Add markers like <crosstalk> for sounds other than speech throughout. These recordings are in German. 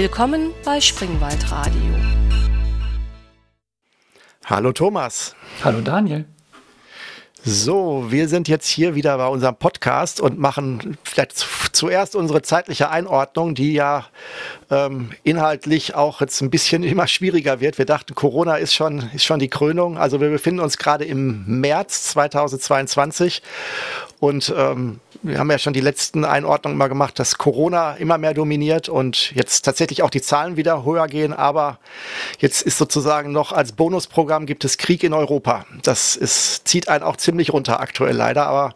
Willkommen bei Springwald Radio. Hallo Thomas. Hallo Daniel. So, wir sind jetzt hier wieder bei unserem Podcast und machen vielleicht zuerst unsere zeitliche Einordnung, die ja ähm, inhaltlich auch jetzt ein bisschen <laughs> immer schwieriger wird. Wir dachten, Corona ist schon, ist schon die Krönung. Also wir befinden uns gerade im März 2022 und ähm, wir haben ja schon die letzten Einordnungen mal gemacht, dass Corona immer mehr dominiert und jetzt tatsächlich auch die Zahlen wieder höher gehen. Aber jetzt ist sozusagen noch als Bonusprogramm gibt es Krieg in Europa. Das ist, zieht einen auch ziemlich runter aktuell leider. Aber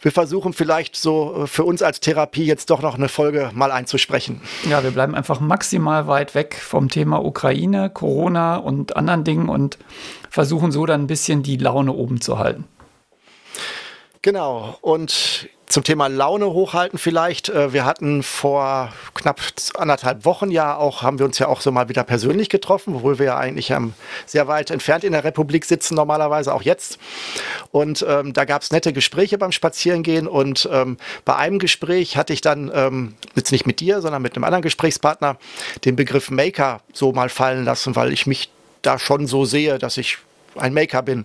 wir versuchen vielleicht so für uns als Therapie jetzt doch noch eine Folge mal einzusprechen. Ja, wir bleiben einfach maximal weit weg vom Thema Ukraine, Corona und anderen Dingen und versuchen so dann ein bisschen die Laune oben zu halten. Genau. Und zum Thema Laune hochhalten vielleicht. Äh, wir hatten vor knapp anderthalb Wochen ja auch, haben wir uns ja auch so mal wieder persönlich getroffen, obwohl wir ja eigentlich ähm, sehr weit entfernt in der Republik sitzen, normalerweise auch jetzt. Und ähm, da gab es nette Gespräche beim Spazierengehen und ähm, bei einem Gespräch hatte ich dann, ähm, jetzt nicht mit dir, sondern mit einem anderen Gesprächspartner, den Begriff Maker so mal fallen lassen, weil ich mich da schon so sehe, dass ich ein Maker bin.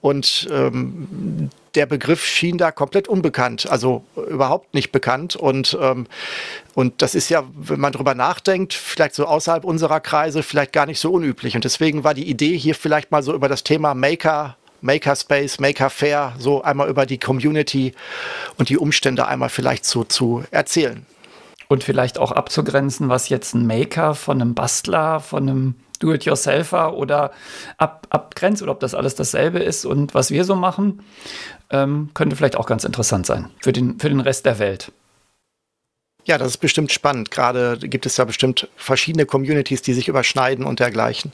Und ähm, der Begriff schien da komplett unbekannt, also überhaupt nicht bekannt. Und, ähm, und das ist ja, wenn man drüber nachdenkt, vielleicht so außerhalb unserer Kreise, vielleicht gar nicht so unüblich. Und deswegen war die Idee hier vielleicht mal so über das Thema Maker Makerspace, Maker Fair, so einmal über die Community und die Umstände einmal vielleicht so zu erzählen. Und vielleicht auch abzugrenzen, was jetzt ein Maker von einem Bastler, von einem Do-it-yourselfer oder ab, abgrenzt oder ob das alles dasselbe ist und was wir so machen, ähm, könnte vielleicht auch ganz interessant sein für den, für den Rest der Welt. Ja, das ist bestimmt spannend. Gerade gibt es ja bestimmt verschiedene Communities, die sich überschneiden und dergleichen.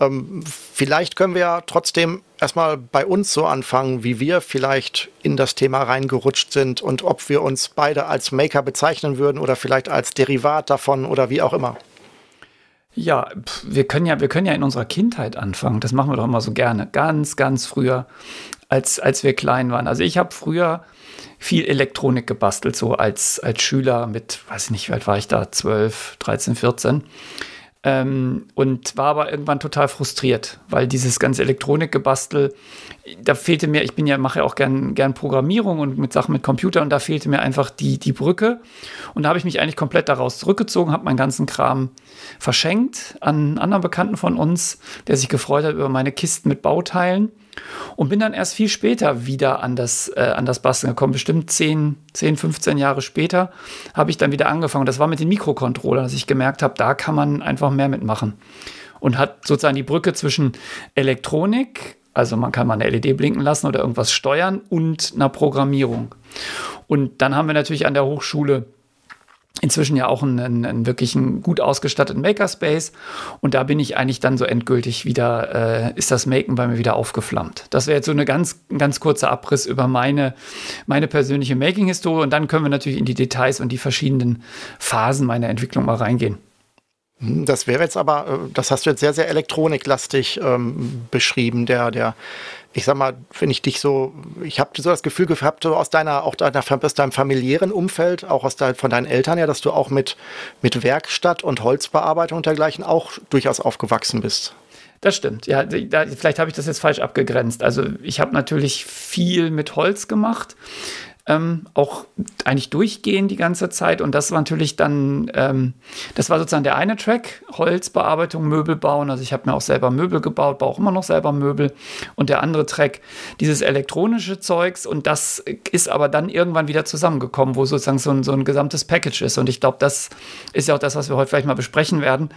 Ähm, vielleicht können wir ja trotzdem erstmal bei uns so anfangen, wie wir vielleicht in das Thema reingerutscht sind und ob wir uns beide als Maker bezeichnen würden oder vielleicht als Derivat davon oder wie auch immer. Ja, wir können ja, wir können ja in unserer Kindheit anfangen. Das machen wir doch immer so gerne. Ganz, ganz früher, als, als wir klein waren. Also ich habe früher viel Elektronik gebastelt, so als, als Schüler mit, weiß ich nicht, wie alt war ich da, 12, 13, 14. Ähm, und war aber irgendwann total frustriert, weil dieses ganze Elektronikgebastel, da fehlte mir, ich bin ja, mache ja auch gern, gern Programmierung und mit Sachen mit Computer und da fehlte mir einfach die, die Brücke. Und da habe ich mich eigentlich komplett daraus zurückgezogen, habe meinen ganzen Kram verschenkt an einen anderen Bekannten von uns, der sich gefreut hat über meine Kisten mit Bauteilen. Und bin dann erst viel später wieder an das, äh, an das Basteln gekommen. Bestimmt 10, 10, 15 Jahre später habe ich dann wieder angefangen. Das war mit den Mikrocontrollern, dass ich gemerkt habe, da kann man einfach mehr mitmachen. Und hat sozusagen die Brücke zwischen Elektronik, also man kann mal eine LED blinken lassen oder irgendwas steuern, und einer Programmierung. Und dann haben wir natürlich an der Hochschule inzwischen ja auch einen, einen, wirklich einen gut ausgestatteten Makerspace. Und da bin ich eigentlich dann so endgültig wieder, äh, ist das Maken bei mir wieder aufgeflammt. Das wäre jetzt so eine ganz, ganz kurzer Abriss über meine, meine persönliche Making-Historie. Und dann können wir natürlich in die Details und die verschiedenen Phasen meiner Entwicklung mal reingehen. Hm, das wäre jetzt aber, äh, das hast du jetzt sehr, sehr elektroniklastig ähm, beschrieben, der, der ich sag mal, wenn ich dich so, ich habe so das Gefühl gehabt, aus deiner, auch deiner, aus deinem familiären Umfeld, auch aus dein, von deinen Eltern her, dass du auch mit, mit Werkstatt und Holzbearbeitung und dergleichen auch durchaus aufgewachsen bist. Das stimmt. Ja, da, vielleicht habe ich das jetzt falsch abgegrenzt. Also ich habe natürlich viel mit Holz gemacht ähm, auch eigentlich durchgehen die ganze Zeit. Und das war natürlich dann, ähm, das war sozusagen der eine Track, Holzbearbeitung, Möbel bauen. Also ich habe mir auch selber Möbel gebaut, baue auch immer noch selber Möbel. Und der andere Track, dieses elektronische Zeugs. Und das ist aber dann irgendwann wieder zusammengekommen, wo sozusagen so ein, so ein gesamtes Package ist. Und ich glaube, das ist ja auch das, was wir heute vielleicht mal besprechen werden,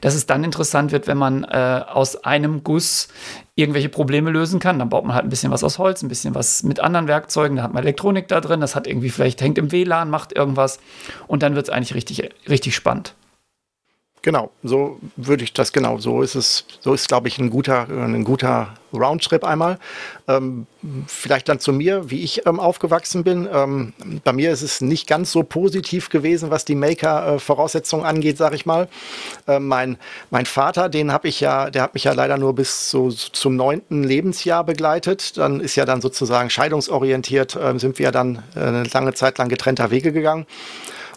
dass es dann interessant wird, wenn man äh, aus einem Guss irgendwelche Probleme lösen kann. Dann baut man halt ein bisschen was aus Holz, ein bisschen was mit anderen Werkzeugen. Da hat man Elektronik da drin. Das hat irgendwie vielleicht hängt im WLAN, macht irgendwas. Und dann wird es eigentlich richtig, richtig spannend. Genau, so würde ich das genau, so ist es, so ist, glaube ich, ein guter, ein guter Roundtrip einmal. Ähm, vielleicht dann zu mir, wie ich ähm, aufgewachsen bin. Ähm, bei mir ist es nicht ganz so positiv gewesen, was die Maker-Voraussetzungen äh, angeht, sage ich mal. Ähm, mein, mein Vater, den habe ich ja, der hat mich ja leider nur bis so zum neunten Lebensjahr begleitet. Dann ist ja dann sozusagen scheidungsorientiert, äh, sind wir ja dann äh, eine lange Zeit lang getrennter Wege gegangen.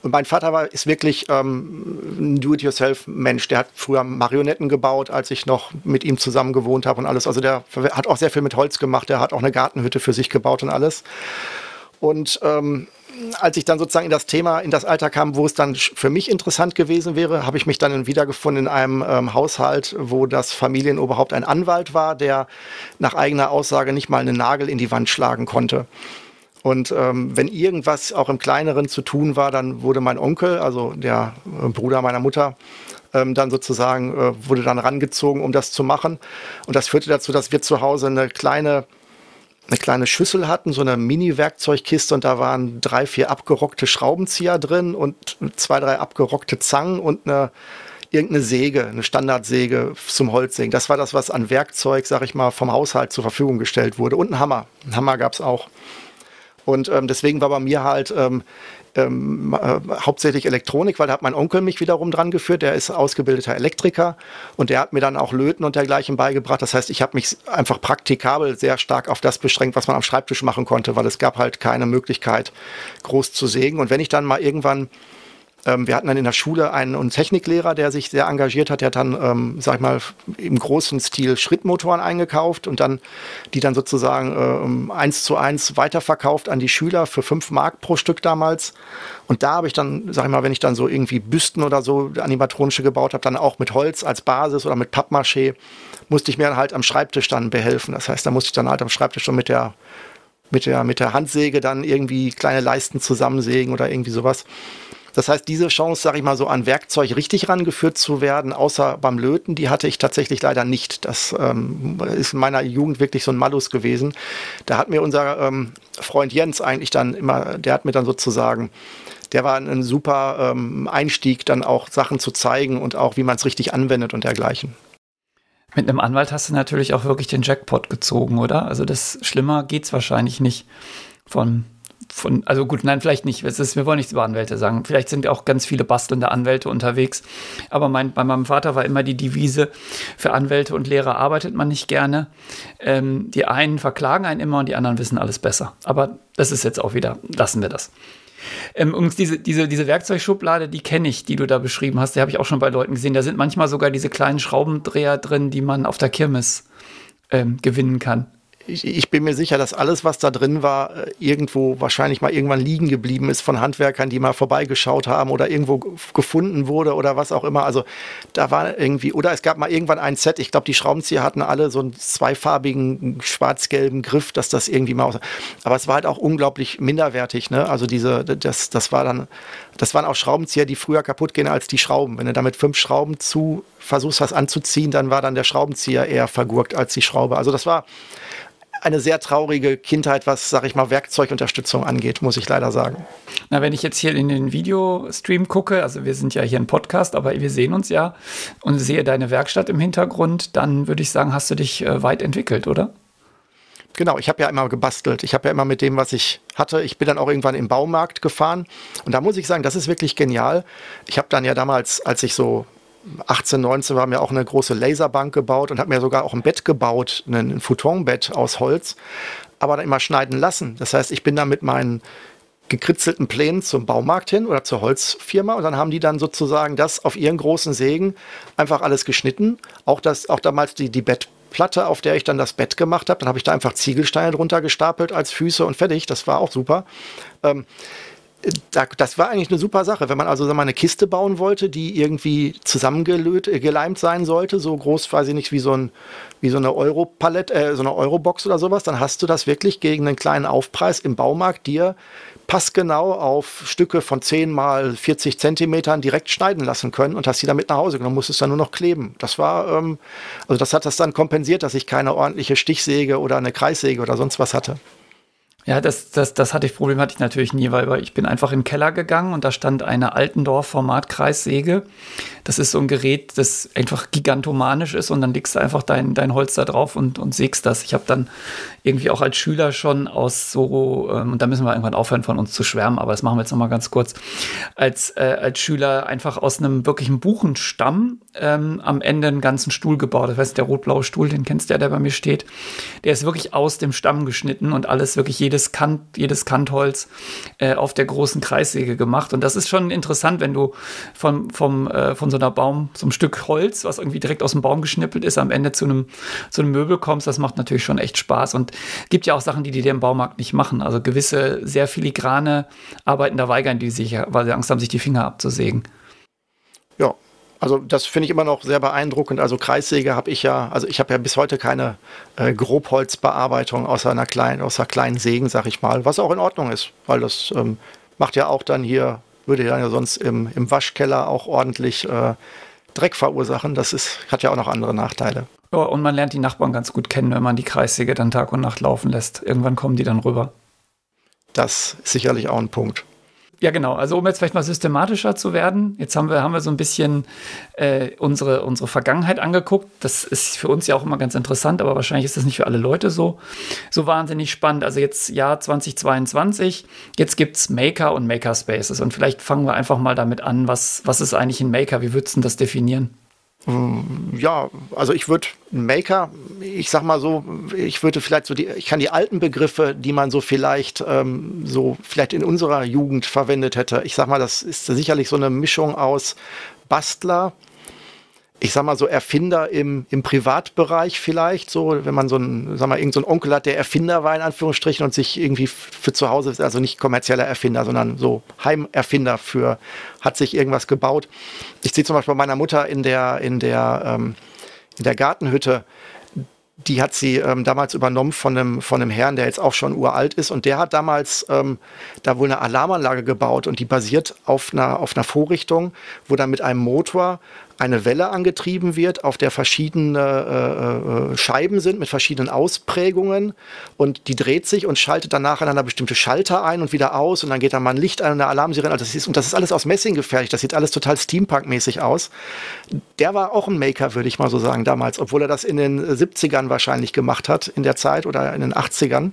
Und mein Vater war, ist wirklich ähm, ein Do-it-yourself-Mensch. Der hat früher Marionetten gebaut, als ich noch mit ihm zusammen gewohnt habe und alles. Also der hat auch sehr viel mit Holz gemacht. Der hat auch eine Gartenhütte für sich gebaut und alles. Und ähm, als ich dann sozusagen in das Thema, in das Alter kam, wo es dann für mich interessant gewesen wäre, habe ich mich dann wiedergefunden in einem ähm, Haushalt, wo das Familienoberhaupt ein Anwalt war, der nach eigener Aussage nicht mal einen Nagel in die Wand schlagen konnte. Und ähm, wenn irgendwas auch im Kleineren zu tun war, dann wurde mein Onkel, also der äh, Bruder meiner Mutter, ähm, dann sozusagen, äh, wurde dann rangezogen, um das zu machen. Und das führte dazu, dass wir zu Hause eine kleine eine kleine Schüssel hatten, so eine Mini-Werkzeugkiste und da waren drei, vier abgerockte Schraubenzieher drin und zwei, drei abgerockte Zangen und eine irgendeine Säge, eine Standardsäge zum Holzsägen. Das war das, was an Werkzeug, sag ich mal, vom Haushalt zur Verfügung gestellt wurde. Und ein Hammer. Ein Hammer gab es auch. Und ähm, deswegen war bei mir halt ähm, ähm, äh, hauptsächlich Elektronik, weil da hat mein Onkel mich wiederum dran geführt. Der ist ausgebildeter Elektriker und der hat mir dann auch Löten und dergleichen beigebracht. Das heißt, ich habe mich einfach praktikabel sehr stark auf das beschränkt, was man am Schreibtisch machen konnte, weil es gab halt keine Möglichkeit, groß zu sägen. Und wenn ich dann mal irgendwann ähm, wir hatten dann in der Schule einen, Techniklehrer, der sich sehr engagiert hat. Der hat dann, ähm, sag ich mal, im großen Stil Schrittmotoren eingekauft und dann die dann sozusagen ähm, eins zu eins weiterverkauft an die Schüler für fünf Mark pro Stück damals. Und da habe ich dann, sag ich mal, wenn ich dann so irgendwie Büsten oder so animatronische gebaut habe, dann auch mit Holz als Basis oder mit Pappmaché, musste ich mir halt am Schreibtisch dann behelfen. Das heißt, da musste ich dann halt am Schreibtisch schon mit der mit der, mit der Handsäge dann irgendwie kleine Leisten zusammensägen oder irgendwie sowas. Das heißt, diese Chance, sage ich mal so, an Werkzeug richtig rangeführt zu werden, außer beim Löten, die hatte ich tatsächlich leider nicht. Das ähm, ist in meiner Jugend wirklich so ein Malus gewesen. Da hat mir unser ähm, Freund Jens eigentlich dann immer, der hat mir dann sozusagen der war ein super ähm, Einstieg, dann auch Sachen zu zeigen und auch, wie man es richtig anwendet und dergleichen. Mit einem Anwalt hast du natürlich auch wirklich den Jackpot gezogen, oder? Also das Schlimmer geht es wahrscheinlich nicht von von, also gut, nein, vielleicht nicht. Ist, wir wollen nichts über Anwälte sagen. Vielleicht sind auch ganz viele bastelnde Anwälte unterwegs. Aber mein, bei meinem Vater war immer die Devise, für Anwälte und Lehrer arbeitet man nicht gerne. Ähm, die einen verklagen einen immer und die anderen wissen alles besser. Aber das ist jetzt auch wieder, lassen wir das. Ähm, übrigens, diese, diese, diese Werkzeugschublade, die kenne ich, die du da beschrieben hast, die habe ich auch schon bei Leuten gesehen. Da sind manchmal sogar diese kleinen Schraubendreher drin, die man auf der Kirmes ähm, gewinnen kann ich, ich, bin mir sicher, dass alles, was da drin war, äh, irgendwo wahrscheinlich mal irgendwann liegen geblieben ist von Handwerkern, die mal vorbeigeschaut haben oder irgendwo gefunden wurde oder was auch immer. Also da war irgendwie, oder es gab mal irgendwann ein Set, ich glaube, die Schraubenzieher hatten alle so einen zweifarbigen schwarz-gelben Griff, dass das irgendwie mal. Aber es war halt auch unglaublich minderwertig, ne? Also diese, das, das war dann, das waren auch Schraubenzieher, die früher kaputt gehen als die Schrauben. Wenn du damit fünf Schrauben zu versuchst, was anzuziehen, dann war dann der Schraubenzieher eher vergurkt als die Schraube. Also das war, eine sehr traurige Kindheit, was, sag ich mal, Werkzeugunterstützung angeht, muss ich leider sagen. Na, wenn ich jetzt hier in den Videostream gucke, also wir sind ja hier ein Podcast, aber wir sehen uns ja und sehe deine Werkstatt im Hintergrund, dann würde ich sagen, hast du dich äh, weit entwickelt, oder? Genau, ich habe ja immer gebastelt. Ich habe ja immer mit dem, was ich hatte, ich bin dann auch irgendwann im Baumarkt gefahren. Und da muss ich sagen, das ist wirklich genial. Ich habe dann ja damals, als ich so 18, 19 war mir auch eine große Laserbank gebaut und habe mir sogar auch ein Bett gebaut, ein Futonbett aus Holz, aber dann immer schneiden lassen. Das heißt, ich bin da mit meinen gekritzelten Plänen zum Baumarkt hin oder zur Holzfirma und dann haben die dann sozusagen das auf ihren großen Sägen einfach alles geschnitten. Auch das, auch damals die, die Bettplatte, auf der ich dann das Bett gemacht habe, dann habe ich da einfach Ziegelsteine drunter gestapelt als Füße und fertig. Das war auch super. Ähm, das war eigentlich eine super Sache. Wenn man also mal eine Kiste bauen wollte, die irgendwie zusammengeleimt äh, sein sollte, so groß, weiß ich nicht, wie so, ein, wie so eine Euro-Palette, äh, so eine Euro-Box oder sowas, dann hast du das wirklich gegen einen kleinen Aufpreis im Baumarkt dir passgenau auf Stücke von 10 mal 40 Zentimetern direkt schneiden lassen können und hast sie damit nach Hause genommen, musstest dann nur noch kleben. Das war, ähm, also das hat das dann kompensiert, dass ich keine ordentliche Stichsäge oder eine Kreissäge oder sonst was hatte. Ja, das, das, das hatte ich, Problem hatte ich natürlich nie, weil, ich bin einfach in den Keller gegangen und da stand eine Altendorf-Format-Kreissäge. Das ist so ein Gerät, das einfach gigantomanisch ist und dann legst du einfach dein, dein Holz da drauf und, und sägst das. Ich habe dann irgendwie auch als Schüler schon aus so, ähm, und da müssen wir irgendwann aufhören von uns zu schwärmen, aber das machen wir jetzt nochmal ganz kurz, als, äh, als Schüler einfach aus einem wirklichen Buchenstamm ähm, am Ende einen ganzen Stuhl gebaut. Das heißt, der rot-blaue Stuhl, den kennst du ja, der bei mir steht, der ist wirklich aus dem Stamm geschnitten und alles wirklich jeden jedes Kant, jedes Kantholz äh, auf der großen Kreissäge gemacht. Und das ist schon interessant, wenn du von, vom, äh, von so einer Baum, so einem Stück Holz, was irgendwie direkt aus dem Baum geschnippelt ist, am Ende zu einem, zu einem Möbel kommst. Das macht natürlich schon echt Spaß. Und gibt ja auch Sachen, die die dir im Baumarkt nicht machen. Also gewisse sehr filigrane Arbeiten, da weigern die sich, weil sie Angst haben, sich die Finger abzusägen. Also das finde ich immer noch sehr beeindruckend. Also Kreissäge habe ich ja, also ich habe ja bis heute keine äh, Grobholzbearbeitung außer einer kleinen, außer kleinen Sägen, sag ich mal, was auch in Ordnung ist, weil das ähm, macht ja auch dann hier, würde ja sonst im, im Waschkeller auch ordentlich äh, Dreck verursachen. Das ist, hat ja auch noch andere Nachteile. Ja, und man lernt die Nachbarn ganz gut kennen, wenn man die Kreissäge dann Tag und Nacht laufen lässt. Irgendwann kommen die dann rüber. Das ist sicherlich auch ein Punkt. Ja, genau. Also um jetzt vielleicht mal systematischer zu werden, jetzt haben wir, haben wir so ein bisschen äh, unsere, unsere Vergangenheit angeguckt. Das ist für uns ja auch immer ganz interessant, aber wahrscheinlich ist das nicht für alle Leute so, so wahnsinnig spannend. Also jetzt Jahr 2022, jetzt gibt es Maker und Makerspaces. Und vielleicht fangen wir einfach mal damit an, was, was ist eigentlich ein Maker? Wie würdest du das definieren? Ja, also ich würde Maker, ich sag mal so, ich würde vielleicht so die, ich kann die alten Begriffe, die man so vielleicht ähm, so vielleicht in unserer Jugend verwendet hätte. Ich sag mal, das ist sicherlich so eine Mischung aus Bastler, ich sag mal so Erfinder im, im Privatbereich vielleicht, so, wenn man so ein, sag mal, irgendein so Onkel hat, der Erfinder war in Anführungsstrichen und sich irgendwie für zu Hause, also nicht kommerzieller Erfinder, sondern so Heimerfinder für, hat sich irgendwas gebaut. Ich sehe zum Beispiel bei meiner Mutter in der, in der, ähm, in der Gartenhütte, die hat sie ähm, damals übernommen von einem, von einem Herrn, der jetzt auch schon uralt ist. Und der hat damals ähm, da wohl eine Alarmanlage gebaut und die basiert auf einer, auf einer Vorrichtung, wo dann mit einem Motor eine Welle angetrieben wird, auf der verschiedene äh, äh, Scheiben sind mit verschiedenen Ausprägungen und die dreht sich und schaltet danach an einer bestimmte Schalter ein und wieder aus und dann geht da mal ein Licht an, eine Alarmsirene. Also das ist, und das ist alles aus Messing gefertigt, das sieht alles total Steampunk-mäßig aus. Der war auch ein Maker, würde ich mal so sagen, damals, obwohl er das in den 70ern wahrscheinlich gemacht hat, in der Zeit oder in den 80ern.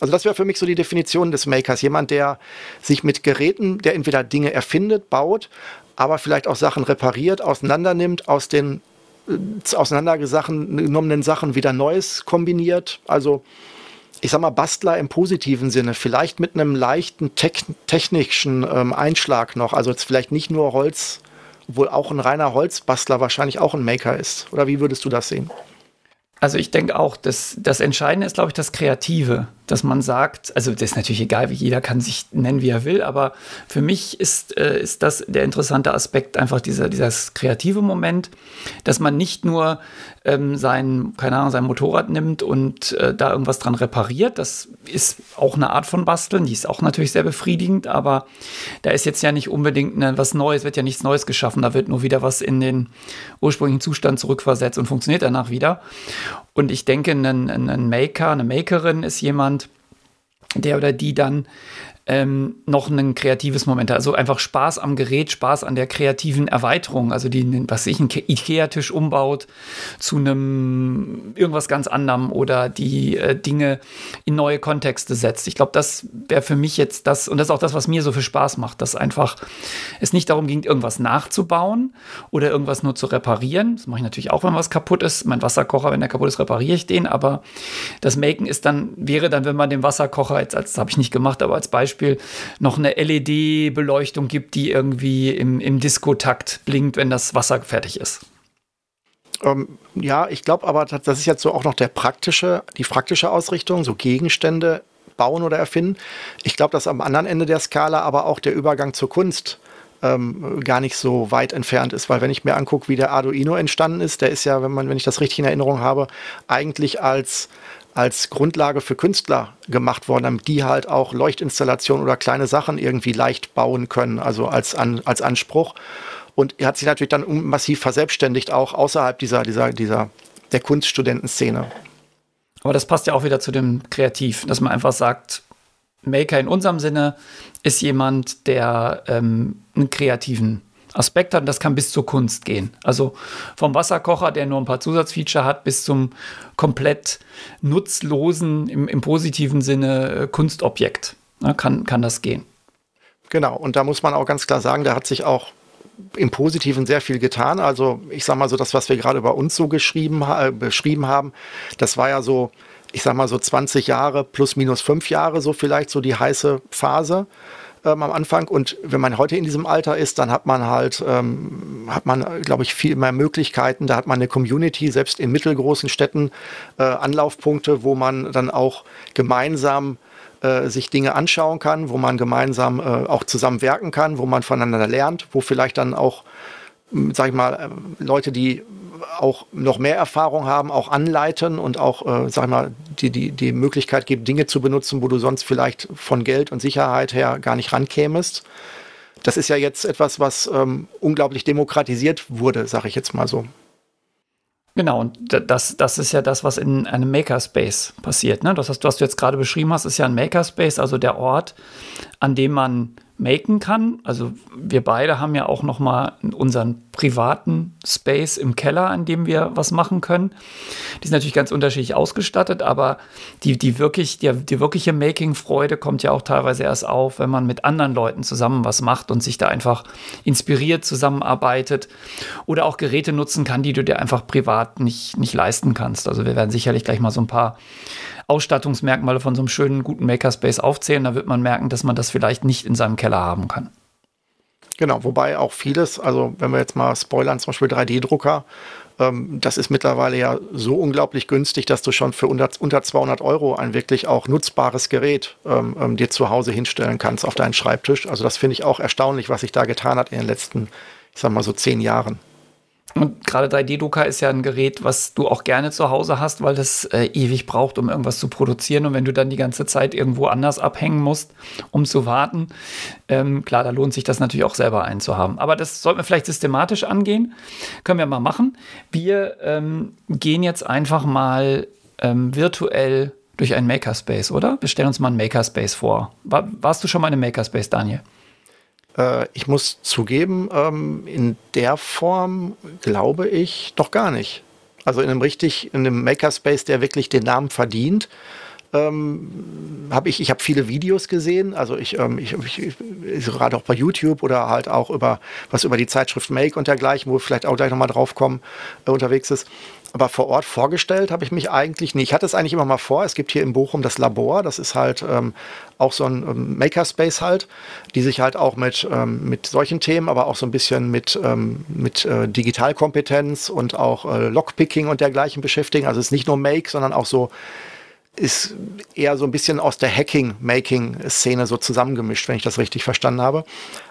Also das wäre für mich so die Definition des Makers. Jemand, der sich mit Geräten, der entweder Dinge erfindet, baut, aber vielleicht auch Sachen repariert, auseinandernimmt, aus den äh, auseinandergenommenen Sachen wieder Neues kombiniert. Also ich sag mal, Bastler im positiven Sinne, vielleicht mit einem leichten technischen ähm, Einschlag noch. Also jetzt vielleicht nicht nur Holz, obwohl auch ein reiner Holzbastler wahrscheinlich auch ein Maker ist. Oder wie würdest du das sehen? Also ich denke auch, dass das Entscheidende ist, glaube ich, das Kreative dass man sagt, also das ist natürlich egal, wie jeder kann sich nennen, wie er will, aber für mich ist, äh, ist das der interessante Aspekt, einfach dieser, dieses kreative Moment, dass man nicht nur ähm, sein, keine Ahnung, sein Motorrad nimmt und äh, da irgendwas dran repariert. Das ist auch eine Art von Basteln, die ist auch natürlich sehr befriedigend, aber da ist jetzt ja nicht unbedingt eine, was Neues, wird ja nichts Neues geschaffen, da wird nur wieder was in den ursprünglichen Zustand zurückversetzt und funktioniert danach wieder. Und ich denke, ein, ein Maker, eine Makerin ist jemand, der oder die dann ähm, noch ein kreatives Moment. Also einfach Spaß am Gerät, Spaß an der kreativen Erweiterung. Also die, was sich ein Ikea-Tisch umbaut zu einem irgendwas ganz anderem oder die äh, Dinge in neue Kontexte setzt. Ich glaube, das wäre für mich jetzt das, und das ist auch das, was mir so viel Spaß macht, dass einfach es nicht darum ging, irgendwas nachzubauen oder irgendwas nur zu reparieren. Das mache ich natürlich auch, wenn was kaputt ist. Mein Wasserkocher, wenn der kaputt ist, repariere ich den. Aber das Maken ist dann, wäre dann, wenn man den Wasserkocher jetzt als, das habe ich nicht gemacht, aber als Beispiel Beispiel noch eine LED-Beleuchtung gibt, die irgendwie im, im Diskotakt blinkt, wenn das Wasser fertig ist. Ähm, ja, ich glaube aber, das ist jetzt so auch noch der praktische, die praktische Ausrichtung, so Gegenstände bauen oder erfinden. Ich glaube, dass am anderen Ende der Skala aber auch der Übergang zur Kunst ähm, gar nicht so weit entfernt ist, weil wenn ich mir angucke, wie der Arduino entstanden ist, der ist ja, wenn man, wenn ich das richtig in Erinnerung habe, eigentlich als als Grundlage für Künstler gemacht worden, damit die halt auch Leuchtinstallationen oder kleine Sachen irgendwie leicht bauen können, also als, an, als Anspruch. Und er hat sich natürlich dann massiv verselbstständigt, auch außerhalb dieser, dieser, dieser, der Kunststudentenszene. Aber das passt ja auch wieder zu dem Kreativ, dass man einfach sagt, Maker in unserem Sinne ist jemand, der ähm, einen kreativen Aspekt hat und das kann bis zur Kunst gehen. Also vom Wasserkocher, der nur ein paar Zusatzfeature hat, bis zum komplett nutzlosen, im, im positiven Sinne äh, Kunstobjekt ne, kann, kann das gehen. Genau, und da muss man auch ganz klar sagen, da hat sich auch im Positiven sehr viel getan. Also ich sage mal so, das, was wir gerade über uns so geschrieben, äh, beschrieben haben, das war ja so ich sag mal so 20 Jahre plus minus fünf Jahre, so vielleicht so die heiße Phase ähm, am Anfang. Und wenn man heute in diesem Alter ist, dann hat man halt, ähm, hat man, glaube ich, viel mehr Möglichkeiten. Da hat man eine Community, selbst in mittelgroßen Städten, äh, Anlaufpunkte, wo man dann auch gemeinsam äh, sich Dinge anschauen kann, wo man gemeinsam äh, auch zusammen werken kann, wo man voneinander lernt, wo vielleicht dann auch, sag ich mal, äh, Leute, die auch noch mehr Erfahrung haben, auch anleiten und auch, äh, sag mal, die, die, die Möglichkeit gibt, Dinge zu benutzen, wo du sonst vielleicht von Geld und Sicherheit her gar nicht rankämest. Das ist ja jetzt etwas, was ähm, unglaublich demokratisiert wurde, sage ich jetzt mal so. Genau, und das, das ist ja das, was in einem Makerspace passiert. Ne? Das, was du jetzt gerade beschrieben hast, ist ja ein Makerspace, also der Ort, an dem man maken kann. Also wir beide haben ja auch noch mal unseren privaten Space im Keller, an dem wir was machen können. Die sind natürlich ganz unterschiedlich ausgestattet, aber die, die, wirklich, die, die wirkliche Making-Freude kommt ja auch teilweise erst auf, wenn man mit anderen Leuten zusammen was macht und sich da einfach inspiriert zusammenarbeitet oder auch Geräte nutzen kann, die du dir einfach privat nicht, nicht leisten kannst. Also wir werden sicherlich gleich mal so ein paar Ausstattungsmerkmale von so einem schönen, guten Makerspace aufzählen. Da wird man merken, dass man das vielleicht nicht in seinem Keller haben kann. Genau, wobei auch vieles, also wenn wir jetzt mal spoilern, zum Beispiel 3D-Drucker, ähm, das ist mittlerweile ja so unglaublich günstig, dass du schon für unter, unter 200 Euro ein wirklich auch nutzbares Gerät ähm, ähm, dir zu Hause hinstellen kannst auf deinen Schreibtisch. Also das finde ich auch erstaunlich, was sich da getan hat in den letzten, ich sag mal so zehn Jahren. Und gerade 3D-Drucker ist ja ein Gerät, was du auch gerne zu Hause hast, weil das äh, ewig braucht, um irgendwas zu produzieren. Und wenn du dann die ganze Zeit irgendwo anders abhängen musst, um zu warten, ähm, klar, da lohnt sich das natürlich auch selber einzuhaben. Aber das sollten wir vielleicht systematisch angehen. Können wir mal machen. Wir ähm, gehen jetzt einfach mal ähm, virtuell durch einen Makerspace, oder? Wir stellen uns mal einen Makerspace vor. War, warst du schon mal in einem Makerspace, Daniel? Äh, ich muss zugeben, ähm, in der Form glaube ich noch gar nicht. Also in einem richtig, in einem Makerspace, der wirklich den Namen verdient, ähm, habe ich, ich habe viele Videos gesehen, also ich, ähm, ich, ich, gerade auch bei YouTube oder halt auch über was über die Zeitschrift Make und dergleichen, wo wir vielleicht auch gleich nochmal drauf kommen, äh, unterwegs ist. Aber vor Ort vorgestellt habe ich mich eigentlich nicht. Ich hatte es eigentlich immer mal vor. Es gibt hier in Bochum das Labor. Das ist halt ähm, auch so ein ähm, Makerspace halt, die sich halt auch mit, ähm, mit solchen Themen, aber auch so ein bisschen mit, ähm, mit äh, Digitalkompetenz und auch äh, Lockpicking und dergleichen beschäftigen. Also es ist nicht nur Make, sondern auch so ist eher so ein bisschen aus der Hacking-Making-Szene so zusammengemischt, wenn ich das richtig verstanden habe.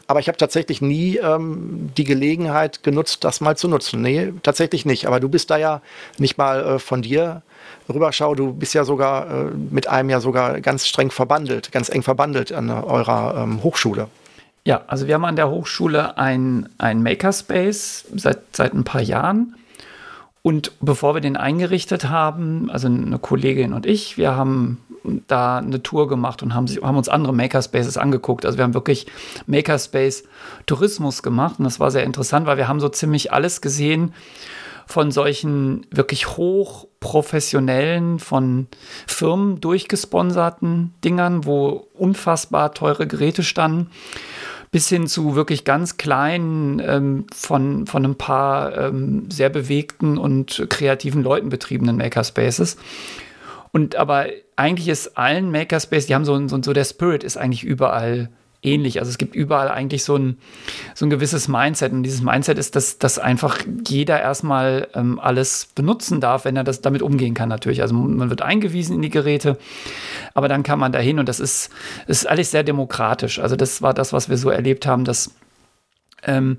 Aber ich habe tatsächlich nie ähm, die Gelegenheit genutzt, das mal zu nutzen. Nee, tatsächlich nicht. Aber du bist da ja nicht mal äh, von dir rüberschau. Du bist ja sogar äh, mit einem ja sogar ganz streng verbandelt, ganz eng verbandelt an eurer ähm, Hochschule. Ja, also wir haben an der Hochschule ein, ein Makerspace seit, seit ein paar Jahren. Und bevor wir den eingerichtet haben, also eine Kollegin und ich, wir haben da eine Tour gemacht und haben, haben uns andere Makerspaces angeguckt. Also wir haben wirklich Makerspace Tourismus gemacht und das war sehr interessant, weil wir haben so ziemlich alles gesehen von solchen wirklich hochprofessionellen, von Firmen durchgesponserten Dingern, wo unfassbar teure Geräte standen bis hin zu wirklich ganz kleinen, ähm, von, von ein paar ähm, sehr bewegten und kreativen Leuten betriebenen Makerspaces. Und aber eigentlich ist allen Makerspaces, die haben so, so, so der Spirit ist eigentlich überall ähnlich. Also es gibt überall eigentlich so ein, so ein gewisses Mindset. Und dieses Mindset ist, dass, dass einfach jeder erstmal ähm, alles benutzen darf, wenn er das damit umgehen kann, natürlich. Also man wird eingewiesen in die Geräte, aber dann kann man dahin und das ist, ist alles sehr demokratisch. Also das war das, was wir so erlebt haben, dass ähm,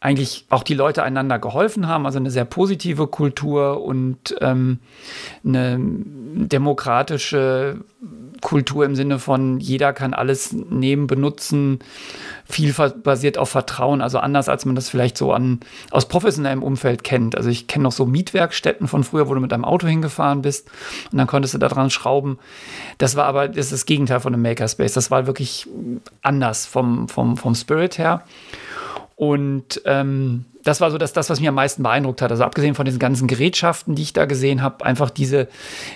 eigentlich auch die Leute einander geholfen haben, also eine sehr positive Kultur und ähm, eine demokratische Kultur im Sinne von jeder kann alles nehmen, benutzen, viel basiert auf Vertrauen, also anders als man das vielleicht so an aus professionellem Umfeld kennt. Also ich kenne noch so Mietwerkstätten von früher, wo du mit deinem Auto hingefahren bist und dann konntest du da dran schrauben. Das war aber das ist das Gegenteil von einem Makerspace. Das war wirklich anders vom, vom, vom Spirit her. Und ähm, das war so das, das, was mich am meisten beeindruckt hat. Also abgesehen von diesen ganzen Gerätschaften, die ich da gesehen habe, einfach diese,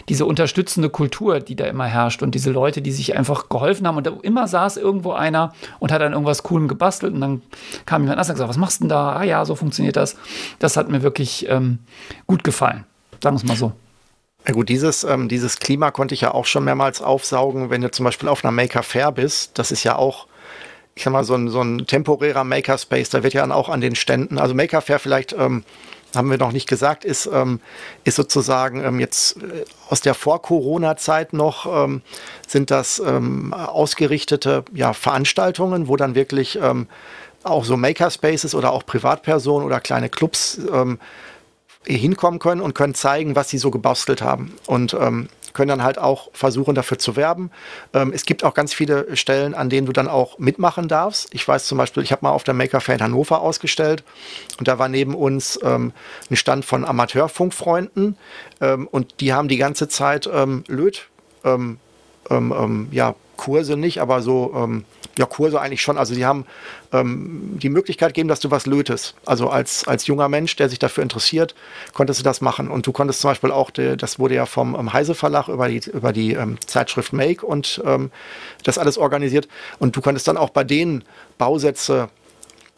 diese unterstützende Kultur, die da immer herrscht und diese Leute, die sich einfach geholfen haben. Und da immer saß irgendwo einer und hat dann irgendwas Coolem gebastelt und dann kam jemand anders und gesagt, was machst du denn da? Ah ja, so funktioniert das. Das hat mir wirklich ähm, gut gefallen. Sagen wir es mal so. Ja gut, dieses, ähm, dieses Klima konnte ich ja auch schon mehrmals aufsaugen, wenn du zum Beispiel auf einer Maker Fair bist. Das ist ja auch, ich sag mal, so ein, so ein temporärer Makerspace. Da wird ja dann auch an den Ständen, also Maker Fair vielleicht ähm, haben wir noch nicht gesagt, ist, ähm, ist sozusagen ähm, jetzt äh, aus der Vor-Corona-Zeit noch, ähm, sind das ähm, ausgerichtete ja, Veranstaltungen, wo dann wirklich ähm, auch so Makerspaces oder auch Privatpersonen oder kleine Clubs hinkommen können und können zeigen, was sie so gebastelt haben. Und können dann halt auch versuchen, dafür zu werben. Ähm, es gibt auch ganz viele Stellen, an denen du dann auch mitmachen darfst. Ich weiß zum Beispiel, ich habe mal auf der Maker Fair in Hannover ausgestellt und da war neben uns ähm, ein Stand von Amateurfunkfreunden ähm, und die haben die ganze Zeit ähm, Löt, ähm, ähm, ja, Kurse nicht, aber so ja, Kurse eigentlich schon. Also sie haben ähm, die Möglichkeit gegeben, dass du was lötest. Also als, als junger Mensch, der sich dafür interessiert, konntest du das machen. Und du konntest zum Beispiel auch, die, das wurde ja vom ähm, Heise Verlag über die, über die ähm, Zeitschrift Make und ähm, das alles organisiert. Und du konntest dann auch bei denen Bausätze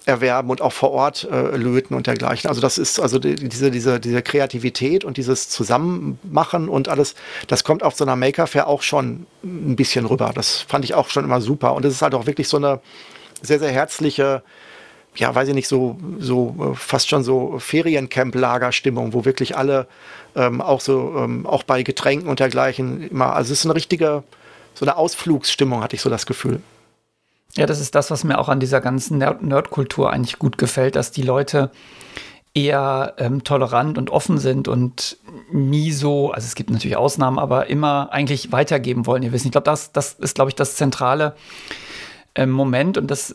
erwerben und auch vor Ort äh, löten und dergleichen. Also das ist also die, diese, diese, diese Kreativität und dieses Zusammenmachen und alles, das kommt auf so einer Maker Fair auch schon ein bisschen rüber. Das fand ich auch schon immer super. Und es ist halt auch wirklich so eine sehr, sehr herzliche, ja, weiß ich nicht, so, so äh, fast schon so Feriencamp-Lagerstimmung, wo wirklich alle ähm, auch so, ähm, auch bei Getränken und dergleichen immer, also es ist eine richtige, so eine Ausflugsstimmung, hatte ich so das Gefühl. Ja, das ist das, was mir auch an dieser ganzen Nerdkultur eigentlich gut gefällt, dass die Leute eher ähm, tolerant und offen sind und nie so, also es gibt natürlich Ausnahmen, aber immer eigentlich weitergeben wollen, ihr wisst. Ich glaube, das, das ist, glaube ich, das zentrale ähm, Moment und das,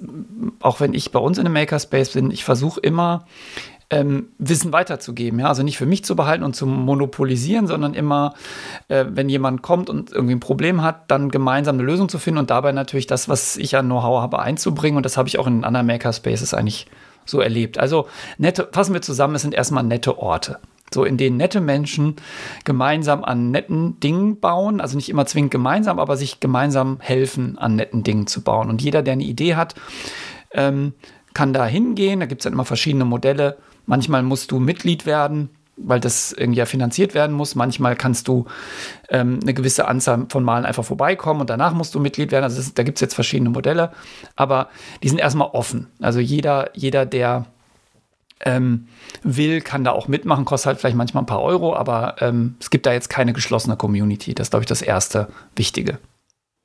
auch wenn ich bei uns in einem Makerspace bin, ich versuche immer ähm, Wissen weiterzugeben. Ja? Also nicht für mich zu behalten und zu monopolisieren, sondern immer, äh, wenn jemand kommt und irgendwie ein Problem hat, dann gemeinsam eine Lösung zu finden und dabei natürlich das, was ich an Know-how habe, einzubringen. Und das habe ich auch in anderen Makerspaces eigentlich so erlebt. Also nette, fassen wir zusammen, es sind erstmal nette Orte. So, in denen nette Menschen gemeinsam an netten Dingen bauen, also nicht immer zwingend gemeinsam, aber sich gemeinsam helfen, an netten Dingen zu bauen. Und jeder, der eine Idee hat, ähm, kann da hingehen. Da gibt es dann immer verschiedene Modelle Manchmal musst du Mitglied werden, weil das irgendwie ja finanziert werden muss. Manchmal kannst du ähm, eine gewisse Anzahl von Malen einfach vorbeikommen und danach musst du Mitglied werden. Also ist, da gibt es jetzt verschiedene Modelle, aber die sind erstmal offen. Also jeder, jeder, der ähm, will, kann da auch mitmachen, kostet halt vielleicht manchmal ein paar Euro, aber ähm, es gibt da jetzt keine geschlossene Community. Das ist, glaube ich, das erste Wichtige.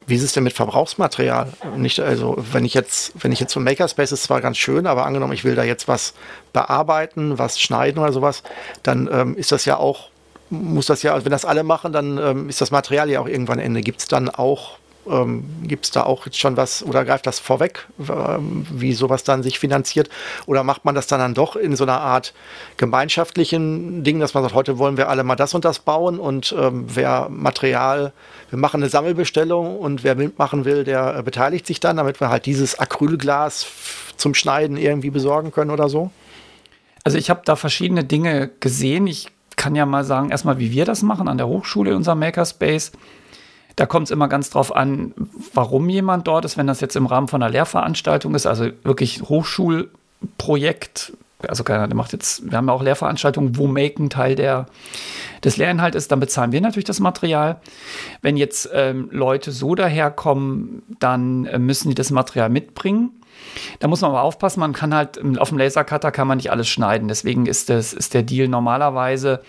Wie ist es denn mit Verbrauchsmaterial? Nicht, also, wenn ich jetzt, wenn ich jetzt so Makerspace ist zwar ganz schön, aber angenommen, ich will da jetzt was bearbeiten, was schneiden oder sowas, dann ähm, ist das ja auch, muss das ja, also wenn das alle machen, dann ähm, ist das Material ja auch irgendwann Ende. Gibt es dann auch ähm, Gibt es da auch jetzt schon was oder greift das vorweg, ähm, wie sowas dann sich finanziert? Oder macht man das dann, dann doch in so einer Art gemeinschaftlichen Ding, dass man sagt, heute wollen wir alle mal das und das bauen und ähm, wer Material, wir machen eine Sammelbestellung und wer mitmachen will, der äh, beteiligt sich dann, damit wir halt dieses Acrylglas zum Schneiden irgendwie besorgen können oder so? Also ich habe da verschiedene Dinge gesehen. Ich kann ja mal sagen, erstmal, wie wir das machen an der Hochschule in unserem Makerspace. Da kommt es immer ganz drauf an, warum jemand dort ist. Wenn das jetzt im Rahmen von einer Lehrveranstaltung ist, also wirklich Hochschulprojekt, also keiner, macht jetzt, wir haben ja auch Lehrveranstaltungen, wo Make ein Teil der, des Lehrinhalts ist, dann bezahlen wir natürlich das Material. Wenn jetzt ähm, Leute so daherkommen, dann äh, müssen die das Material mitbringen. Da muss man aber aufpassen, man kann halt auf dem Lasercutter kann man nicht alles schneiden. Deswegen ist, das, ist der Deal normalerweise,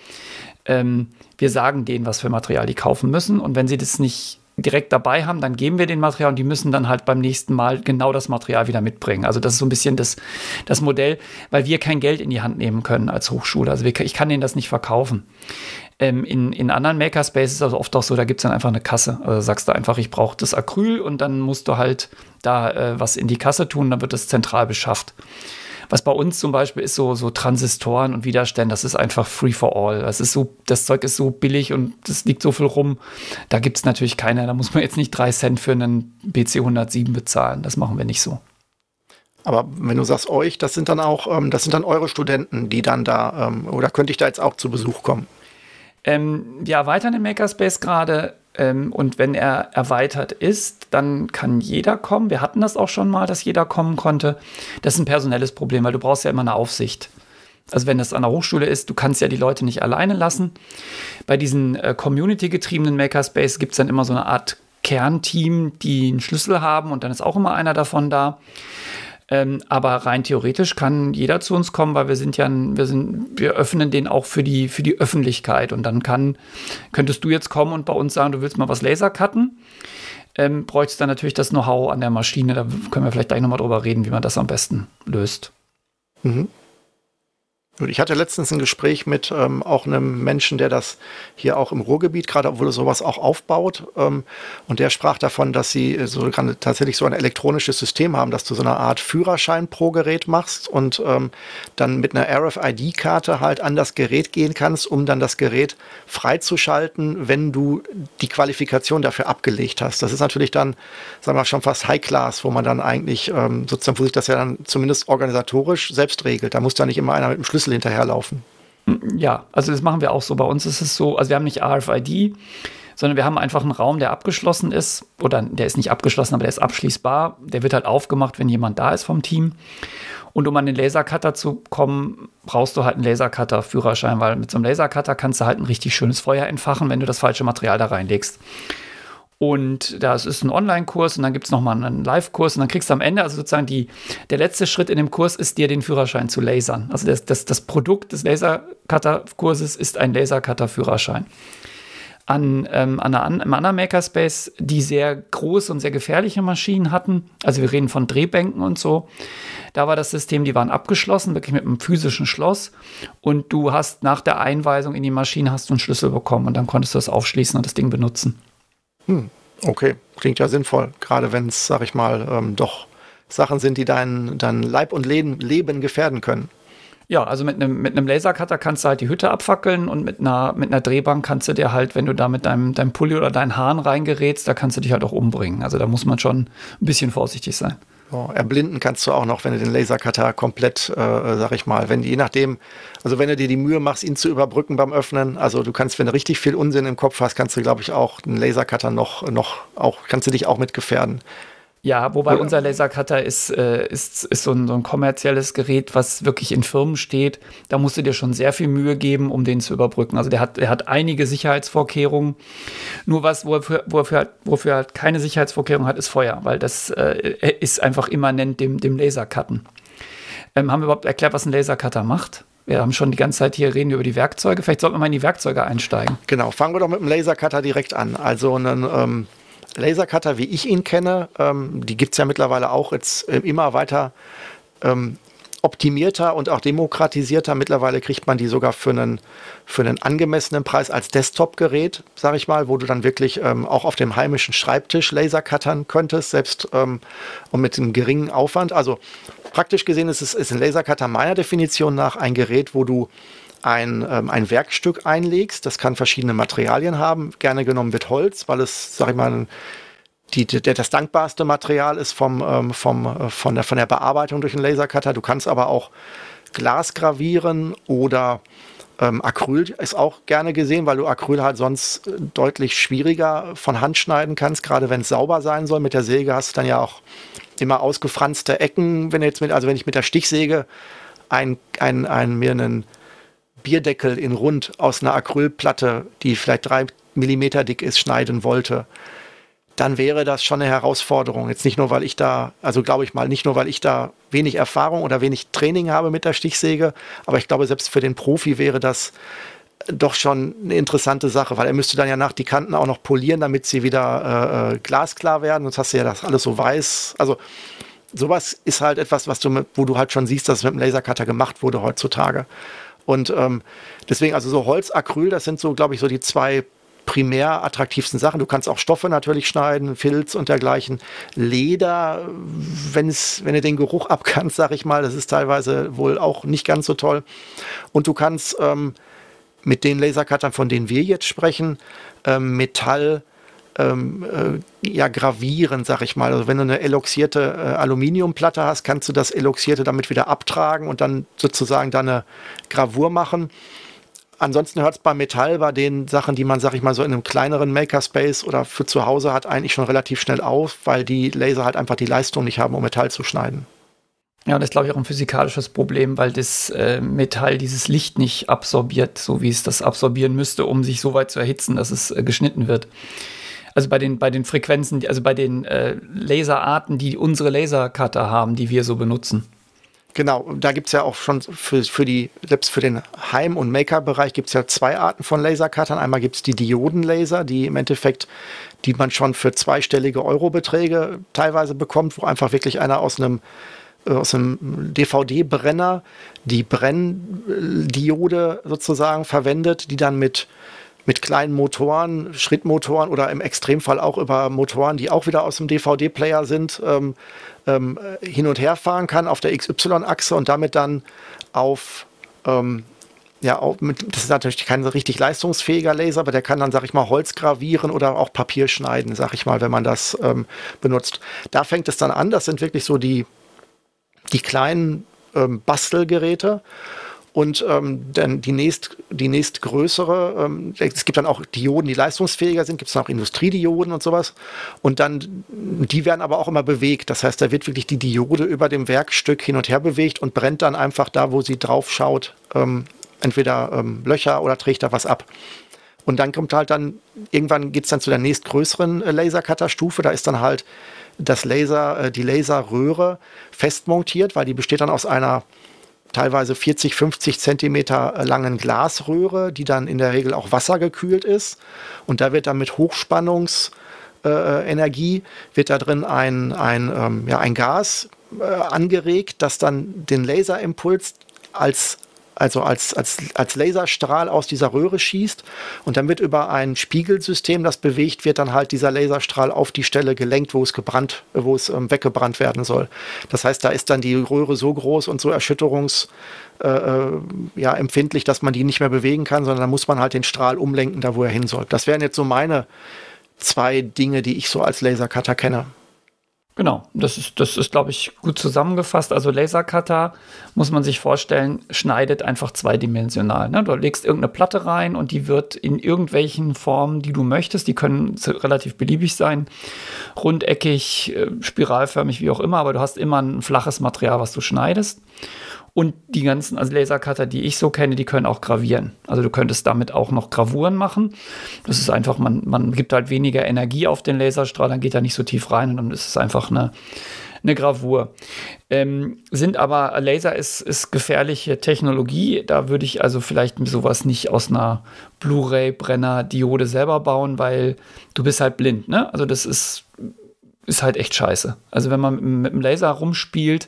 ähm, wir sagen denen, was für Material die kaufen müssen. Und wenn sie das nicht direkt dabei haben, dann geben wir den Material und die müssen dann halt beim nächsten Mal genau das Material wieder mitbringen. Also das ist so ein bisschen das, das Modell, weil wir kein Geld in die Hand nehmen können als Hochschule. Also wir, ich kann denen das nicht verkaufen. Ähm, in, in anderen Makerspaces ist also oft auch so, da gibt es dann einfach eine Kasse. Also sagst du einfach, ich brauche das Acryl und dann musst du halt da äh, was in die Kasse tun, dann wird das zentral beschafft. Was bei uns zum Beispiel ist, so, so Transistoren und Widerstände, das ist einfach free for all. Das ist so, das Zeug ist so billig und das liegt so viel rum. Da gibt es natürlich keine, da muss man jetzt nicht drei Cent für einen BC 107 bezahlen. Das machen wir nicht so. Aber wenn du sagst euch, das sind dann auch, ähm, das sind dann eure Studenten, die dann da, ähm, oder könnte ich da jetzt auch zu Besuch kommen? Ähm, wir erweitern den Makerspace gerade ähm, und wenn er erweitert ist, dann kann jeder kommen. Wir hatten das auch schon mal, dass jeder kommen konnte. Das ist ein personelles Problem, weil du brauchst ja immer eine Aufsicht. Also wenn das an der Hochschule ist, du kannst ja die Leute nicht alleine lassen. Bei diesen äh, community-getriebenen Makerspace gibt es dann immer so eine Art Kernteam, die einen Schlüssel haben und dann ist auch immer einer davon da. Ähm, aber rein theoretisch kann jeder zu uns kommen, weil wir sind ja, wir sind, wir öffnen den auch für die, für die Öffentlichkeit. Und dann kann, könntest du jetzt kommen und bei uns sagen, du willst mal was Lasercutten. Ähm, bräuchtest dann natürlich das Know-how an der Maschine. Da können wir vielleicht gleich nochmal drüber reden, wie man das am besten löst. Mhm. Ich hatte letztens ein Gespräch mit ähm, auch einem Menschen, der das hier auch im Ruhrgebiet gerade, obwohl er sowas auch aufbaut. Ähm, und der sprach davon, dass sie so tatsächlich so ein elektronisches System haben, dass du so eine Art Führerschein pro Gerät machst und ähm, dann mit einer RFID-Karte halt an das Gerät gehen kannst, um dann das Gerät freizuschalten, wenn du die Qualifikation dafür abgelegt hast. Das ist natürlich dann, sagen wir mal, schon fast High Class, wo man dann eigentlich ähm, sozusagen, wo sich das ja dann zumindest organisatorisch selbst regelt. Da muss da nicht immer einer mit dem Schlüssel Schlüssel hinterherlaufen. Ja, also das machen wir auch so. Bei uns ist es so, also wir haben nicht RFID, sondern wir haben einfach einen Raum, der abgeschlossen ist. Oder der ist nicht abgeschlossen, aber der ist abschließbar. Der wird halt aufgemacht, wenn jemand da ist vom Team. Und um an den Lasercutter zu kommen, brauchst du halt einen Lasercutter-Führerschein, weil mit so einem Lasercutter kannst du halt ein richtig schönes Feuer entfachen, wenn du das falsche Material da reinlegst. Und das ist ein Online-Kurs und dann gibt es nochmal einen Live-Kurs und dann kriegst du am Ende, also sozusagen die, der letzte Schritt in dem Kurs ist dir den Führerschein zu lasern. Also das, das, das Produkt des Lasercutter-Kurses ist ein Lasercutter-Führerschein. An, ähm, an einem anderen Makerspace, die sehr große und sehr gefährliche Maschinen hatten, also wir reden von Drehbänken und so, da war das System, die waren abgeschlossen, wirklich mit einem physischen Schloss und du hast nach der Einweisung in die Maschine hast du einen Schlüssel bekommen und dann konntest du das aufschließen und das Ding benutzen. Hm, okay, klingt ja sinnvoll, gerade wenn es, sag ich mal, ähm, doch Sachen sind, die dein, dein Leib und Leben, Leben gefährden können. Ja, also mit einem mit Lasercutter kannst du halt die Hütte abfackeln und mit einer, mit einer Drehbank kannst du dir halt, wenn du da mit deinem, deinem Pulli oder deinen Haaren reingerätst, da kannst du dich halt auch umbringen. Also da muss man schon ein bisschen vorsichtig sein. Oh, erblinden kannst du auch noch, wenn du den Lasercutter komplett, äh, sag ich mal, wenn je nachdem, also wenn du dir die Mühe machst, ihn zu überbrücken beim Öffnen, also du kannst, wenn du richtig viel Unsinn im Kopf hast, kannst du, glaube ich, auch den Lasercutter noch, noch, auch, kannst du dich auch mit gefährden. Ja, wobei ja. unser Lasercutter ist, äh, ist, ist so ein, so ein, kommerzielles Gerät, was wirklich in Firmen steht. Da musst du dir schon sehr viel Mühe geben, um den zu überbrücken. Also der hat, der hat einige Sicherheitsvorkehrungen. Nur was, wofür, wofür, halt, wofür halt keine Sicherheitsvorkehrung hat, ist Feuer, weil das äh, ist einfach immanent dem, dem Lasercutten. Ähm, haben wir überhaupt erklärt, was ein Lasercutter macht? Wir haben schon die ganze Zeit hier reden über die Werkzeuge. Vielleicht sollten wir mal in die Werkzeuge einsteigen. Genau, fangen wir doch mit dem Lasercutter direkt an. Also einen ähm, Lasercutter, wie ich ihn kenne, ähm, die gibt es ja mittlerweile auch jetzt äh, immer weiter ähm, optimierter und auch demokratisierter. Mittlerweile kriegt man die sogar für einen, für einen angemessenen Preis als Desktop-Gerät, sage ich mal, wo du dann wirklich ähm, auch auf dem heimischen Schreibtisch Laser cuttern könntest, selbst ähm, und mit einem geringen Aufwand. Also praktisch gesehen ist es ist ein Lasercutter meiner Definition nach ein Gerät, wo du ein, ähm, ein Werkstück einlegst. Das kann verschiedene Materialien haben. Gerne genommen wird Holz, weil es, sag ich mal, die, die, das dankbarste Material ist vom, ähm, vom, äh, von, der, von der Bearbeitung durch einen Lasercutter. Du kannst aber auch Glas gravieren oder ähm, Acryl ist auch gerne gesehen, weil du Acryl halt sonst äh, deutlich schwieriger von Hand schneiden kannst, gerade wenn es sauber sein soll. Mit der Säge hast du dann ja auch immer ausgefranste Ecken. Wenn jetzt mit, also wenn ich mit der Stichsäge ein, ein, ein, mir einen Bierdeckel in rund aus einer Acrylplatte, die vielleicht drei Millimeter dick ist, schneiden wollte, dann wäre das schon eine Herausforderung. Jetzt nicht nur, weil ich da, also glaube ich mal, nicht nur, weil ich da wenig Erfahrung oder wenig Training habe mit der Stichsäge, aber ich glaube, selbst für den Profi wäre das doch schon eine interessante Sache, weil er müsste dann ja nach die Kanten auch noch polieren, damit sie wieder äh, äh glasklar werden. Sonst hast du ja das alles so weiß. Also sowas ist halt etwas, was du, wo du halt schon siehst, dass es mit dem Lasercutter gemacht wurde heutzutage. Und ähm, deswegen, also so Holz, Acryl, das sind so, glaube ich, so die zwei primär attraktivsten Sachen. Du kannst auch Stoffe natürlich schneiden, Filz und dergleichen. Leder, wenn es, wenn du den Geruch abkannst, sag ich mal, das ist teilweise wohl auch nicht ganz so toll. Und du kannst ähm, mit den Lasercuttern, von denen wir jetzt sprechen, ähm, Metall ähm, äh, ja, gravieren, sag ich mal. Also wenn du eine eloxierte äh, Aluminiumplatte hast, kannst du das Eloxierte damit wieder abtragen und dann sozusagen deine Gravur machen. Ansonsten hört es bei Metall, bei den Sachen, die man, sag ich mal, so in einem kleineren Makerspace oder für zu Hause hat, eigentlich schon relativ schnell auf, weil die Laser halt einfach die Leistung nicht haben, um Metall zu schneiden. Ja, das ist, glaube ich, auch ein physikalisches Problem, weil das äh, Metall dieses Licht nicht absorbiert, so wie es das absorbieren müsste, um sich so weit zu erhitzen, dass es äh, geschnitten wird. Also bei den, bei den Frequenzen, also bei den äh, Laserarten, die unsere Lasercutter haben, die wir so benutzen. Genau, da gibt es ja auch schon für, für die, selbst für den Heim- und Maker-Bereich gibt es ja zwei Arten von Lasercuttern. Einmal gibt es die Diodenlaser, die im Endeffekt, die man schon für zweistellige Eurobeträge teilweise bekommt, wo einfach wirklich einer aus einem äh, aus einem DVD-Brenner die Brenndiode sozusagen verwendet, die dann mit mit kleinen Motoren, Schrittmotoren oder im Extremfall auch über Motoren, die auch wieder aus dem DVD-Player sind, ähm, ähm, hin und her fahren kann auf der XY-Achse und damit dann auf ähm, ja, auch mit, das ist natürlich kein richtig leistungsfähiger Laser, aber der kann dann, sag ich mal, Holz gravieren oder auch Papier schneiden, sag ich mal, wenn man das ähm, benutzt. Da fängt es dann an, das sind wirklich so die, die kleinen ähm, Bastelgeräte. Und ähm, dann die nächst, die nächstgrößere, ähm, es gibt dann auch Dioden, die leistungsfähiger sind, gibt es auch Industriedioden und sowas. Und dann, die werden aber auch immer bewegt. Das heißt, da wird wirklich die Diode über dem Werkstück hin und her bewegt und brennt dann einfach da, wo sie drauf schaut, ähm, entweder ähm, Löcher oder trägt da was ab. Und dann kommt halt dann, irgendwann geht es dann zu der nächstgrößeren äh, Lasercutter-Stufe. Da ist dann halt das Laser, äh, die Laserröhre festmontiert, weil die besteht dann aus einer teilweise 40, 50 Zentimeter langen Glasröhre, die dann in der Regel auch wassergekühlt ist. Und da wird dann mit Hochspannungsenergie, äh, wird da drin ein, ein, ähm, ja, ein Gas äh, angeregt, das dann den Laserimpuls als also als, als, als Laserstrahl aus dieser Röhre schießt und dann wird über ein Spiegelsystem, das bewegt wird, dann halt dieser Laserstrahl auf die Stelle gelenkt, wo es gebrannt, wo es ähm, weggebrannt werden soll. Das heißt, da ist dann die Röhre so groß und so erschütterungs äh, äh, ja, empfindlich, dass man die nicht mehr bewegen kann, sondern da muss man halt den Strahl umlenken, da wo er hin soll. Das wären jetzt so meine zwei Dinge, die ich so als Lasercutter kenne. Genau, das ist, das ist, glaube ich, gut zusammengefasst. Also Lasercutter, muss man sich vorstellen, schneidet einfach zweidimensional. Ne? Du legst irgendeine Platte rein und die wird in irgendwelchen Formen, die du möchtest, die können relativ beliebig sein, rundeckig, äh, spiralförmig, wie auch immer, aber du hast immer ein flaches Material, was du schneidest. Und die ganzen also Lasercutter, die ich so kenne, die können auch gravieren. Also du könntest damit auch noch Gravuren machen. Das ist einfach, man, man gibt halt weniger Energie auf den Laserstrahl, dann geht er nicht so tief rein und dann ist es einfach eine, eine Gravur. Ähm, sind aber, Laser ist, ist gefährliche Technologie. Da würde ich also vielleicht sowas nicht aus einer Blu-ray-Brenner-Diode selber bauen, weil du bist halt blind. Ne? Also das ist, ist halt echt scheiße. Also wenn man mit dem Laser rumspielt,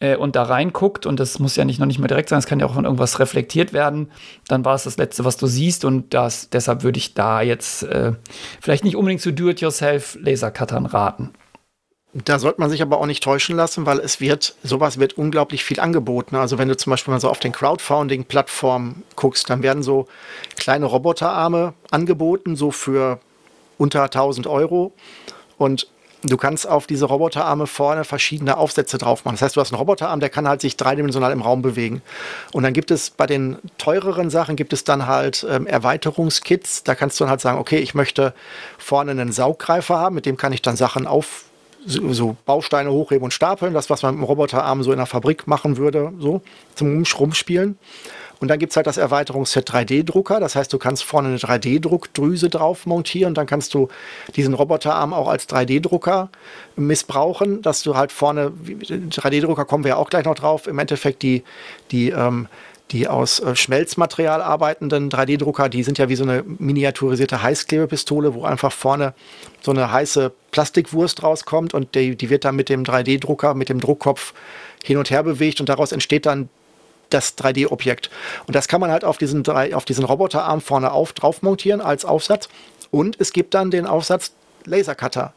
äh, und da reinguckt, und das muss ja nicht noch nicht mehr direkt sein, es kann ja auch von irgendwas reflektiert werden, dann war es das Letzte, was du siehst. Und das, deshalb würde ich da jetzt äh, vielleicht nicht unbedingt zu Do-it-yourself-Lasercuttern raten. Da sollte man sich aber auch nicht täuschen lassen, weil es wird, sowas wird unglaublich viel angeboten. Also wenn du zum Beispiel mal so auf den Crowdfunding-Plattformen guckst, dann werden so kleine Roboterarme angeboten, so für unter 1000 Euro. Und Du kannst auf diese Roboterarme vorne verschiedene Aufsätze drauf machen. Das heißt, du hast einen Roboterarm, der kann halt sich dreidimensional im Raum bewegen. Und dann gibt es bei den teureren Sachen gibt es dann halt ähm, Erweiterungskits. Da kannst du dann halt sagen, okay, ich möchte vorne einen Sauggreifer haben, mit dem kann ich dann Sachen auf so, Bausteine hochheben und stapeln. Das, was man mit dem Roboterarm so in der Fabrik machen würde, so zum Rumspielen. Und dann gibt es halt das Erweiterungsset 3D-Drucker. Das heißt, du kannst vorne eine 3D-Druckdrüse drauf montieren. Dann kannst du diesen Roboterarm auch als 3D-Drucker missbrauchen, dass du halt vorne, 3D-Drucker kommen wir ja auch gleich noch drauf, im Endeffekt die, die, ähm, die aus äh, Schmelzmaterial arbeitenden 3D-Drucker, die sind ja wie so eine miniaturisierte Heißklebepistole, wo einfach vorne so eine heiße Plastikwurst rauskommt und die, die wird dann mit dem 3D-Drucker, mit dem Druckkopf hin und her bewegt und daraus entsteht dann das 3D-Objekt. Und das kann man halt auf diesen, auf diesen Roboterarm vorne auf, drauf montieren als Aufsatz. Und es gibt dann den Aufsatz Lasercutter.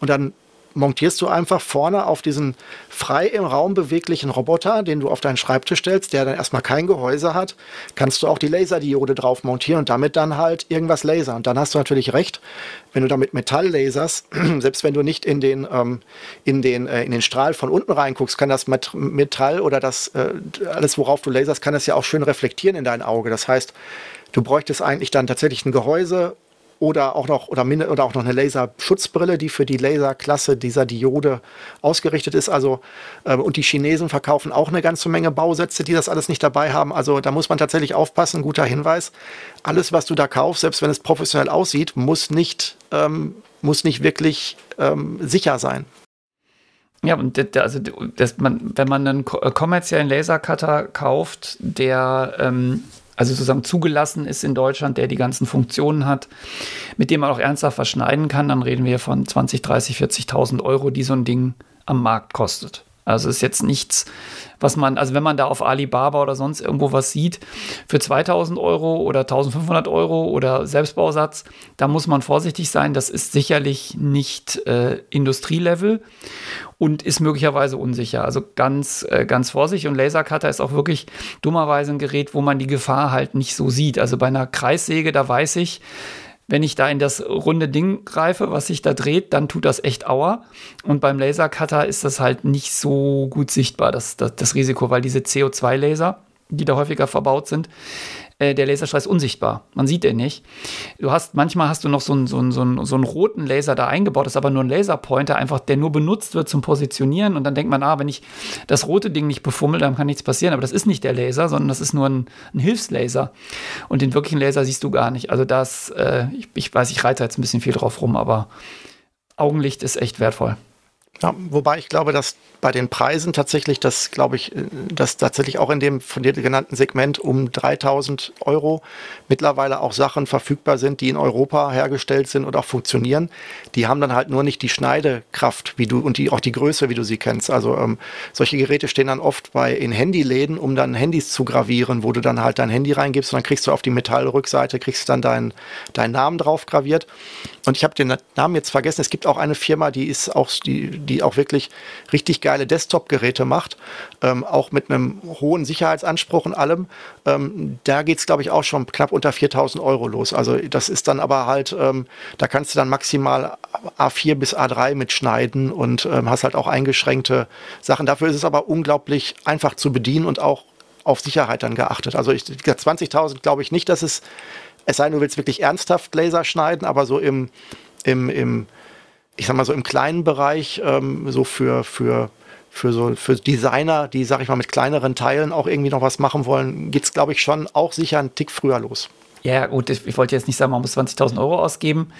Und dann montierst du einfach vorne auf diesen frei im Raum beweglichen Roboter, den du auf deinen Schreibtisch stellst, der dann erstmal kein Gehäuse hat, kannst du auch die Laserdiode drauf montieren und damit dann halt irgendwas lasern. Und dann hast du natürlich recht, wenn du damit Metall laserst, <clears throat> selbst wenn du nicht in den, ähm, in den, äh, in den Strahl von unten reinguckst, kann das Metall oder das äh, alles, worauf du laserst, kann das ja auch schön reflektieren in dein Auge. Das heißt, du bräuchtest eigentlich dann tatsächlich ein Gehäuse oder auch noch oder, oder auch noch eine Laserschutzbrille, die für die Laserklasse dieser Diode ausgerichtet ist. Also äh, und die Chinesen verkaufen auch eine ganze Menge Bausätze, die das alles nicht dabei haben. Also da muss man tatsächlich aufpassen. Guter Hinweis: Alles, was du da kaufst, selbst wenn es professionell aussieht, muss nicht ähm, muss nicht wirklich ähm, sicher sein. Ja, und also das, man, wenn man einen kommerziellen Lasercutter kauft, der ähm, also sozusagen zugelassen ist in Deutschland, der die ganzen Funktionen hat, mit dem man auch ernsthaft verschneiden kann, dann reden wir von 20, 30, 40.000 Euro, die so ein Ding am Markt kostet. Also ist jetzt nichts, was man, also wenn man da auf Alibaba oder sonst irgendwo was sieht, für 2000 Euro oder 1500 Euro oder Selbstbausatz, da muss man vorsichtig sein. Das ist sicherlich nicht äh, Industrielevel und ist möglicherweise unsicher. Also ganz, äh, ganz vorsichtig. Und Lasercutter ist auch wirklich dummerweise ein Gerät, wo man die Gefahr halt nicht so sieht. Also bei einer Kreissäge, da weiß ich, wenn ich da in das runde Ding greife, was sich da dreht, dann tut das echt Aua. Und beim Lasercutter ist das halt nicht so gut sichtbar, das, das, das Risiko, weil diese CO2-Laser, die da häufiger verbaut sind, äh, der Laserstrahl ist unsichtbar. Man sieht den nicht. Du hast, manchmal hast du noch so einen, so, einen, so, einen, so einen roten Laser da eingebaut, das ist aber nur ein Laserpointer, einfach, der nur benutzt wird zum Positionieren. Und dann denkt man, ah, wenn ich das rote Ding nicht befummel, dann kann nichts passieren. Aber das ist nicht der Laser, sondern das ist nur ein, ein Hilfslaser. Und den wirklichen Laser siehst du gar nicht. Also das, äh, ich, ich weiß, ich reite jetzt ein bisschen viel drauf rum, aber Augenlicht ist echt wertvoll. Ja, wobei ich glaube, dass bei den Preisen tatsächlich, das glaube ich, dass tatsächlich auch in dem von dir genannten Segment um 3000 Euro mittlerweile auch Sachen verfügbar sind, die in Europa hergestellt sind und auch funktionieren. Die haben dann halt nur nicht die Schneidekraft, wie du und die auch die Größe, wie du sie kennst. Also ähm, solche Geräte stehen dann oft bei in Handyläden, um dann Handys zu gravieren, wo du dann halt dein Handy reingibst und dann kriegst du auf die Metallrückseite kriegst dann deinen deinen Namen drauf graviert. Und ich habe den Namen jetzt vergessen. Es gibt auch eine Firma, die ist auch die die auch wirklich richtig geile Desktop-Geräte macht, ähm, auch mit einem hohen Sicherheitsanspruch und allem. Ähm, da geht es, glaube ich, auch schon knapp unter 4000 Euro los. Also das ist dann aber halt, ähm, da kannst du dann maximal A4 bis A3 mitschneiden und ähm, hast halt auch eingeschränkte Sachen. Dafür ist es aber unglaublich einfach zu bedienen und auch auf Sicherheit dann geachtet. Also 20.000 glaube ich nicht, dass es, es sei denn, du willst wirklich ernsthaft Laser schneiden, aber so im, im, im ich sag mal so im kleinen Bereich, ähm, so für, für, für so für Designer, die, sag ich mal, mit kleineren Teilen auch irgendwie noch was machen wollen, geht es, glaube ich, schon auch sicher einen Tick früher los. Ja, gut, ich wollte jetzt nicht sagen, man muss 20.000 Euro ausgeben,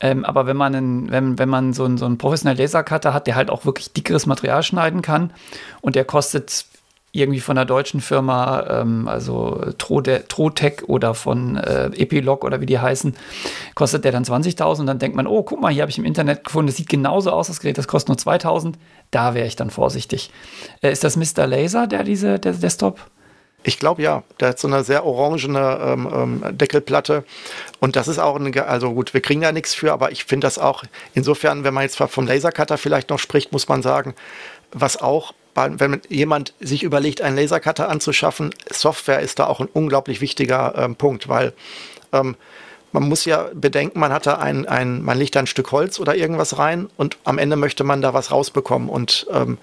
ähm, aber wenn man, einen, wenn, wenn man so einen, so einen professionellen Lasercutter hat, der halt auch wirklich dickeres Material schneiden kann und der kostet irgendwie von einer deutschen Firma, ähm, also Trotec oder von äh, Epilog oder wie die heißen, kostet der dann 20.000. Dann denkt man, oh, guck mal, hier habe ich im Internet gefunden, das sieht genauso aus, das Gerät, das kostet nur 2.000. Da wäre ich dann vorsichtig. Äh, ist das Mr. Laser, der diese, der Desktop? Ich glaube ja, der hat so eine sehr orangene ähm, ähm, Deckelplatte und das ist auch eine, also gut, wir kriegen da nichts für, aber ich finde das auch, insofern, wenn man jetzt vom Lasercutter vielleicht noch spricht, muss man sagen, was auch wenn jemand sich überlegt, einen Lasercutter anzuschaffen, Software ist da auch ein unglaublich wichtiger ähm, Punkt, weil ähm, man muss ja bedenken, man hat da ein, ein, man legt da ein Stück Holz oder irgendwas rein und am Ende möchte man da was rausbekommen und ähm,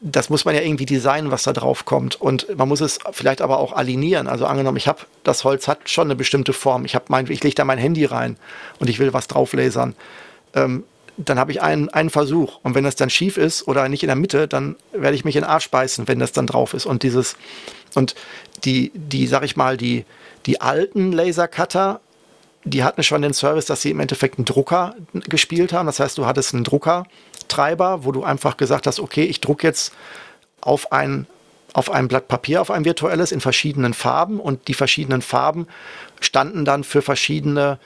das muss man ja irgendwie designen, was da drauf kommt. Und man muss es vielleicht aber auch alignieren. Also angenommen, ich habe, das Holz hat schon eine bestimmte Form. Ich habe mein, ich lege da mein Handy rein und ich will was drauf lasern. Ähm, dann habe ich einen, einen Versuch. Und wenn das dann schief ist oder nicht in der Mitte, dann werde ich mich in den Arsch beißen, wenn das dann drauf ist. Und dieses, und die, die, sag ich mal, die, die alten Lasercutter, die hatten schon den Service, dass sie im Endeffekt einen Drucker gespielt haben. Das heißt, du hattest einen Druckertreiber, wo du einfach gesagt hast, okay, ich drucke jetzt auf ein, auf ein Blatt Papier, auf ein virtuelles in verschiedenen Farben und die verschiedenen Farben standen dann für verschiedene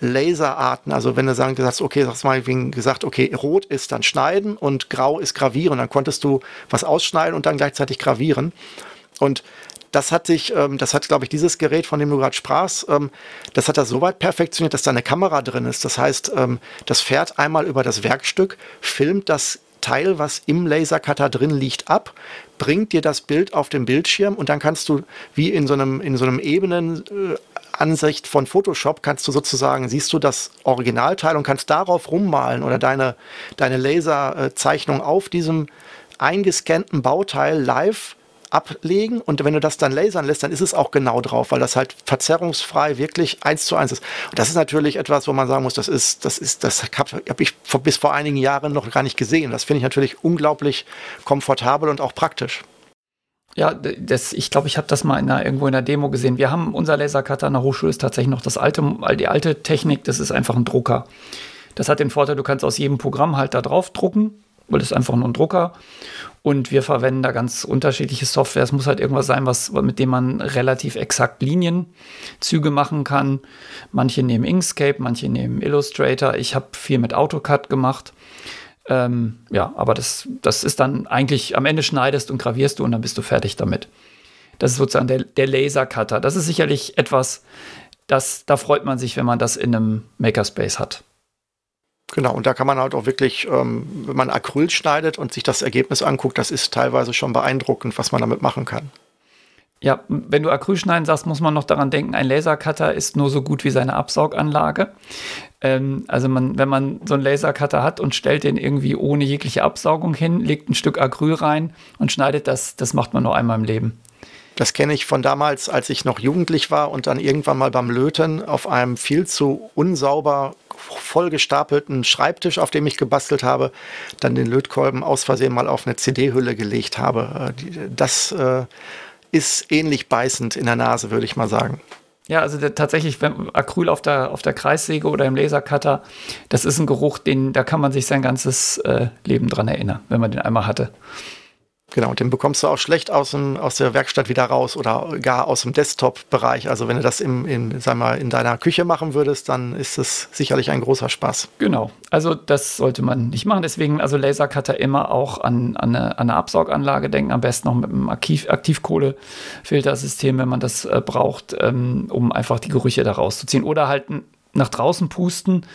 Laserarten, also wenn du sagen sagst, okay, sagst mal gesagt, okay, rot ist dann schneiden und grau ist gravieren, dann konntest du was ausschneiden und dann gleichzeitig gravieren. Und das hat sich, ähm, das hat, glaube ich, dieses Gerät, von dem du gerade sprachst, ähm, das hat das so weit perfektioniert, dass da eine Kamera drin ist. Das heißt, ähm, das fährt einmal über das Werkstück, filmt das Teil, was im Lasercutter drin liegt, ab, bringt dir das Bild auf dem Bildschirm und dann kannst du wie in so einem, in so einem Ebenen äh, Ansicht von Photoshop kannst du sozusagen, siehst du das Originalteil und kannst darauf rummalen oder deine, deine Laserzeichnung auf diesem eingescannten Bauteil live ablegen und wenn du das dann lasern lässt, dann ist es auch genau drauf, weil das halt verzerrungsfrei wirklich eins zu eins ist. Und das ist natürlich etwas, wo man sagen muss, das ist, das ist, das habe hab ich bis vor einigen Jahren noch gar nicht gesehen. Das finde ich natürlich unglaublich komfortabel und auch praktisch. Ja, das, ich glaube, ich habe das mal in einer, irgendwo in der Demo gesehen. Wir haben unser Lasercutter an der Hochschule ist tatsächlich noch das alte, die alte Technik, das ist einfach ein Drucker. Das hat den Vorteil, du kannst aus jedem Programm halt da drauf drucken, weil das ist einfach nur ein Drucker. Und wir verwenden da ganz unterschiedliche Software. Es muss halt irgendwas sein, was, mit dem man relativ exakt Linienzüge machen kann. Manche nehmen Inkscape, manche nehmen Illustrator. Ich habe viel mit AutoCAD gemacht. Ähm, ja, aber das, das ist dann eigentlich, am Ende schneidest und gravierst du und dann bist du fertig damit. Das ist sozusagen der, der Lasercutter. Das ist sicherlich etwas, das, da freut man sich, wenn man das in einem Makerspace hat. Genau, und da kann man halt auch wirklich, ähm, wenn man Acryl schneidet und sich das Ergebnis anguckt, das ist teilweise schon beeindruckend, was man damit machen kann. Ja, wenn du Acryl schneiden sagst, muss man noch daran denken, ein Lasercutter ist nur so gut wie seine Absauganlage. Ähm, also man, wenn man so einen Lasercutter hat und stellt den irgendwie ohne jegliche Absaugung hin, legt ein Stück Acryl rein und schneidet das, das macht man nur einmal im Leben. Das kenne ich von damals, als ich noch jugendlich war und dann irgendwann mal beim Löten auf einem viel zu unsauber vollgestapelten Schreibtisch, auf dem ich gebastelt habe, dann den Lötkolben aus Versehen mal auf eine CD-Hülle gelegt habe. Äh, das äh, ist ähnlich beißend in der Nase, würde ich mal sagen. Ja, also der, tatsächlich, wenn Acryl auf der, auf der Kreissäge oder im Lasercutter, das ist ein Geruch, den, da kann man sich sein ganzes äh, Leben dran erinnern, wenn man den einmal hatte. Genau, den bekommst du auch schlecht aus, dem, aus der Werkstatt wieder raus oder gar aus dem Desktop-Bereich. Also wenn du das im, in, sag mal, in deiner Küche machen würdest, dann ist es sicherlich ein großer Spaß. Genau, also das sollte man nicht machen. Deswegen also Lasercutter immer auch an, an, eine, an eine Absauganlage denken. Am besten noch mit einem Aktiv, Aktivkohlefiltersystem, wenn man das äh, braucht, ähm, um einfach die Gerüche da rauszuziehen. Oder halt nach draußen pusten.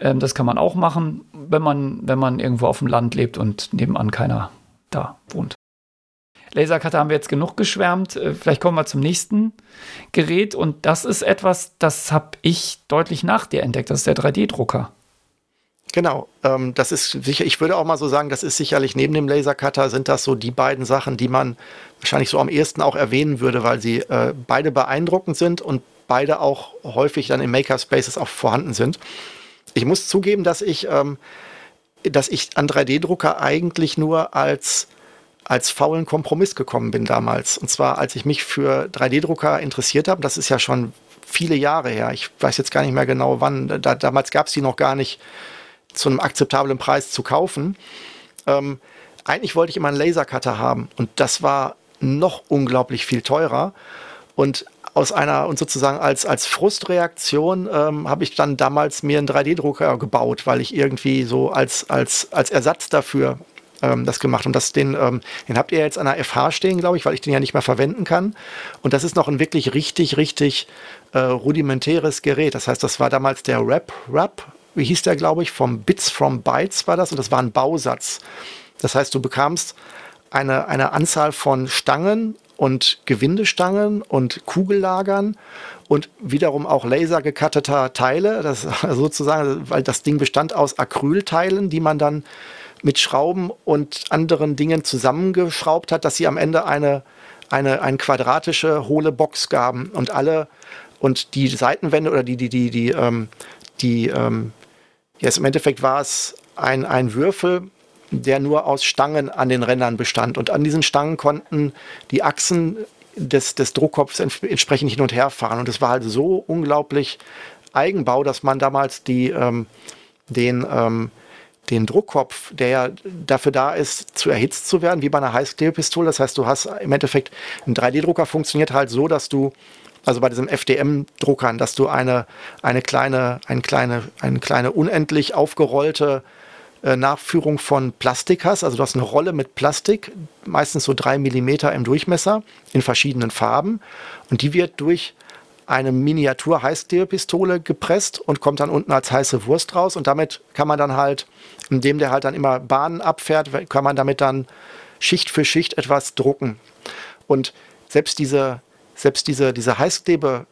Ähm, das kann man auch machen, wenn man, wenn man irgendwo auf dem Land lebt und nebenan keiner da wohnt. Lasercutter haben wir jetzt genug geschwärmt. Äh, vielleicht kommen wir zum nächsten Gerät. Und das ist etwas, das habe ich deutlich nach dir entdeckt. Das ist der 3D-Drucker. Genau, ähm, das ist sicher, ich würde auch mal so sagen, das ist sicherlich neben dem Lasercutter sind das so die beiden Sachen, die man wahrscheinlich so am ehesten auch erwähnen würde, weil sie äh, beide beeindruckend sind und beide auch häufig dann in Makerspaces auch vorhanden sind. Ich muss zugeben, dass ich ähm, dass ich an 3D-Drucker eigentlich nur als, als faulen Kompromiss gekommen bin damals. Und zwar, als ich mich für 3D-Drucker interessiert habe, das ist ja schon viele Jahre her. Ich weiß jetzt gar nicht mehr genau wann. Da, damals gab es die noch gar nicht zu einem akzeptablen Preis zu kaufen. Ähm, eigentlich wollte ich immer einen Lasercutter haben und das war noch unglaublich viel teurer. Und aus einer und sozusagen als, als Frustreaktion ähm, habe ich dann damals mir einen 3D-Drucker gebaut, weil ich irgendwie so als, als, als Ersatz dafür ähm, das gemacht. Und das, den, ähm, den habt ihr jetzt an der FH stehen, glaube ich, weil ich den ja nicht mehr verwenden kann. Und das ist noch ein wirklich richtig, richtig äh, rudimentäres Gerät. Das heißt, das war damals der Rap, Rap, wie hieß der, glaube ich, vom Bits from Bytes war das. Und das war ein Bausatz. Das heißt, du bekamst eine, eine Anzahl von Stangen und Gewindestangen und Kugellagern und wiederum auch lasergekatteter Teile, das <laughs> sozusagen, weil das Ding bestand aus Acrylteilen, die man dann mit Schrauben und anderen Dingen zusammengeschraubt hat, dass sie am Ende eine, eine, eine quadratische hohle Box gaben. Und alle und die Seitenwände oder die, die, die, die, ähm, die, ähm, yes, im Endeffekt war es ein, ein Würfel, der nur aus Stangen an den Rändern bestand. Und an diesen Stangen konnten die Achsen des, des Druckkopfs entsprechend hin und her fahren. Und es war halt so unglaublich Eigenbau, dass man damals die, ähm, den, ähm, den Druckkopf, der ja dafür da ist, zu erhitzt zu werden, wie bei einer Heißklebepistole. Das heißt, du hast im Endeffekt, ein 3D-Drucker funktioniert halt so, dass du also bei diesem FDM-Druckern, dass du eine, eine kleine, eine kleine, eine kleine unendlich aufgerollte äh, Nachführung von Plastik hast. Also du hast eine Rolle mit Plastik, meistens so drei Millimeter im Durchmesser, in verschiedenen Farben. Und die wird durch eine Miniatur-Heißklebepistole gepresst und kommt dann unten als heiße Wurst raus. Und damit kann man dann halt, indem der halt dann immer Bahnen abfährt, kann man damit dann Schicht für Schicht etwas drucken. Und selbst diese, selbst diese, diese Heißklebe,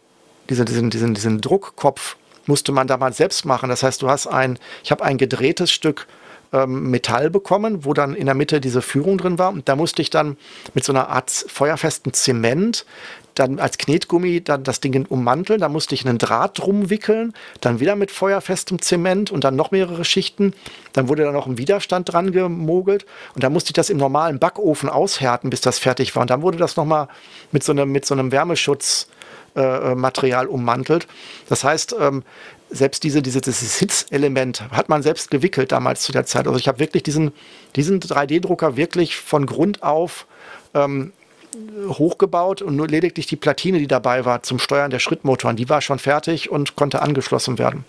diese, diesen, diesen, diesen Druckkopf musste man damals selbst machen. Das heißt, du hast ein, ich habe ein gedrehtes Stück ähm, Metall bekommen, wo dann in der Mitte diese Führung drin war. Und da musste ich dann mit so einer Art feuerfesten Zement dann als Knetgummi dann das Ding ummanteln. Da musste ich einen Draht drum wickeln, dann wieder mit feuerfestem Zement und dann noch mehrere Schichten. Dann wurde da noch ein Widerstand dran gemogelt und dann musste ich das im normalen Backofen aushärten, bis das fertig war. Und dann wurde das nochmal mit so einem, mit so einem Wärmeschutzmaterial äh, ummantelt. Das heißt, ähm, selbst diese, diese, dieses Hitzelement hat man selbst gewickelt damals zu der Zeit. Also ich habe wirklich diesen, diesen 3D-Drucker wirklich von Grund auf ähm, hochgebaut und nur lediglich die Platine, die dabei war zum Steuern der Schrittmotoren, die war schon fertig und konnte angeschlossen werden.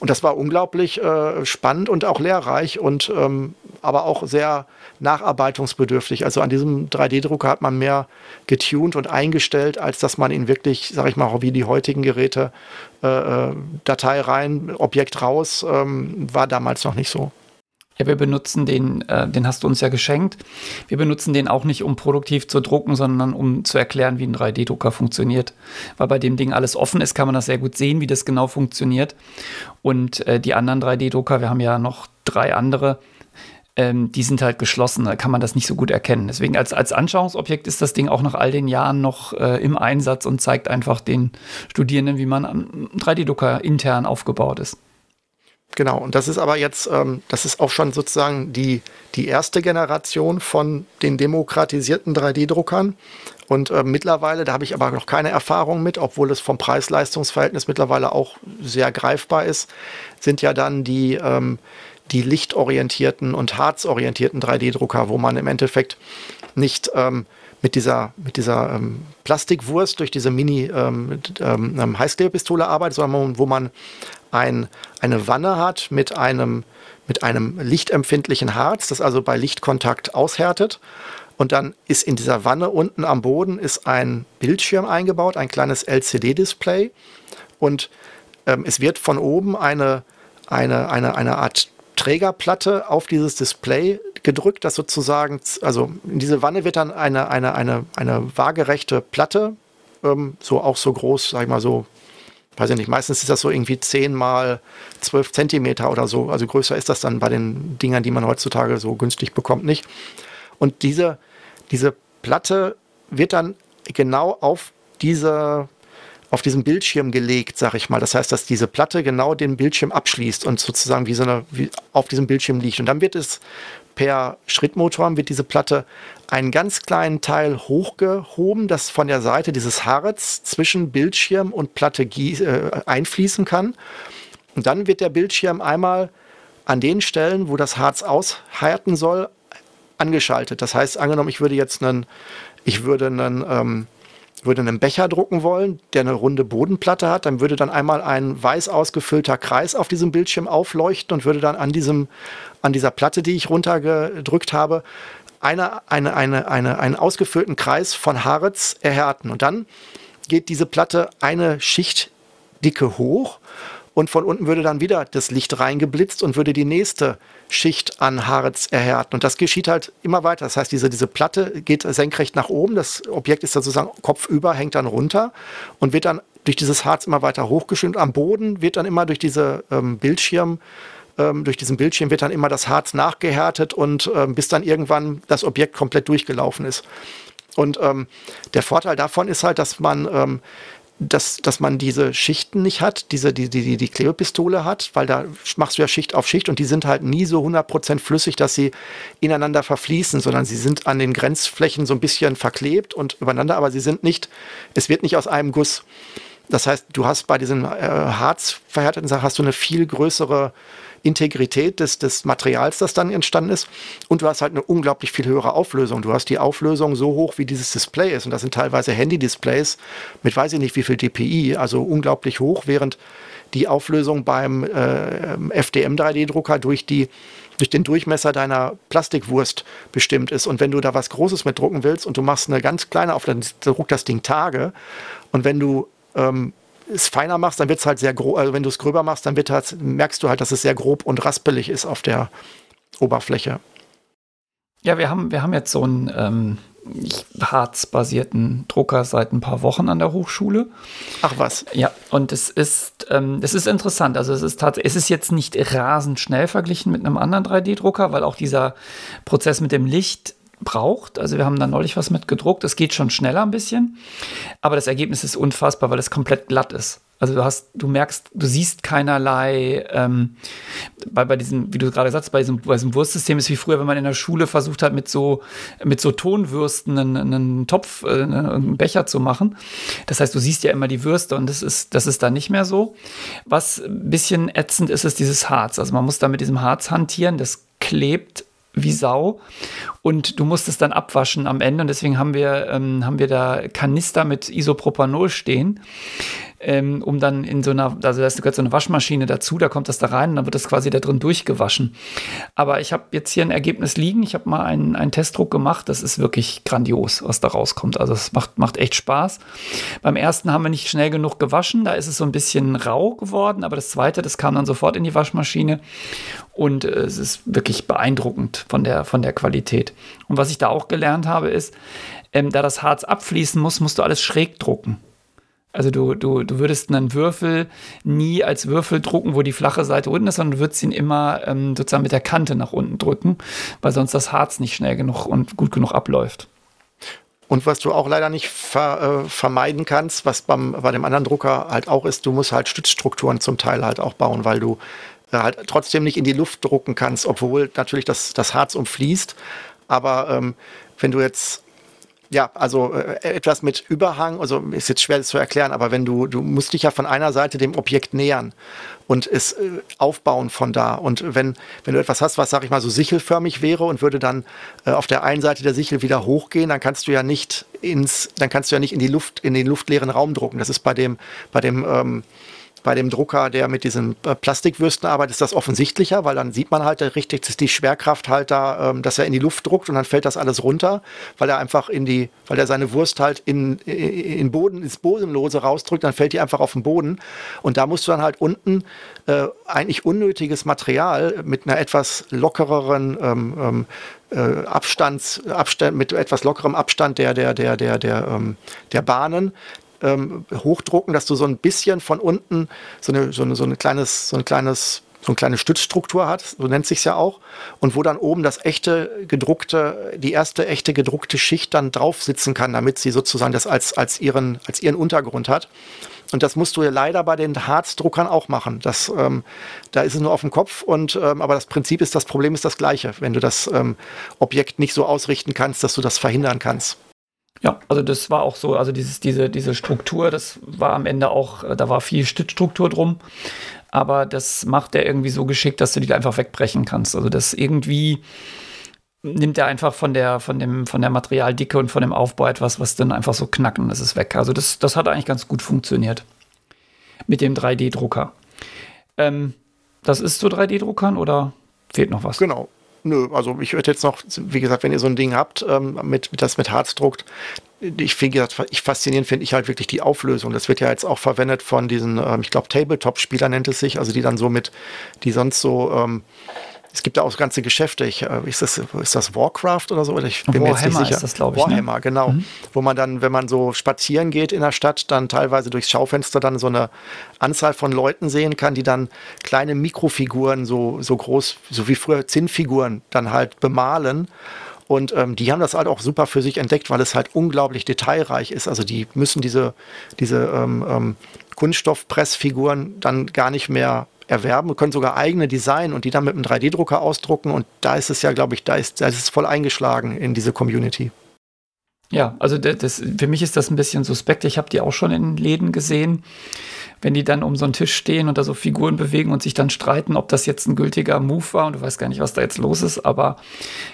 Und das war unglaublich äh, spannend und auch lehrreich und ähm, aber auch sehr nacharbeitungsbedürftig. Also an diesem 3D-Drucker hat man mehr getuned und eingestellt, als dass man ihn wirklich, sag ich mal, wie die heutigen Geräte, äh, äh Datei rein, Objekt raus, ähm, war damals noch nicht so. Ja, wir benutzen den, äh, den hast du uns ja geschenkt. Wir benutzen den auch nicht, um produktiv zu drucken, sondern um zu erklären, wie ein 3D-Drucker funktioniert. Weil bei dem Ding alles offen ist, kann man das sehr gut sehen, wie das genau funktioniert. Und äh, die anderen 3D-Drucker, wir haben ja noch drei andere, ähm, die sind halt geschlossen, da kann man das nicht so gut erkennen. Deswegen als, als Anschauungsobjekt ist das Ding auch nach all den Jahren noch äh, im Einsatz und zeigt einfach den Studierenden, wie man am 3D-Drucker intern aufgebaut ist. Genau, und das ist aber jetzt, ähm, das ist auch schon sozusagen die, die erste Generation von den demokratisierten 3D-Druckern. Und äh, mittlerweile, da habe ich aber noch keine Erfahrung mit, obwohl es vom Preis-Leistungs-Verhältnis mittlerweile auch sehr greifbar ist, sind ja dann die, ähm, die lichtorientierten und harzorientierten 3D-Drucker, wo man im Endeffekt nicht ähm, mit dieser, mit dieser ähm, Plastikwurst durch diese Mini-Heißklebepistole ähm, ähm, arbeitet, sondern wo man ein, eine Wanne hat mit einem, mit einem lichtempfindlichen Harz, das also bei Lichtkontakt aushärtet. Und dann ist in dieser Wanne unten am Boden ist ein Bildschirm eingebaut, ein kleines LCD-Display. Und ähm, es wird von oben eine, eine, eine, eine Art Trägerplatte auf dieses Display gedrückt, das sozusagen, also in diese Wanne wird dann eine, eine, eine, eine waagerechte Platte, ähm, so auch so groß, sag ich mal so weiß ich nicht, meistens ist das so irgendwie 10 mal 12 Zentimeter oder so. Also größer ist das dann bei den Dingern, die man heutzutage so günstig bekommt, nicht. Und diese, diese Platte wird dann genau auf diese auf diesem Bildschirm gelegt, sag ich mal. Das heißt, dass diese Platte genau den Bildschirm abschließt und sozusagen wie so eine, wie auf diesem Bildschirm liegt. Und dann wird es per Schrittmotor wird diese Platte einen ganz kleinen Teil hochgehoben, das von der Seite dieses Harz zwischen Bildschirm und Platte äh, einfließen kann. Und dann wird der Bildschirm einmal an den Stellen, wo das Harz aushärten soll, angeschaltet. Das heißt, angenommen, ich würde jetzt einen, ich würde einen, ähm, würde einen Becher drucken wollen, der eine runde Bodenplatte hat, dann würde dann einmal ein weiß ausgefüllter Kreis auf diesem Bildschirm aufleuchten und würde dann an diesem, an dieser Platte, die ich runtergedrückt habe, eine, eine, eine, eine, einen ausgefüllten Kreis von Harz erhärten. Und dann geht diese Platte eine Schicht dicke hoch und von unten würde dann wieder das Licht reingeblitzt und würde die nächste Schicht an Harz erhärten. Und das geschieht halt immer weiter. Das heißt, diese, diese Platte geht senkrecht nach oben, das Objekt ist dann sozusagen kopfüber, hängt dann runter und wird dann durch dieses Harz immer weiter hochgeschwimmt. Am Boden wird dann immer durch diese ähm, Bildschirm ähm, durch diesen Bildschirm wird dann immer das Harz nachgehärtet und ähm, bis dann irgendwann das Objekt komplett durchgelaufen ist. Und ähm, der Vorteil davon ist halt, dass man ähm, dass, dass man diese Schichten nicht hat, diese, die, die, die Klebepistole hat, weil da machst du ja Schicht auf Schicht und die sind halt nie so 100% flüssig, dass sie ineinander verfließen, sondern sie sind an den Grenzflächen so ein bisschen verklebt und übereinander, aber sie sind nicht, es wird nicht aus einem Guss. Das heißt, du hast bei diesen äh, harzverhärteten Sachen hast du eine viel größere Integrität des, des Materials, das dann entstanden ist. Und du hast halt eine unglaublich viel höhere Auflösung. Du hast die Auflösung so hoch, wie dieses Display ist. Und das sind teilweise Handy-Displays mit weiß ich nicht wie viel DPI, also unglaublich hoch, während die Auflösung beim äh, FDM 3D-Drucker durch die durch den Durchmesser deiner Plastikwurst bestimmt ist. Und wenn du da was Großes mit drucken willst und du machst eine ganz kleine Auflösung, dann druckt das Ding Tage. Und wenn du ähm, es feiner machst, dann wird es halt sehr grob, also wenn du es gröber machst, dann wird halt, merkst du halt, dass es sehr grob und raspelig ist auf der Oberfläche. Ja, wir haben, wir haben jetzt so ein, ähm, harzbasierten Drucker seit ein paar Wochen an der Hochschule. Ach was. Ja, und es ist, ähm, es ist interessant. Also es ist tatsächlich, es ist jetzt nicht rasend schnell verglichen mit einem anderen 3D-Drucker, weil auch dieser Prozess mit dem Licht braucht. Also wir haben da neulich was mit gedruckt. Es geht schon schneller ein bisschen, aber das Ergebnis ist unfassbar, weil es komplett glatt ist. Also du hast, du merkst, du siehst keinerlei, ähm, bei, bei diesem, wie du gerade sagst, bei diesem, bei diesem Wurstsystem ist wie früher, wenn man in der Schule versucht hat, mit so, mit so Tonwürsten einen, einen Topf, äh, einen Becher zu machen. Das heißt, du siehst ja immer die Würste und das ist, das ist da nicht mehr so. Was ein bisschen ätzend ist, ist dieses Harz. Also man muss da mit diesem Harz hantieren, das klebt wie Sau. Und du musst es dann abwaschen am Ende. Und deswegen haben wir, ähm, haben wir da Kanister mit Isopropanol stehen, ähm, um dann in so einer, also da ist so eine Waschmaschine dazu, da kommt das da rein und dann wird das quasi da drin durchgewaschen. Aber ich habe jetzt hier ein Ergebnis liegen, ich habe mal einen, einen Testdruck gemacht, das ist wirklich grandios, was da rauskommt. Also es macht, macht echt Spaß. Beim ersten haben wir nicht schnell genug gewaschen, da ist es so ein bisschen rau geworden, aber das zweite, das kam dann sofort in die Waschmaschine und äh, es ist wirklich beeindruckend von der, von der Qualität. Und was ich da auch gelernt habe, ist, ähm, da das Harz abfließen muss, musst du alles schräg drucken. Also du, du, du würdest einen Würfel nie als Würfel drucken, wo die flache Seite unten ist, sondern du würdest ihn immer ähm, sozusagen mit der Kante nach unten drücken, weil sonst das Harz nicht schnell genug und gut genug abläuft. Und was du auch leider nicht ver, äh, vermeiden kannst, was beim, bei dem anderen Drucker halt auch ist, du musst halt Stützstrukturen zum Teil halt auch bauen, weil du halt trotzdem nicht in die Luft drucken kannst, obwohl natürlich das, das Harz umfließt. Aber ähm, wenn du jetzt ja, also äh, etwas mit Überhang, also ist jetzt schwer zu erklären, aber wenn du, du musst dich ja von einer Seite dem Objekt nähern und es äh, aufbauen von da. Und wenn, wenn du etwas hast, was, sag ich mal, so sichelförmig wäre und würde dann äh, auf der einen Seite der Sichel wieder hochgehen, dann kannst du ja nicht ins, dann kannst du ja nicht in die Luft, in den luftleeren Raum drucken. Das ist bei dem, bei dem ähm, bei dem Drucker, der mit diesen äh, Plastikwürsten arbeitet, ist das offensichtlicher, weil dann sieht man halt richtig, dass die Schwerkraft halt da, ähm, dass er in die Luft druckt und dann fällt das alles runter, weil er einfach in die, weil er seine Wurst halt in, in Boden, ins Bodenlose rausdrückt, dann fällt die einfach auf den Boden. Und da musst du dann halt unten äh, eigentlich unnötiges Material mit einer etwas lockereren ähm, ähm, äh, Abstands, Abstand, mit etwas lockerem Abstand der, der, der, der, der, ähm, der Bahnen ähm, hochdrucken, dass du so ein bisschen von unten so eine, so eine, so eine kleines, so ein kleines so eine kleine Stützstruktur hat, so nennt sich ja auch, und wo dann oben das echte gedruckte, die erste echte gedruckte Schicht dann drauf sitzen kann, damit sie sozusagen das als, als, ihren, als ihren Untergrund hat. Und das musst du ja leider bei den Harzdruckern auch machen. Das, ähm, da ist es nur auf dem Kopf, und, ähm, aber das Prinzip ist, das Problem ist das gleiche, wenn du das ähm, Objekt nicht so ausrichten kannst, dass du das verhindern kannst. Ja, also das war auch so, also dieses, diese, diese Struktur, das war am Ende auch, äh, da war viel Stützstruktur drum, aber das macht er irgendwie so geschickt, dass du die einfach wegbrechen kannst. Also das irgendwie nimmt er einfach von der, von dem, von der Materialdicke und von dem Aufbau etwas, was dann einfach so knackt und es ist weg. Also das, das hat eigentlich ganz gut funktioniert mit dem 3D-Drucker. Ähm, das ist zu 3D-Druckern oder fehlt noch was? Genau. Nö, also ich würde jetzt noch, wie gesagt, wenn ihr so ein Ding habt, ähm, mit, mit das mit Harz druckt, ich finde, ich faszinierend finde ich halt wirklich die Auflösung. Das wird ja jetzt auch verwendet von diesen, ähm, ich glaube, Tabletop-Spieler nennt es sich, also die dann so mit, die sonst so ähm, es gibt da auch ganze Geschäfte. Ich, äh, ist, das, ist das Warcraft oder so? Ich bin Warhammer mir jetzt nicht sicher. ist das, glaube ich. Ne? Warhammer, ne? genau. Mhm. Wo man dann, wenn man so spazieren geht in der Stadt, dann teilweise durchs Schaufenster dann so eine Anzahl von Leuten sehen kann, die dann kleine Mikrofiguren, so, so groß, so wie früher Zinnfiguren, dann halt bemalen. Und ähm, die haben das halt auch super für sich entdeckt, weil es halt unglaublich detailreich ist. Also die müssen diese, diese ähm, ähm, Kunststoffpressfiguren dann gar nicht mehr erwerben. Können sogar eigene Design und die dann mit einem 3D-Drucker ausdrucken. Und da ist es ja, glaube ich, da ist, da ist es voll eingeschlagen in diese Community. Ja, also das, für mich ist das ein bisschen suspekt. Ich habe die auch schon in Läden gesehen, wenn die dann um so einen Tisch stehen und da so Figuren bewegen und sich dann streiten, ob das jetzt ein gültiger Move war und du weißt gar nicht, was da jetzt los ist. Aber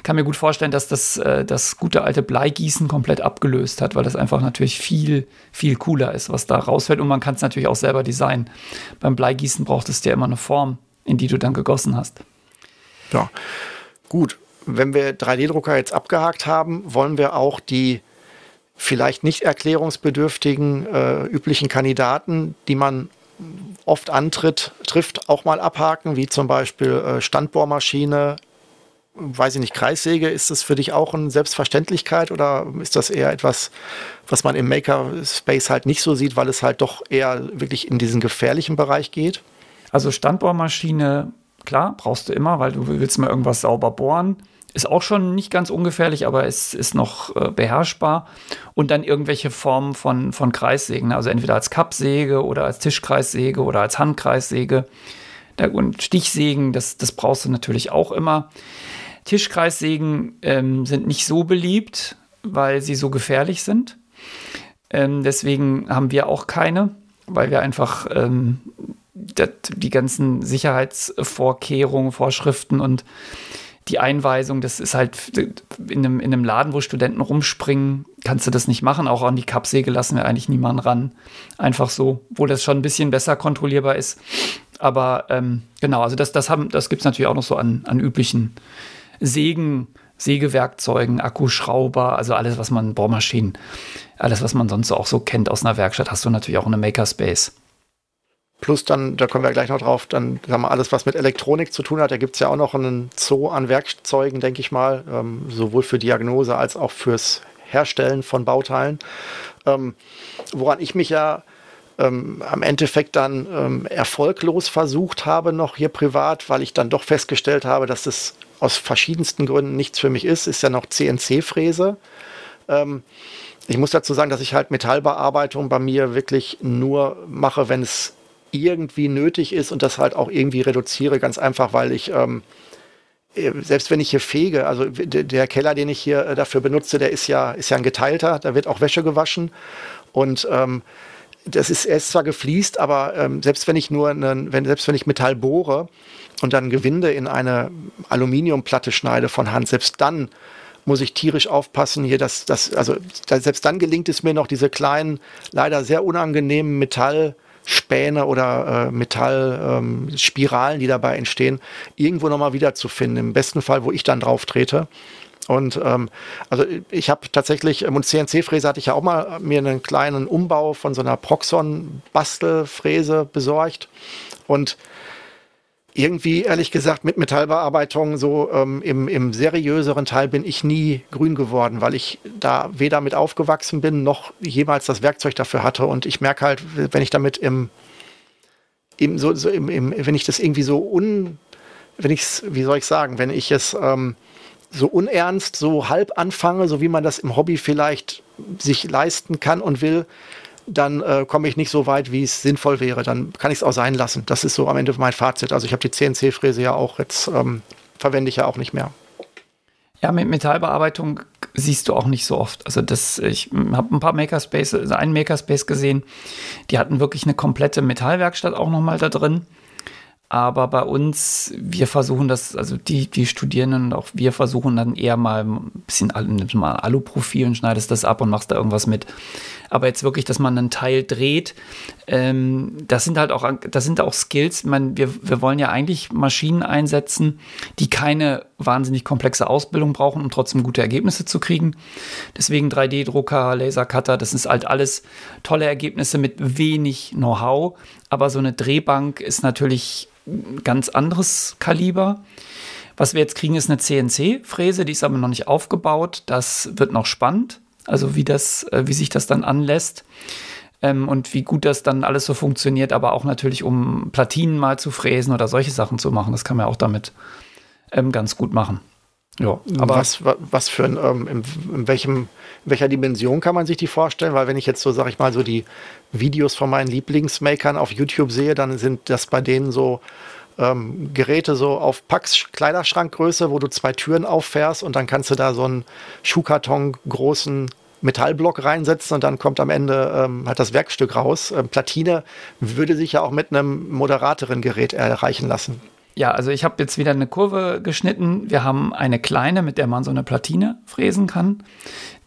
kann mir gut vorstellen, dass das äh, das gute alte Bleigießen komplett abgelöst hat, weil das einfach natürlich viel, viel cooler ist, was da rausfällt. Und man kann es natürlich auch selber designen. Beim Bleigießen braucht es ja immer eine Form, in die du dann gegossen hast. Ja, gut wenn wir 3D-Drucker jetzt abgehakt haben, wollen wir auch die vielleicht nicht erklärungsbedürftigen äh, üblichen Kandidaten, die man oft antritt, trifft, auch mal abhaken, wie zum Beispiel äh, Standbohrmaschine, weiß ich nicht, Kreissäge, ist das für dich auch eine Selbstverständlichkeit oder ist das eher etwas, was man im Makerspace halt nicht so sieht, weil es halt doch eher wirklich in diesen gefährlichen Bereich geht? Also Standbohrmaschine, klar, brauchst du immer, weil du willst mal irgendwas sauber bohren. Ist auch schon nicht ganz ungefährlich, aber es ist noch äh, beherrschbar. Und dann irgendwelche Formen von, von Kreissägen, also entweder als Kappsäge oder als Tischkreissäge oder als Handkreissäge. Und Stichsägen, das, das brauchst du natürlich auch immer. Tischkreissägen ähm, sind nicht so beliebt, weil sie so gefährlich sind. Ähm, deswegen haben wir auch keine, weil wir einfach ähm, die ganzen Sicherheitsvorkehrungen, Vorschriften und die Einweisung, das ist halt in einem, in einem Laden, wo Studenten rumspringen, kannst du das nicht machen. Auch an die Kappsäge lassen wir eigentlich niemanden ran. Einfach so, wo das schon ein bisschen besser kontrollierbar ist. Aber ähm, genau, also das, das, das gibt es natürlich auch noch so an, an üblichen Sägen, Sägewerkzeugen, Akkuschrauber, also alles, was man, Bohrmaschinen, alles, was man sonst auch so kennt aus einer Werkstatt, hast du natürlich auch in einem Makerspace. Plus dann, da kommen wir gleich noch drauf, dann sagen wir alles, was mit Elektronik zu tun hat. Da gibt es ja auch noch einen Zoo an Werkzeugen, denke ich mal, ähm, sowohl für Diagnose als auch fürs Herstellen von Bauteilen. Ähm, woran ich mich ja ähm, am Endeffekt dann ähm, erfolglos versucht habe, noch hier privat, weil ich dann doch festgestellt habe, dass das aus verschiedensten Gründen nichts für mich ist, ist ja noch CNC-Fräse. Ähm, ich muss dazu sagen, dass ich halt Metallbearbeitung bei mir wirklich nur mache, wenn es irgendwie nötig ist und das halt auch irgendwie reduziere, ganz einfach, weil ich ähm, äh, selbst wenn ich hier fege, also der Keller, den ich hier äh, dafür benutze, der ist ja, ist ja ein geteilter, da wird auch Wäsche gewaschen. Und ähm, das ist, er zwar gefliest, aber ähm, selbst wenn ich nur, einen, wenn, selbst wenn ich Metall bohre, und dann Gewinde in eine Aluminiumplatte schneide von Hand, selbst dann muss ich tierisch aufpassen hier, dass das, also selbst dann gelingt es mir noch, diese kleinen, leider sehr unangenehmen Metallspäne oder äh, Metallspiralen, ähm, die dabei entstehen, irgendwo nochmal wiederzufinden. Im besten Fall, wo ich dann drauf trete. Und ähm, also ich habe tatsächlich, und CNC-Fräse hatte ich ja auch mal mir einen kleinen Umbau von so einer Proxon-Bastelfräse besorgt. Und irgendwie, ehrlich gesagt, mit Metallbearbeitung so ähm, im, im seriöseren Teil bin ich nie grün geworden, weil ich da weder mit aufgewachsen bin, noch jemals das Werkzeug dafür hatte. Und ich merke halt, wenn ich damit im, im, so, so im, im, wenn ich das irgendwie so un, wenn ich es, wie soll ich sagen, wenn ich es ähm, so unernst, so halb anfange, so wie man das im Hobby vielleicht sich leisten kann und will, dann äh, komme ich nicht so weit, wie es sinnvoll wäre. Dann kann ich es auch sein lassen. Das ist so am Ende mein Fazit. Also ich habe die CNC-Fräse ja auch jetzt, ähm, verwende ich ja auch nicht mehr. Ja, mit Metallbearbeitung siehst du auch nicht so oft. Also das, ich habe ein paar Makerspace, also einen Makerspace gesehen, die hatten wirklich eine komplette Metallwerkstatt auch nochmal da drin. Aber bei uns, wir versuchen das, also die, die Studierenden und auch wir versuchen dann eher mal ein bisschen mal Aluprofil und schneidest das ab und machst da irgendwas mit. Aber jetzt wirklich, dass man einen Teil dreht, ähm, das sind halt auch, das sind auch Skills. Man, wir, wir wollen ja eigentlich Maschinen einsetzen, die keine wahnsinnig komplexe Ausbildung brauchen, um trotzdem gute Ergebnisse zu kriegen. Deswegen 3D-Drucker, Lasercutter, das ist halt alles tolle Ergebnisse mit wenig Know-how. Aber so eine Drehbank ist natürlich ganz anderes Kaliber. Was wir jetzt kriegen, ist eine CNC-Fräse, die ist aber noch nicht aufgebaut. Das wird noch spannend, also wie, das, äh, wie sich das dann anlässt ähm, und wie gut das dann alles so funktioniert, aber auch natürlich, um Platinen mal zu fräsen oder solche Sachen zu machen. Das kann man auch damit ähm, ganz gut machen. Ja, aber was, was für ein, ähm, in, in, welchem, in welcher Dimension kann man sich die vorstellen? Weil wenn ich jetzt so, sag ich mal, so die Videos von meinen Lieblingsmakern auf YouTube sehe, dann sind das bei denen so ähm, Geräte so auf Pax Kleiderschrankgröße, wo du zwei Türen auffährst und dann kannst du da so einen Schuhkarton großen Metallblock reinsetzen und dann kommt am Ende ähm, halt das Werkstück raus. Ähm, Platine würde sich ja auch mit einem moderateren Gerät erreichen lassen. Ja, also ich habe jetzt wieder eine Kurve geschnitten. Wir haben eine kleine, mit der man so eine Platine fräsen kann.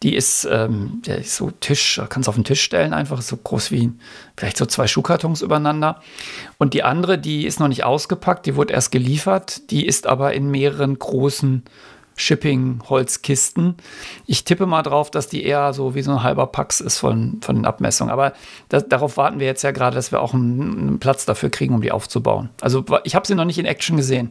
Die ist, ähm, der ist so Tisch, kannst auf den Tisch stellen, einfach so groß wie vielleicht so zwei Schuhkartons übereinander. Und die andere, die ist noch nicht ausgepackt, die wurde erst geliefert. Die ist aber in mehreren großen Shipping-Holzkisten. Ich tippe mal drauf, dass die eher so wie so ein halber Pax ist von, von den Abmessungen. Aber das, darauf warten wir jetzt ja gerade, dass wir auch einen, einen, Platz dafür kriegen, um die aufzubauen. Also ich habe sie noch nicht in Action gesehen.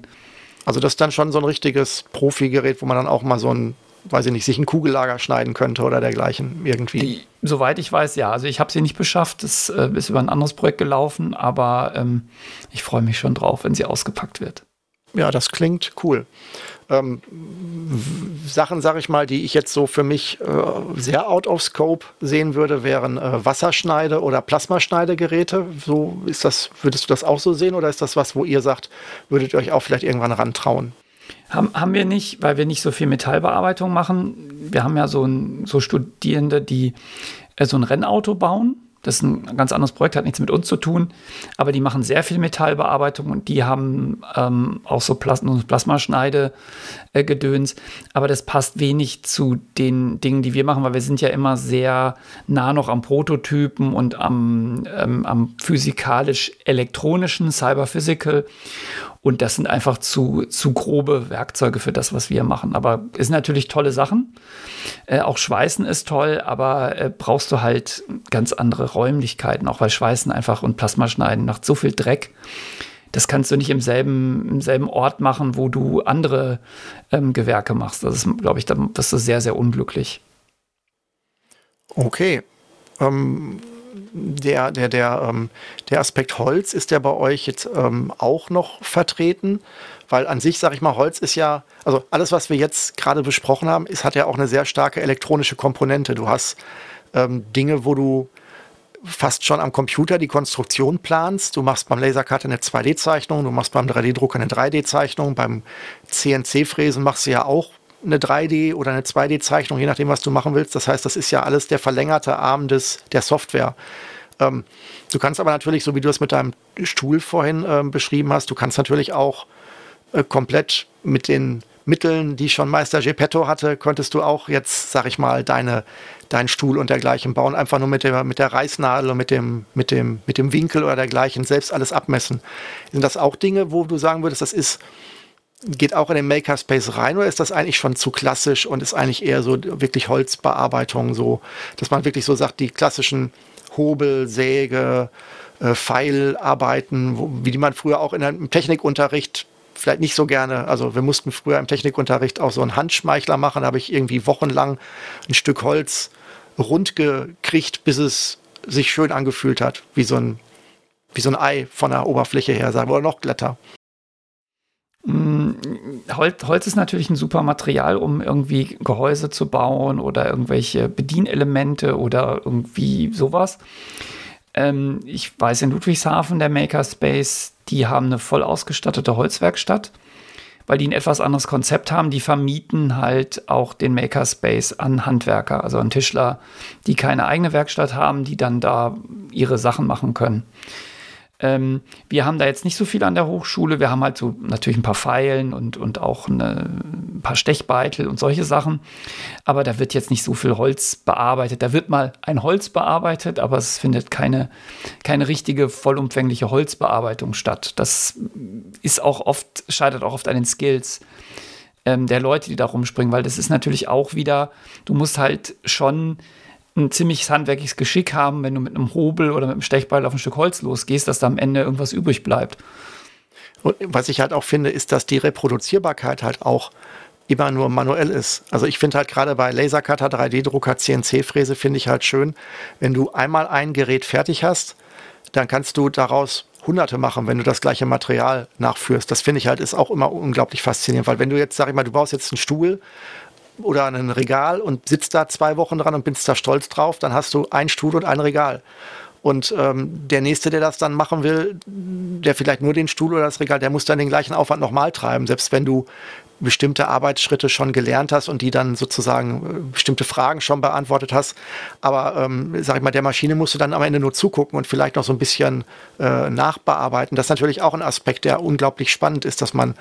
Also das ist dann schon so ein richtiges Profi-Gerät, wo man dann auch mal so ein, weiß ich nicht, sich ein Kugellager schneiden könnte oder dergleichen irgendwie. Die, soweit ich weiß, ja. Also ich habe sie nicht beschafft, es äh, ist über ein anderes Projekt gelaufen, aber ähm, ich freue mich schon drauf, wenn sie ausgepackt wird. Ja, das klingt cool. Ähm, Sachen, sage ich mal, die ich jetzt so für mich äh, sehr out of scope sehen würde, wären äh, Wasserschneide- oder Plasmaschneidegeräte. So ist das, würdest du das auch so sehen oder ist das was, wo ihr sagt, würdet ihr euch auch vielleicht irgendwann rantrauen? Haben, haben wir nicht, weil wir nicht so viel Metallbearbeitung machen. Wir haben ja so, ein, so Studierende, die äh, so ein Rennauto bauen das ist ein ganz anderes Projekt, hat nichts mit uns zu tun. Aber die machen sehr viel Metallbearbeitung und die haben ähm, auch so Plas Plasmaschneide-Gedöns. Äh, aber das passt wenig zu den Dingen, die wir machen, weil wir sind ja immer sehr nah noch am Prototypen und am, ähm, am physikalisch-elektronischen, Cyber-Physical. Und das sind einfach zu, zu grobe Werkzeuge für das, was wir machen. Aber es sind natürlich tolle Sachen. Äh, auch Schweißen ist toll, aber äh, brauchst du halt ganz andere Räumlichkeiten, auch weil Schweißen einfach und Plasmaschneiden macht so viel Dreck. Das kannst du nicht im selben, im selben Ort machen, wo du andere ähm, Gewerke machst. Das ist, glaube ich, da bist du sehr, sehr unglücklich. Okay. Ähm, der, der, der, ähm, der Aspekt Holz, ist der bei euch jetzt ähm, auch noch vertreten? Weil an sich, sage ich mal, Holz ist ja, also alles, was wir jetzt gerade besprochen haben, ist, hat ja auch eine sehr starke elektronische Komponente. Du hast ähm, Dinge, wo du fast schon am Computer die Konstruktion planst. Du machst beim Lasercutter eine 2D-Zeichnung, du machst beim 3D-Drucker eine 3D-Zeichnung, beim CNC-Fräsen machst du ja auch eine 3D- oder eine 2D-Zeichnung, je nachdem, was du machen willst. Das heißt, das ist ja alles der verlängerte Arm des, der Software. Ähm, du kannst aber natürlich, so wie du es mit deinem Stuhl vorhin ähm, beschrieben hast, du kannst natürlich auch äh, komplett mit den Mitteln, die schon Meister Geppetto hatte, könntest du auch jetzt, sag ich mal, deine, deinen Stuhl und dergleichen bauen. Einfach nur mit der, mit der Reißnadel und mit dem, mit, dem, mit dem Winkel oder dergleichen selbst alles abmessen. Sind das auch Dinge, wo du sagen würdest, das ist geht auch in den Makerspace rein oder ist das eigentlich schon zu klassisch und ist eigentlich eher so wirklich Holzbearbeitung, so, dass man wirklich so sagt, die klassischen Hobel, Säge, äh, Pfeilarbeiten, wo, wie die man früher auch in einem Technikunterricht vielleicht nicht so gerne, also wir mussten früher im Technikunterricht auch so einen Handschmeichler machen, da habe ich irgendwie wochenlang ein Stück Holz rund gekriegt, bis es sich schön angefühlt hat, wie so ein, wie so ein Ei von der Oberfläche her, sagen wir, oder noch glatter. Holz, Holz, ist natürlich ein super Material, um irgendwie Gehäuse zu bauen oder irgendwelche Bedienelemente oder irgendwie sowas. Ähm, ich weiß in Ludwigshafen, der Makerspace, die haben eine voll ausgestattete Holzwerkstatt, weil die ein etwas anderes Konzept haben. Die vermieten halt auch den Makerspace an Handwerker, also an Tischler, die keine eigene Werkstatt haben, die dann da ihre Sachen machen können. Ähm, wir haben da jetzt nicht so viel an der Hochschule. Wir haben halt so natürlich ein paar Pfeilen und, und auch eine, ein paar Stechbeitel und solche Sachen. Aber da wird jetzt nicht so viel Holz bearbeitet. Da wird mal ein Holz bearbeitet, aber es findet keine, keine richtige vollumfängliche Holzbearbeitung statt. Das ist auch oft, scheitert auch oft an den Skills ähm, der Leute, die da rumspringen, weil das ist natürlich auch wieder, du musst halt schon ein ziemlich handwerkliches Geschick haben, wenn du mit einem Hobel oder mit einem Stechbeil auf ein Stück Holz losgehst, dass da am Ende irgendwas übrig bleibt. Und was ich halt auch finde, ist, dass die Reproduzierbarkeit halt auch immer nur manuell ist. Also ich finde halt gerade bei Lasercutter, 3D-Drucker, CNC-Fräse finde ich halt schön, wenn du einmal ein Gerät fertig hast, dann kannst du daraus hunderte machen, wenn du das gleiche Material nachführst. Das finde ich halt ist auch immer unglaublich faszinierend, weil wenn du jetzt, sag ich mal, du baust jetzt einen Stuhl oder ein Regal und sitzt da zwei Wochen dran und bist da stolz drauf, dann hast du ein Stuhl und ein Regal. Und ähm, der Nächste, der das dann machen will, der vielleicht nur den Stuhl oder das Regal, der muss dann den gleichen Aufwand nochmal treiben. Selbst wenn du bestimmte Arbeitsschritte schon gelernt hast und die dann sozusagen äh, bestimmte Fragen schon beantwortet hast. Aber ähm, sag ich mal, der Maschine musst du dann am Ende nur zugucken und vielleicht noch so ein bisschen äh, nachbearbeiten. Das ist natürlich auch ein Aspekt, der unglaublich spannend ist, dass man,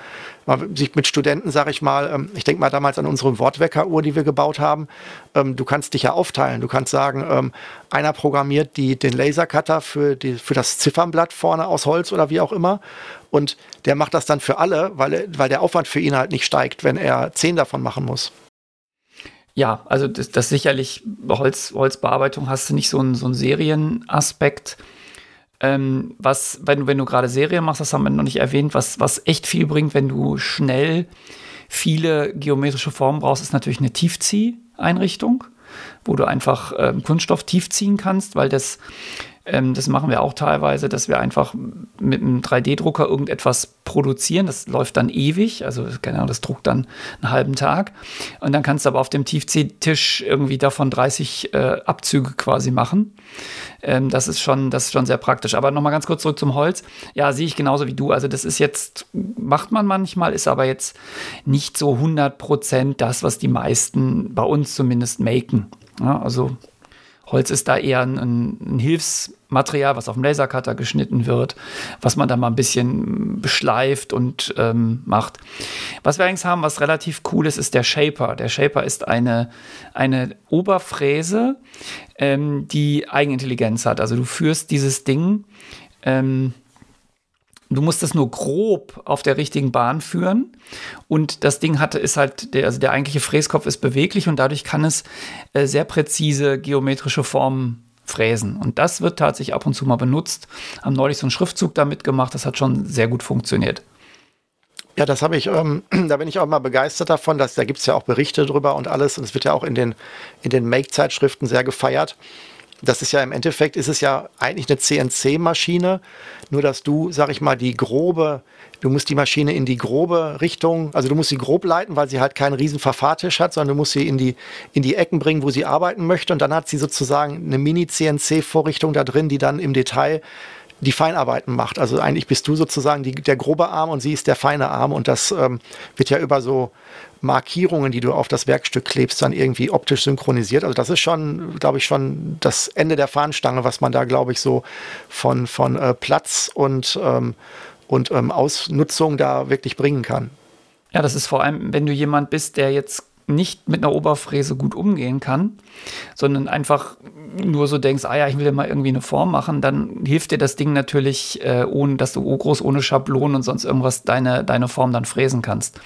man sich mit Studenten, sag ich mal, ähm, ich denke mal damals an unsere Wortweckeruhr, die wir gebaut haben, ähm, du kannst dich ja aufteilen. Du kannst sagen, ähm, einer programmiert die, den Lasercutter für, für das Ziffernblatt vorne aus Holz oder wie auch immer und der macht das dann für alle, weil, weil der Aufwand für ihn halt nicht steigt, wenn er zehn davon machen muss. Ja, also das, das sicherlich Holz, Holzbearbeitung hast du nicht so einen, so einen Serienaspekt. Ähm, was, wenn, wenn du gerade Serie machst, das haben wir noch nicht erwähnt, was, was echt viel bringt, wenn du schnell viele geometrische Formen brauchst, ist natürlich eine Tiefzieheinrichtung, wo du einfach ähm, Kunststoff tief ziehen kannst, weil das ähm, das machen wir auch teilweise, dass wir einfach mit einem 3D-Drucker irgendetwas produzieren. Das läuft dann ewig, also genau, das druckt dann einen halben Tag. Und dann kannst du aber auf dem Tiefziehtisch irgendwie davon 30 äh, Abzüge quasi machen. Ähm, das, ist schon, das ist schon sehr praktisch. Aber nochmal ganz kurz zurück zum Holz. Ja, sehe ich genauso wie du. Also das ist jetzt, macht man manchmal, ist aber jetzt nicht so 100 Prozent das, was die meisten bei uns zumindest maken. Ja, also Holz ist da eher ein, ein, Hilfsmaterial, was auf dem Lasercutter geschnitten wird, was man da mal ein bisschen beschleift und ähm, macht. Was wir eigentlich haben, was relativ cool ist, ist der Shaper. Der Shaper ist eine, eine Oberfräse, ähm, die Eigenintelligenz hat. Also du führst dieses Ding ähm, Du musst es nur grob auf der richtigen Bahn führen. Und das Ding hatte, ist halt, der, also der eigentliche Fräskopf ist beweglich und dadurch kann es äh, sehr präzise geometrische Formen fräsen. Und das wird tatsächlich ab und zu mal benutzt. Haben neulich so einen Schriftzug damit gemacht. Das hat schon sehr gut funktioniert. Ja, das habe ich, ähm, <clears throat> da bin ich auch mal begeistert davon, dass da gibt es ja auch Berichte drüber und alles. Und es wird ja auch in den, in den Make-Zeitschriften sehr gefeiert das ist ja im Endeffekt, ist es ja eigentlich eine CNC-Maschine, nur dass du, sag ich mal, die grobe, du musst die Maschine in die grobe Richtung, also du musst sie grob leiten, weil sie halt keinen riesen Verfahrtisch hat, sondern du musst sie in die, in die Ecken bringen, wo sie arbeiten möchte. Und dann hat sie sozusagen eine Mini-CNC-Vorrichtung da drin, die dann im Detail die Feinarbeiten macht. Also eigentlich bist du sozusagen die, der grobe Arm und sie ist der feine Arm und das ähm, wird ja über so Markierungen, die du auf das Werkstück klebst, dann irgendwie optisch synchronisiert. Also das ist schon, glaube ich, schon das Ende der Fahnenstange, was man da, glaube ich, so von, von äh, Platz und, ähm, und ähm, Ausnutzung da wirklich bringen kann. Ja, das ist vor allem, wenn du jemand bist, der jetzt nicht mit einer Oberfräse gut umgehen kann, sondern einfach nur so denkst, ah ja, ich will ja mal irgendwie eine Form machen, dann hilft dir das Ding natürlich, äh, ohne dass du groß ohne Schablonen und sonst irgendwas deine, deine Form dann fräsen kannst.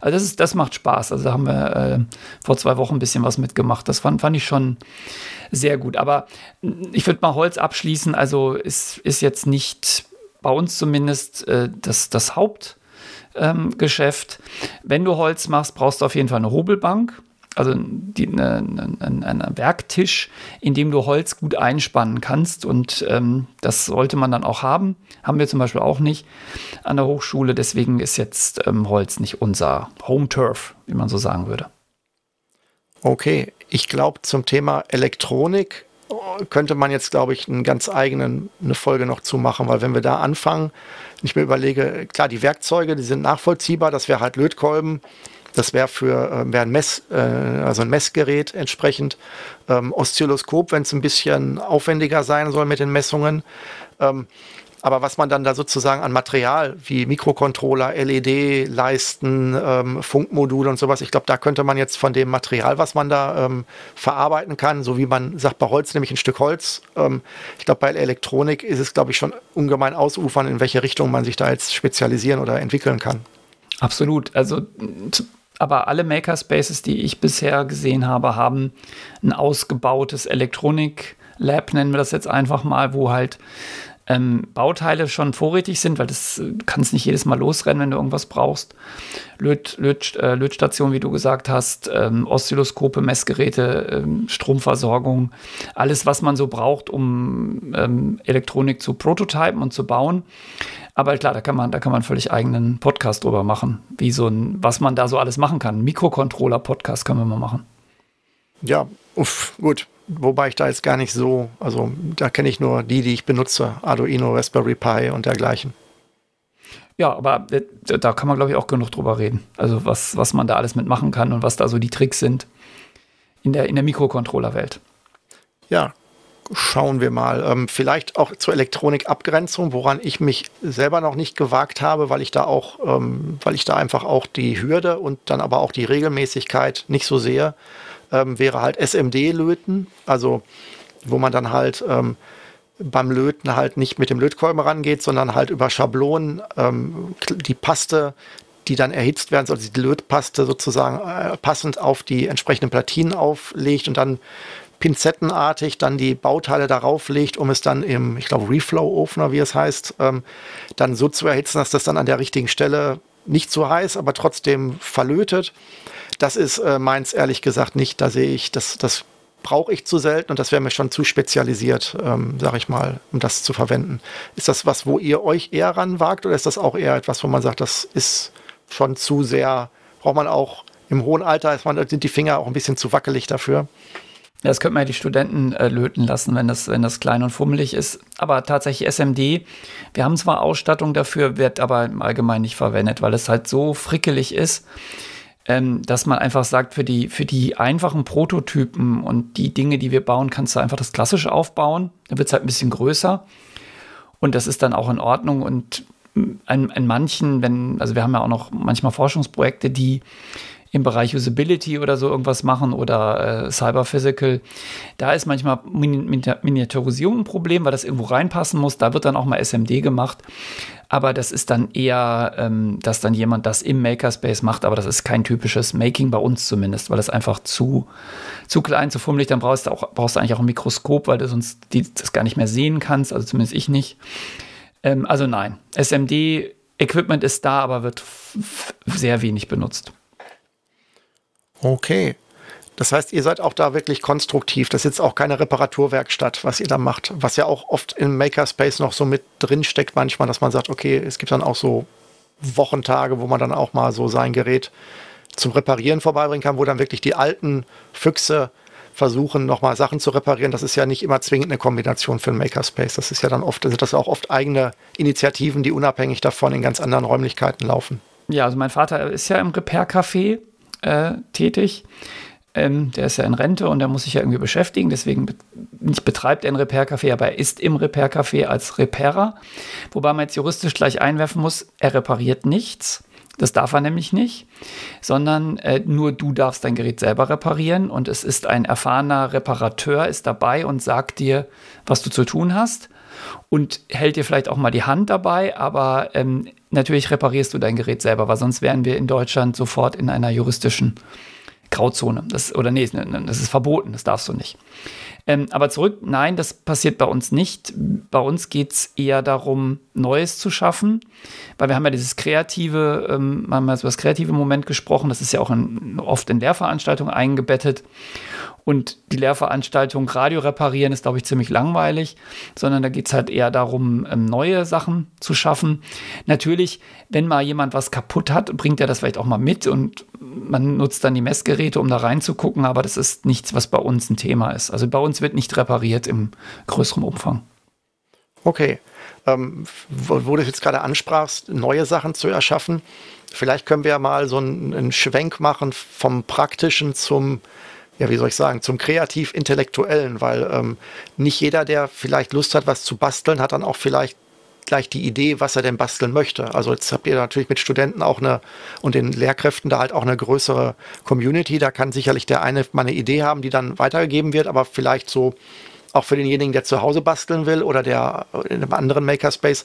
Also das, ist, das macht Spaß. Also da haben wir äh, vor zwei Wochen ein bisschen was mitgemacht. Das fand, fand ich schon sehr gut. Aber ich würde mal Holz abschließen. Also ist, ist jetzt nicht bei uns zumindest äh, das, das Hauptgeschäft. Ähm, Wenn du Holz machst, brauchst du auf jeden Fall eine Hobelbank also ein Werktisch, in dem du Holz gut einspannen kannst. Und ähm, das sollte man dann auch haben. Haben wir zum Beispiel auch nicht an der Hochschule. Deswegen ist jetzt ähm, Holz nicht unser Home Turf, wie man so sagen würde. Okay, ich glaube, zum Thema Elektronik könnte man jetzt, glaube ich, einen ganz eigenen eine Folge noch zu machen, weil wenn wir da anfangen, ich mir überlege, klar, die Werkzeuge, die sind nachvollziehbar, das wäre halt Lötkolben, das wäre für äh, wär ein Mess, äh, also ein Messgerät entsprechend. Ähm, Oszilloskop, wenn es ein bisschen aufwendiger sein soll mit den Messungen. Ähm, aber was man dann da sozusagen an Material wie Mikrocontroller, LED-Leisten, ähm, Funkmodule und sowas, ich glaube, da könnte man jetzt von dem Material, was man da ähm, verarbeiten kann, so wie man sagt bei Holz, nämlich ein Stück Holz. Ähm, ich glaube, bei Elektronik ist es, glaube ich, schon ungemein ausufern, in welche Richtung man sich da jetzt spezialisieren oder entwickeln kann. Absolut. Also aber alle Makerspaces, die ich bisher gesehen habe, haben ein ausgebautes Elektronik-Lab, nennen wir das jetzt einfach mal, wo halt ähm, Bauteile schon vorrätig sind, weil das du kannst nicht jedes Mal losrennen, wenn du irgendwas brauchst. Löt, Löt, äh, Lötstation, wie du gesagt hast, ähm, Oszilloskope, Messgeräte, ähm, Stromversorgung, alles, was man so braucht, um ähm, Elektronik zu prototypen und zu bauen. Aber klar, da kann man, da kann man völlig eigenen Podcast drüber machen, wie so ein, was man da so alles machen kann. Mikrocontroller-Podcast können wir mal machen. Ja, uff, gut. Wobei ich da jetzt gar nicht so, also da kenne ich nur die, die ich benutze, Arduino, Raspberry Pi und dergleichen. Ja, aber äh, da kann man, glaube ich, auch genug drüber reden. Also was, was man da alles mitmachen kann und was da so die Tricks sind in der, in der Mikrocontroller-Welt. Ja, schauen wir mal. Ähm, vielleicht auch zur Elektronikabgrenzung, woran ich mich selber noch nicht gewagt habe, weil ich da auch, ähm, weil ich da einfach auch die Hürde und dann aber auch die Regelmäßigkeit nicht so sehe, ähm, wäre halt SMD-Löten, also wo man dann halt ähm, beim Löten halt nicht mit dem Lötkolben rangeht, sondern halt über Schablonen ähm, die Paste, die dann erhitzt werden, also die Lötpaste sozusagen äh, passend auf die entsprechenden Platinen auflegt und dann pinzettenartig dann die Bauteile darauf legt, um es dann im, ich glaube, Reflow-Ofen wie es heißt, ähm, dann so zu erhitzen, dass das dann an der richtigen Stelle nicht so heiß, aber trotzdem verlötet. Das ist äh, meins ehrlich gesagt nicht. Da sehe ich, das, das brauche ich zu selten und das wäre mir schon zu spezialisiert, ähm, sage ich mal, um das zu verwenden. Ist das was, wo ihr euch eher ranwagt oder ist das auch eher etwas, wo man sagt, das ist schon zu sehr, braucht man auch im hohen Alter, ist man, sind die Finger auch ein bisschen zu wackelig dafür? Ja, das könnte man ja die Studenten äh, löten lassen, wenn das, wenn das klein und fummelig ist. Aber tatsächlich SMD, wir haben zwar Ausstattung dafür, wird aber im Allgemeinen nicht verwendet, weil es halt so frickelig ist, ähm, dass man einfach sagt, für die, für die einfachen Prototypen und die Dinge, die wir bauen, kannst du einfach das Klassische aufbauen. Da wird es halt ein bisschen größer. Und das ist dann auch in Ordnung. Und an, an manchen, wenn, also wir haben ja auch noch manchmal Forschungsprojekte, die im Bereich Usability oder so irgendwas machen oder äh, Cyber Physical. Da ist manchmal Min Miniaturisierung ein Problem, weil das irgendwo reinpassen muss. Da wird dann auch mal SMD gemacht. Aber das ist dann eher, ähm, dass dann jemand das im Makerspace macht. Aber das ist kein typisches Making bei uns zumindest, weil das einfach zu, zu klein, zu fummelig. Dann brauchst du, auch, brauchst du eigentlich auch ein Mikroskop, weil du sonst die, das gar nicht mehr sehen kannst. Also zumindest ich nicht. Ähm, also nein, SMD Equipment ist da, aber wird sehr wenig benutzt. Okay. Das heißt, ihr seid auch da wirklich konstruktiv. Das ist jetzt auch keine Reparaturwerkstatt, was ihr da macht. Was ja auch oft im Makerspace noch so mit drin steckt manchmal, dass man sagt, okay, es gibt dann auch so Wochentage, wo man dann auch mal so sein Gerät zum Reparieren vorbeibringen kann, wo dann wirklich die alten Füchse versuchen, nochmal Sachen zu reparieren. Das ist ja nicht immer zwingend eine Kombination für einen Makerspace. Das ist ja dann oft, sind das auch oft eigene Initiativen, die unabhängig davon in ganz anderen Räumlichkeiten laufen. Ja, also mein Vater ist ja im Repair-Café äh, tätig. Ähm, der ist ja in Rente und der muss sich ja irgendwie beschäftigen. Deswegen be nicht betreibt er ein Repair-Café, aber er ist im Repair-Café als Repairer. Wobei man jetzt juristisch gleich einwerfen muss, er repariert nichts. Das darf er nämlich nicht, sondern äh, nur du darfst dein Gerät selber reparieren und es ist ein erfahrener Reparateur ist dabei und sagt dir, was du zu tun hast und hält dir vielleicht auch mal die Hand dabei, aber ähm, natürlich reparierst du dein Gerät selber, weil sonst wären wir in Deutschland sofort in einer juristischen Grauzone. Das, oder nee, das ist verboten, das darfst du nicht. Ähm, aber zurück, nein, das passiert bei uns nicht. Bei uns geht es eher darum, Neues zu schaffen, weil wir haben ja dieses kreative, ähm, haben ja über das kreative Moment gesprochen, das ist ja auch in, oft in Lehrveranstaltungen eingebettet. Und die Lehrveranstaltung Radio reparieren ist, glaube ich, ziemlich langweilig, sondern da geht es halt eher darum, ähm, neue Sachen zu schaffen. Natürlich, wenn mal jemand was kaputt hat, bringt er das vielleicht auch mal mit und man nutzt dann die Messgeräte, um da reinzugucken, aber das ist nichts, was bei uns ein Thema ist. Also bei uns wird nicht repariert im größeren Umfang. Okay. Ähm, wo, du jetzt gerade ansprachst, neue Sachen zu erschaffen, vielleicht können wir ja mal so einen, einen Schwenk machen vom Praktischen zum ja, wie soll ich sagen, zum kreativ-intellektuellen, weil ähm, nicht jeder, der vielleicht Lust hat, was zu basteln, hat dann auch vielleicht gleich die Idee, was er denn basteln möchte. Also jetzt habt ihr natürlich mit Studenten auch eine und den Lehrkräften da halt auch eine größere Community. Da kann sicherlich der eine mal eine Idee haben, die dann weitergegeben wird, aber vielleicht so auch für denjenigen, der zu Hause basteln will oder der in einem anderen Makerspace.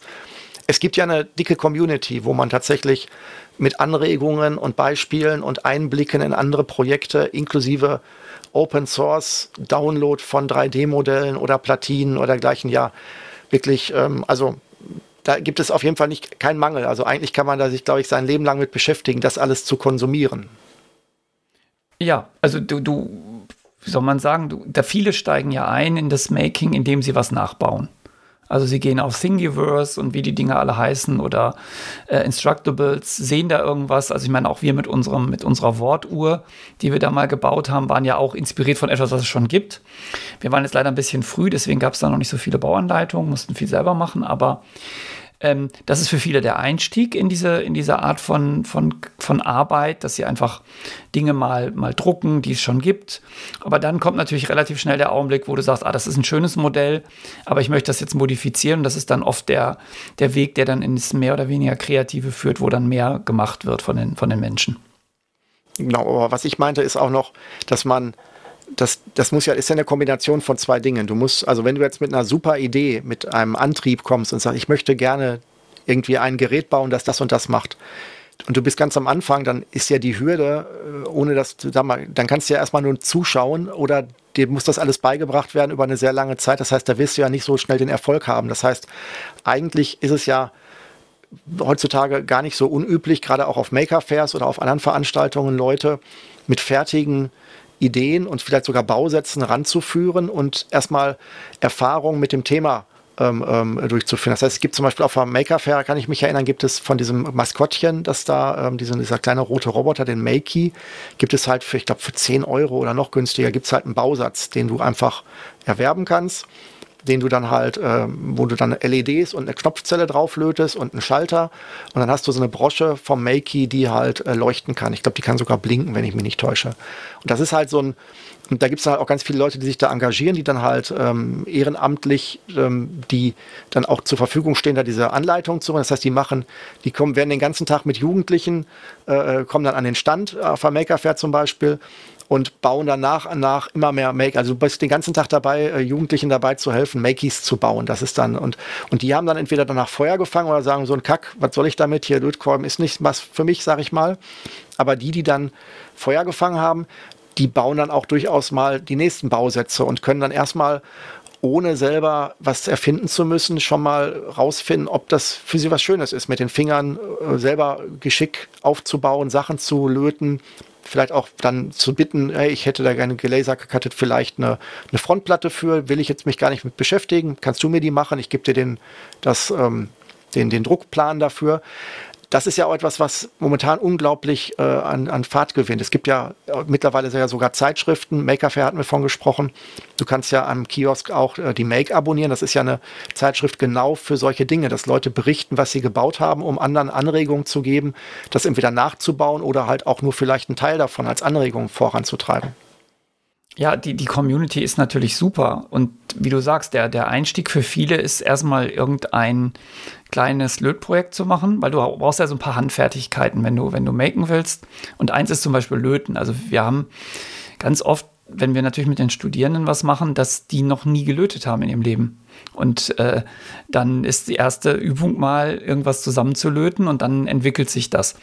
Es gibt ja eine dicke Community, wo man tatsächlich mit Anregungen und Beispielen und Einblicken in andere Projekte inklusive Open Source Download von 3D-Modellen oder Platinen oder dergleichen, ja, wirklich, ähm, also da gibt es auf jeden Fall nicht keinen Mangel. Also eigentlich kann man da sich, glaube ich, sein Leben lang mit beschäftigen, das alles zu konsumieren. Ja, also du, du, wie soll man sagen, du, da viele steigen ja ein in das Making, indem sie was nachbauen. Also sie gehen auf Thingiverse und wie die Dinge alle heißen oder äh, Instructables, sehen da irgendwas. Also ich meine, auch wir mit, unserem, mit unserer Wortuhr, die wir da mal gebaut haben, waren ja auch inspiriert von etwas, was es schon gibt. Wir waren jetzt leider ein bisschen früh, deswegen gab es da noch nicht so viele Bauanleitungen, mussten viel selber machen, aber ähm, das ist für viele der Einstieg in diese, in diese Art von, von, von Arbeit, dass sie einfach Dinge mal, mal drucken, die es schon gibt. Aber dann kommt natürlich relativ schnell der Augenblick, wo du sagst, ah, das ist ein schönes Modell, aber ich möchte das jetzt modifizieren. Und das ist dann oft der, der Weg, der dann ins mehr oder weniger Kreative führt, wo dann mehr gemacht wird von den, von den Menschen. Genau, aber was ich meinte, ist auch noch, dass man das, das muss ja, ist ja eine Kombination von zwei Dingen. Du musst, also wenn du jetzt mit einer super Idee, mit einem Antrieb kommst und sagst, ich möchte gerne irgendwie ein Gerät bauen, das das und das macht, und du bist ganz am Anfang, dann ist ja die Hürde, äh, ohne dass du da mal, dann kannst du ja erstmal nur zuschauen oder dir muss das alles beigebracht werden über eine sehr lange Zeit. Das heißt, da wirst du ja nicht so schnell den Erfolg haben. Das heißt, eigentlich ist es ja heutzutage gar nicht so unüblich, gerade auch auf Maker-Fairs oder auf anderen Veranstaltungen, Leute mit fertigen Ideen und vielleicht sogar Bausätzen ranzuführen und erstmal Erfahrung mit dem Thema ähm, ähm, durchzuführen. Das heißt, es gibt zum Beispiel auf der Maker Fair, kann ich mich erinnern, gibt es von diesem Maskottchen, das da, ähm, diesen, dieser kleine rote Roboter, den Makey, gibt es halt für, ich glaube, für 10 Euro oder noch günstiger, gibt es halt einen Bausatz, den du einfach erwerben kannst den du dann halt, äh, wo du dann LEDs und eine Knopfzelle drauflötest und einen Schalter und dann hast du so eine Brosche vom Makey, die halt äh, leuchten kann. Ich glaube, die kann sogar blinken, wenn ich mich nicht täusche. Und das ist halt so ein, und da gibt es halt auch ganz viele Leute, die sich da engagieren, die dann halt ähm, ehrenamtlich, ähm, die dann auch zur Verfügung stehen, da diese Anleitung zu machen. Das heißt, die machen, die kommen, werden den ganzen Tag mit Jugendlichen, äh, äh kommen dann an den Stand auf der Maker Fair zum Beispiel und bauen dann nach und nach immer mehr Make. Also du bist den ganzen Tag dabei, äh, Jugendlichen dabei zu helfen, Makeys zu bauen. Das ist dann, und, und die haben dann entweder danach Feuer gefangen oder sagen, so ein Kack, was soll ich damit? Hier, Lötkolben ist nicht was für mich, sag ich mal. Aber die, die dann Feuer gefangen haben, die bauen dann auch durchaus mal die nächsten Bausätze und können dann erstmal ohne selber was erfinden zu müssen, schon mal rausfinden, ob das für sie was Schönes ist, mit den Fingern äh, selber Geschick aufzubauen, Sachen zu löten, vielleicht auch dann zu bitten, hey, ich hätte da gerne gelaser gecuttet, vielleicht eine, eine Frontplatte für, will ich jetzt mich gar nicht mit beschäftigen, kannst du mir die machen, ich gebe dir den, das, ähm, den, den Druckplan dafür das ist ja auch etwas, was momentan unglaublich äh, an, an Fahrt gewinnt. Es gibt ja äh, mittlerweile ja sogar Zeitschriften. Maker Fair hatten wir von gesprochen. Du kannst ja am Kiosk auch äh, die Make abonnieren. Das ist ja eine Zeitschrift genau für solche Dinge, dass Leute berichten, was sie gebaut haben, um anderen Anregungen zu geben, das entweder nachzubauen oder halt auch nur vielleicht einen Teil davon als Anregung voranzutreiben. Ja, die, die Community ist natürlich super. Und wie du sagst, der, der Einstieg für viele ist erstmal irgendein kleines Lötprojekt zu machen, weil du brauchst ja so ein paar Handfertigkeiten, wenn du, wenn du maken willst. Und eins ist zum Beispiel Löten. Also wir haben ganz oft, wenn wir natürlich mit den Studierenden was machen, dass die noch nie gelötet haben in ihrem Leben. Und äh, dann ist die erste Übung mal, irgendwas zusammenzulöten und dann entwickelt sich das.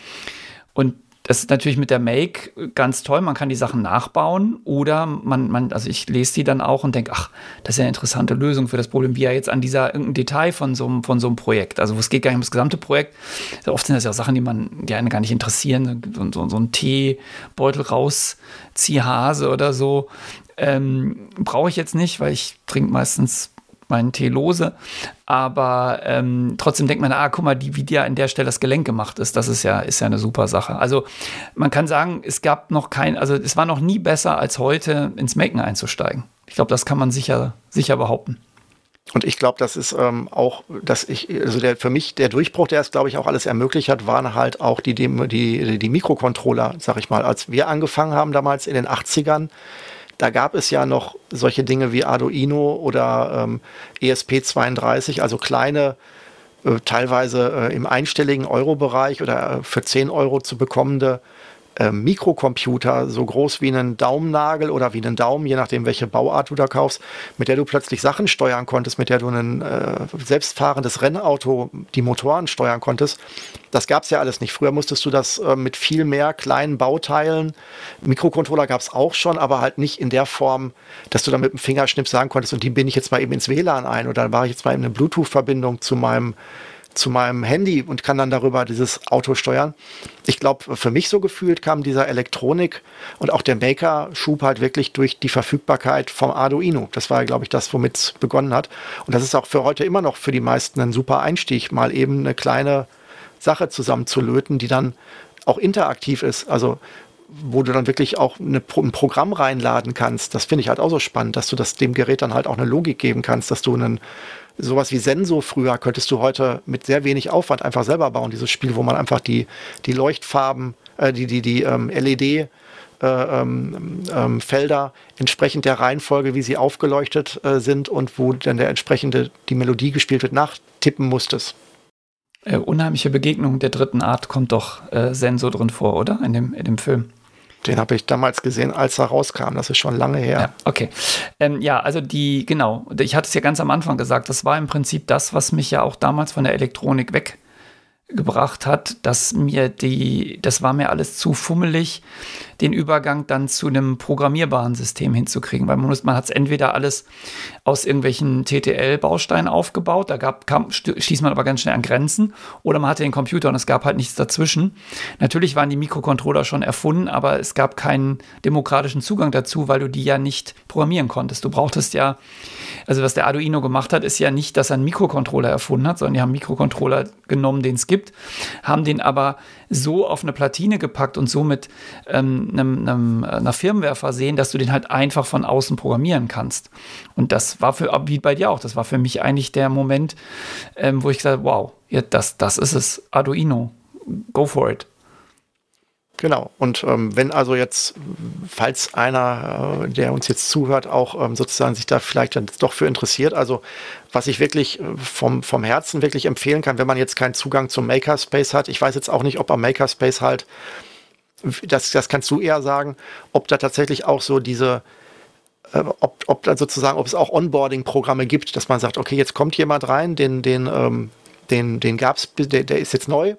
Und das ist natürlich mit der Make ganz toll. Man kann die Sachen nachbauen oder man, man also ich lese die dann auch und denke, ach, das ist ja eine interessante Lösung für das Problem, wie ja jetzt an dieser irgendein Detail von so, einem, von so einem Projekt. Also es geht gar nicht um das gesamte Projekt. Oft sind das ja auch Sachen, die man, die einen gar nicht interessieren. So, so, so ein Teebeutel rausziehhase oder so. Ähm, Brauche ich jetzt nicht, weil ich trinke meistens meinen Tee lose. Aber ähm, trotzdem denkt man, ah, guck mal, die, wie dir an der Stelle das Gelenk gemacht ist, das ist ja, ist ja eine super Sache. Also man kann sagen, es gab noch kein, also es war noch nie besser als heute ins Maken einzusteigen. Ich glaube, das kann man sicher, sicher behaupten. Und ich glaube, das ist ähm, auch, dass ich, also der, für mich der Durchbruch, der es, glaube ich, auch alles ermöglicht hat, waren halt auch die, die, die, die Mikrocontroller, sag ich mal. Als wir angefangen haben damals in den 80ern, da gab es ja noch solche Dinge wie Arduino oder ähm, ESP32, also kleine, äh, teilweise äh, im einstelligen Euro-Bereich oder äh, für 10 Euro zu bekommende äh, Mikrocomputer, so groß wie einen Daumennagel oder wie einen Daumen, je nachdem, welche Bauart du da kaufst, mit der du plötzlich Sachen steuern konntest, mit der du ein äh, selbstfahrendes Rennauto, die Motoren steuern konntest. Das gab es ja alles nicht. Früher musstest du das äh, mit viel mehr kleinen Bauteilen. Mikrocontroller gab es auch schon, aber halt nicht in der Form, dass du da mit dem Fingerschnips sagen konntest, und die bin ich jetzt mal eben ins WLAN ein oder dann war ich jetzt mal in eine Bluetooth-Verbindung zu meinem zu meinem Handy und kann dann darüber dieses Auto steuern. Ich glaube, für mich so gefühlt kam dieser Elektronik und auch der Maker-Schub halt wirklich durch die Verfügbarkeit vom Arduino. Das war, glaube ich, das, womit es begonnen hat. Und das ist auch für heute immer noch für die meisten ein super Einstieg, mal eben eine kleine Sache zusammenzulöten, die dann auch interaktiv ist. Also wo du dann wirklich auch eine, ein Programm reinladen kannst. Das finde ich halt auch so spannend, dass du das dem Gerät dann halt auch eine Logik geben kannst, dass du einen sowas wie Sensor früher könntest du heute mit sehr wenig Aufwand einfach selber bauen. Dieses Spiel, wo man einfach die, die Leuchtfarben, äh, die, die, die ähm, LED äh, ähm, ähm, Felder entsprechend der Reihenfolge, wie sie aufgeleuchtet äh, sind und wo dann der entsprechende die Melodie gespielt wird, nachtippen musstest. Äh, unheimliche Begegnung der dritten Art kommt doch äh, Sensor drin vor, oder? In dem, in dem Film. Den habe ich damals gesehen, als er rauskam. Das ist schon lange her. Ja, okay. Ähm, ja, also die, genau. Ich hatte es ja ganz am Anfang gesagt, das war im Prinzip das, was mich ja auch damals von der Elektronik weg gebracht hat, dass mir die, das war mir alles zu fummelig, den Übergang dann zu einem programmierbaren System hinzukriegen, weil man, man hat es entweder alles aus irgendwelchen TTL-Bausteinen aufgebaut, da gab, kam, stieß man aber ganz schnell an Grenzen, oder man hatte den Computer und es gab halt nichts dazwischen. Natürlich waren die Mikrocontroller schon erfunden, aber es gab keinen demokratischen Zugang dazu, weil du die ja nicht programmieren konntest. Du brauchtest ja, also was der Arduino gemacht hat, ist ja nicht, dass er einen Mikrocontroller erfunden hat, sondern die haben einen Mikrocontroller genommen, den es gibt, haben den aber so auf eine Platine gepackt und so mit ähm, einem, einem, einer Firmware versehen, dass du den halt einfach von außen programmieren kannst. Und das war für, wie bei dir auch, das war für mich eigentlich der Moment, ähm, wo ich gesagt habe, wow, ja, das, das ist es, Arduino, go for it. Genau. Und ähm, wenn also jetzt, falls einer, äh, der uns jetzt zuhört, auch ähm, sozusagen sich da vielleicht dann doch für interessiert, also was ich wirklich äh, vom, vom Herzen wirklich empfehlen kann, wenn man jetzt keinen Zugang zum Makerspace hat, ich weiß jetzt auch nicht, ob am Makerspace halt, das, das kannst du eher sagen, ob da tatsächlich auch so diese, äh, ob, ob da sozusagen, ob es auch Onboarding-Programme gibt, dass man sagt, okay, jetzt kommt jemand rein, den, den, ähm, den, den gab es, der, der ist jetzt neu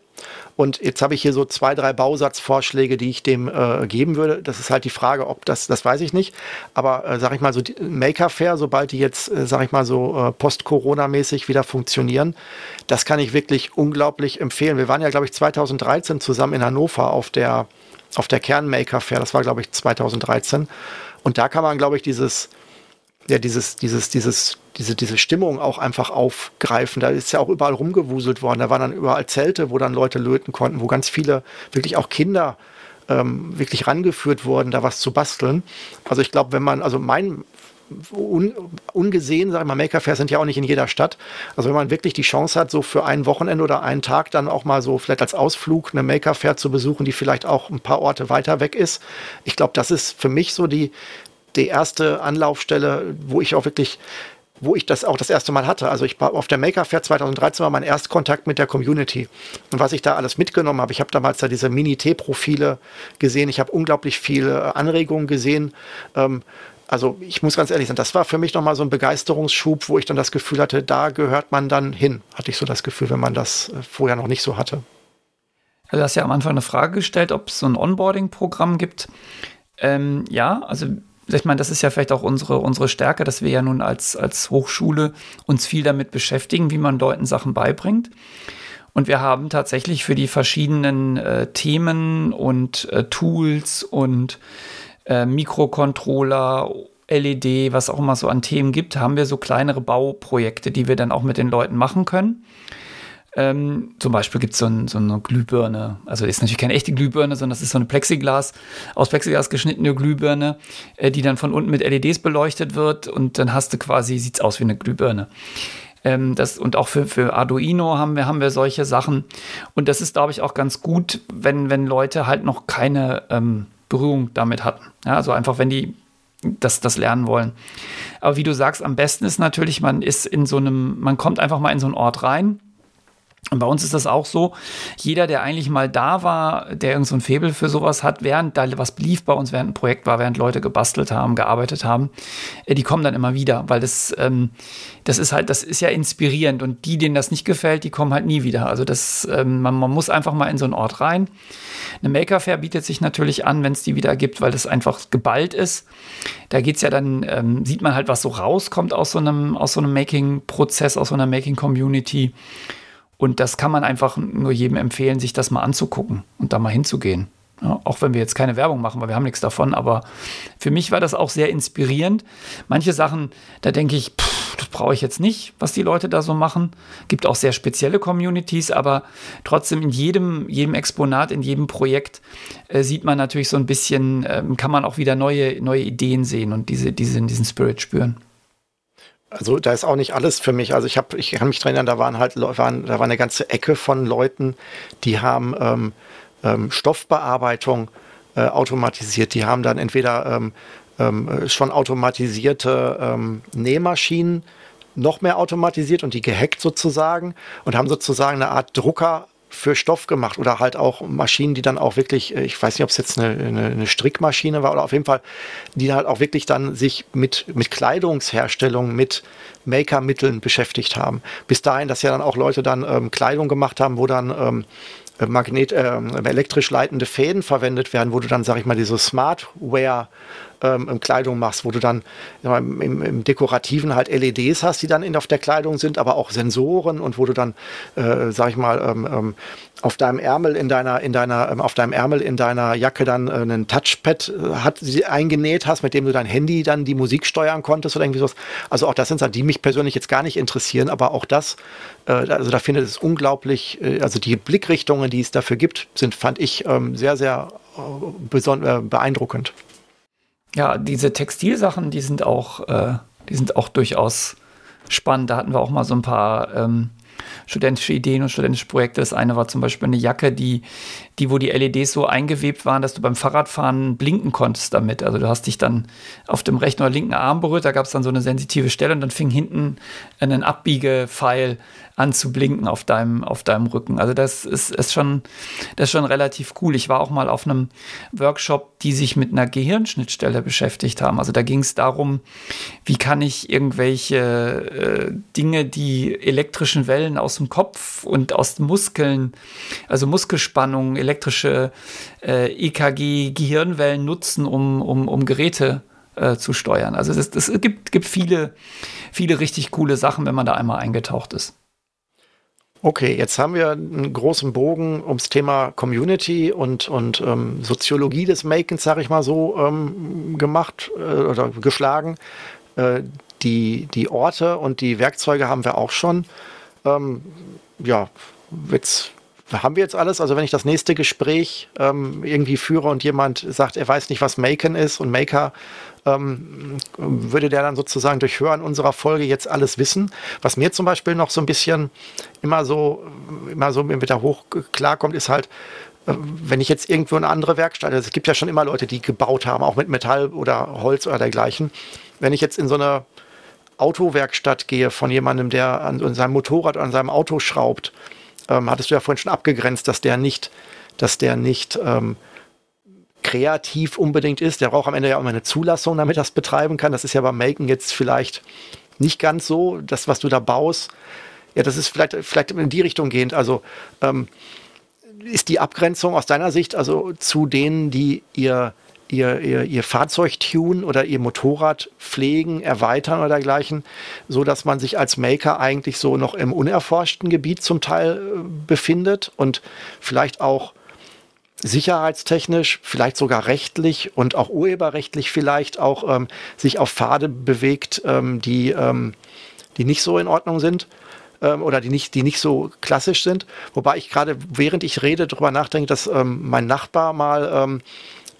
und jetzt habe ich hier so zwei, drei Bausatzvorschläge, die ich dem äh, geben würde. Das ist halt die Frage, ob das, das weiß ich nicht. Aber äh, sag ich mal so, Maker Fair, sobald die jetzt, äh, sag ich mal so, äh, post-Corona-mäßig wieder funktionieren, das kann ich wirklich unglaublich empfehlen. Wir waren ja, glaube ich, 2013 zusammen in Hannover auf der, auf der Kernmaker Fair. Das war, glaube ich, 2013. Und da kann man, glaube ich, dieses, ja, dieses, dieses, dieses, diese, diese Stimmung auch einfach aufgreifen. Da ist ja auch überall rumgewuselt worden. Da waren dann überall Zelte, wo dann Leute löten konnten, wo ganz viele, wirklich auch Kinder, ähm, wirklich rangeführt wurden, da was zu basteln. Also ich glaube, wenn man, also mein un, ungesehen, sag ich mal, Maker-Fairs sind ja auch nicht in jeder Stadt. Also wenn man wirklich die Chance hat, so für ein Wochenende oder einen Tag dann auch mal so vielleicht als Ausflug eine Maker-Fair zu besuchen, die vielleicht auch ein paar Orte weiter weg ist. Ich glaube, das ist für mich so die, die erste Anlaufstelle, wo ich auch wirklich wo ich das auch das erste Mal hatte. Also ich war auf der Maker Fair 2013 war mein Erstkontakt mit der Community. Und was ich da alles mitgenommen habe, ich habe damals da diese Mini-T-Profile gesehen, ich habe unglaublich viele Anregungen gesehen. Ähm, also ich muss ganz ehrlich sein, das war für mich nochmal so ein Begeisterungsschub, wo ich dann das Gefühl hatte, da gehört man dann hin. Hatte ich so das Gefühl, wenn man das äh, vorher noch nicht so hatte. Also du hast ja am Anfang eine Frage gestellt, ob es so ein Onboarding-Programm gibt. Ähm, ja, also ich meine, das ist ja vielleicht auch unsere, unsere Stärke, dass wir ja nun als, als Hochschule uns viel damit beschäftigen, wie man Leuten Sachen beibringt. Und wir haben tatsächlich für die verschiedenen äh, Themen und äh, Tools und äh, Mikrocontroller, LED, was auch immer so an Themen gibt, haben wir so kleinere Bauprojekte, die wir dann auch mit den Leuten machen können. Ähm, zum Beispiel gibt so es so eine Glühbirne. Also ist natürlich keine echte Glühbirne, sondern das ist so eine Plexiglas, aus Plexiglas geschnittene Glühbirne, äh, die dann von unten mit LEDs beleuchtet wird und dann hast du quasi, sieht es aus wie eine Glühbirne. Ähm, das, und auch für, für Arduino haben wir, haben wir solche Sachen. Und das ist, glaube ich, auch ganz gut, wenn, wenn Leute halt noch keine ähm, Berührung damit hatten. Ja, also einfach, wenn die das, das lernen wollen. Aber wie du sagst, am besten ist natürlich, man ist in so einem, man kommt einfach mal in so einen Ort rein und bei uns ist das auch so, jeder, der eigentlich mal da war, der irgend so ein Faible für sowas hat, während da was lief bei uns, während ein Projekt war, während Leute gebastelt haben, gearbeitet haben, äh, die kommen dann immer wieder, weil das, ähm, das ist halt, das ist ja inspirierend und die, denen das nicht gefällt, die kommen halt nie wieder. Also das, ähm, man, man muss einfach mal in so einen Ort rein. Eine Maker Fair bietet sich natürlich an, wenn es die wieder gibt, weil das einfach geballt ist. Da geht es ja dann, ähm, sieht man halt, was so rauskommt aus so einem, aus so einem Making-Prozess, aus so einer Making-Community. Und das kann man einfach nur jedem empfehlen, sich das mal anzugucken und da mal hinzugehen. Ja, auch wenn wir jetzt keine Werbung machen, weil wir haben nichts davon, aber für mich war das auch sehr inspirierend. Manche Sachen, da denke ich, pff, das brauche ich jetzt nicht, was die Leute da so machen. Gibt auch sehr spezielle Communities, aber trotzdem in jedem, jedem Exponat, in jedem Projekt äh, sieht man natürlich so ein bisschen, äh, kann man auch wieder neue, neue Ideen sehen und diese, diese, diesen Spirit spüren. Also da ist auch nicht alles für mich. Also ich habe, ich kann mich erinnern, da waren halt, waren, da war eine ganze Ecke von Leuten, die haben ähm, ähm, Stoffbearbeitung äh, automatisiert. Die haben dann entweder ähm, ähm schon automatisierte ähm, Nähmaschinen noch mehr automatisiert und die gehackt sozusagen und haben sozusagen eine Art Drucker für Stoff gemacht oder halt auch Maschinen, die dann auch wirklich, äh, ich weiß nicht, ob es jetzt eine, eine, eine, Strickmaschine war oder auf jeden Fall, die halt auch wirklich dann sich mit, mit Kleidungsherstellung, mit Makermitteln beschäftigt haben. Bis dahin, dass ja dann auch Leute dann ähm, Kleidung gemacht haben, wo dann ähm, Magnet, äh, elektrisch leitende Fäden verwendet werden, wo du dann, sag ich mal, diese Smartware ähm, Kleidung machst, wo du dann im, im, Dekorativen halt LEDs hast, die dann in, auf der Kleidung sind, aber auch Sensoren und wo du dann, äh, sag ich mal, ähm, ähm, auf deinem Ärmel in deiner, in deiner, ähm, auf deinem Ärmel in deiner Jacke dann äh, einen Touchpad äh, hat, eingenäht hast, mit dem du dein Handy dann die Musik steuern konntest oder irgendwie sowas. Also auch das sind Sachen, die mich persönlich jetzt gar nicht interessieren, aber auch das, äh, also da findet es unglaublich, äh, also die Blickrichtungen, die es dafür gibt, sind, fand ich ähm, sehr, sehr äh, äh, beeindruckend ja, diese Textilsachen, die sind auch, äh, die sind auch durchaus spannend. Da hatten wir auch mal so ein paar ähm, studentische Ideen und studentische Projekte. Das eine war zum Beispiel eine Jacke, die, die, wo die LEDs so eingewebt waren, dass du beim Fahrradfahren blinken konntest damit. Also du hast dich dann auf dem rechten oder linken Arm berührt, da gab es dann so eine sensitive Stelle und dann fing hinten ein Abbiegepfeil an zu blinken auf deinem, auf deinem Rücken. Also das ist, ist, schon, das ist schon relativ cool. Ich war auch mal auf einem Workshop, die sich mit einer Gehirnschnittstelle beschäftigt haben. Also da ging es darum, wie kann ich irgendwelche äh, Dinge, die elektrischen Wellen aus dem Kopf und aus den Muskeln, also Muskelspannungen, elektrische äh, EKG-Gehirnwellen nutzen, um, um, um Geräte äh, zu steuern. Also es, es gibt, gibt viele, viele richtig coole Sachen, wenn man da einmal eingetaucht ist. Okay, jetzt haben wir einen großen Bogen ums Thema Community und, und ähm, Soziologie des Makens, sage ich mal so, ähm, gemacht äh, oder geschlagen. Äh, die, die Orte und die Werkzeuge haben wir auch schon. Ähm, ja, jetzt haben wir jetzt alles. Also wenn ich das nächste Gespräch ähm, irgendwie führe und jemand sagt, er weiß nicht, was Maken ist und Maker ähm, würde der dann sozusagen durch Hören unserer Folge jetzt alles wissen. Was mir zum Beispiel noch so ein bisschen immer so, immer so wieder hoch klarkommt, ist halt, äh, wenn ich jetzt irgendwo eine andere Werkstatt, also es gibt ja schon immer Leute, die gebaut haben, auch mit Metall oder Holz oder dergleichen. Wenn ich jetzt in so eine Autowerkstatt gehe von jemandem, der an, an seinem Motorrad an seinem Auto schraubt, ähm, hattest du ja vorhin schon abgegrenzt, dass der nicht, dass der nicht ähm, kreativ unbedingt ist. Der braucht am Ende ja auch mal eine Zulassung, damit er das betreiben kann. Das ist ja beim Maken jetzt vielleicht nicht ganz so. Das, was du da baust, ja, das ist vielleicht, vielleicht in die Richtung gehend. Also ähm, ist die Abgrenzung aus deiner Sicht also zu denen, die ihr, ihr, ihr, ihr Fahrzeug tunen oder ihr Motorrad pflegen, erweitern oder dergleichen, so dass man sich als Maker eigentlich so noch im unerforschten Gebiet zum Teil äh, befindet und vielleicht auch sicherheitstechnisch, vielleicht sogar rechtlich und auch urheberrechtlich vielleicht auch ähm, sich auf Pfade bewegt, ähm, die, ähm, die nicht so in Ordnung sind ähm, oder die nicht, die nicht so klassisch sind. Wobei ich gerade, während ich rede, darüber nachdenke, dass ähm, mein Nachbar mal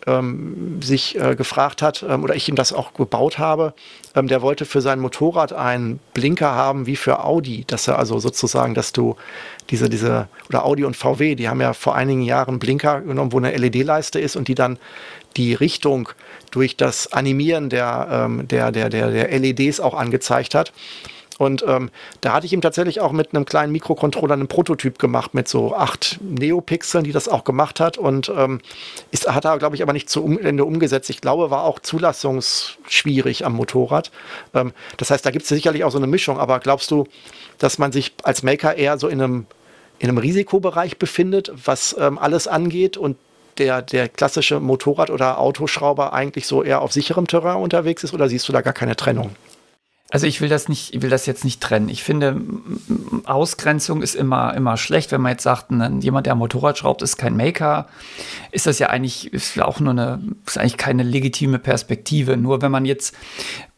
ähm, sich äh, gefragt hat, ähm, oder ich ihm das auch gebaut habe, ähm, der wollte für sein Motorrad einen Blinker haben wie für Audi, dass er also sozusagen, dass du diese, diese, oder Audi und VW, die haben ja vor einigen Jahren Blinker genommen, wo eine LED-Leiste ist und die dann die Richtung durch das Animieren der, ähm, der, der, der, der LEDs auch angezeigt hat. Und ähm, da hatte ich ihm tatsächlich auch mit einem kleinen Mikrocontroller einen Prototyp gemacht mit so acht Neopixeln, die das auch gemacht hat. Und ähm, ist, hat er, glaube ich, aber nicht zu Ende umgesetzt. Ich glaube, war auch zulassungsschwierig am Motorrad. Ähm, das heißt, da gibt es sicherlich auch so eine Mischung. Aber glaubst du, dass man sich als Maker eher so in einem, in einem Risikobereich befindet, was ähm, alles angeht und der, der klassische Motorrad- oder Autoschrauber eigentlich so eher auf sicherem Terrain unterwegs ist oder siehst du da gar keine Trennung? Also ich will das nicht, ich will das jetzt nicht trennen. Ich finde, Ausgrenzung ist immer, immer schlecht. Wenn man jetzt sagt, jemand, der Motorrad schraubt, ist kein Maker, ist das ja eigentlich, ist auch nur eine, ist eigentlich keine legitime Perspektive. Nur wenn man jetzt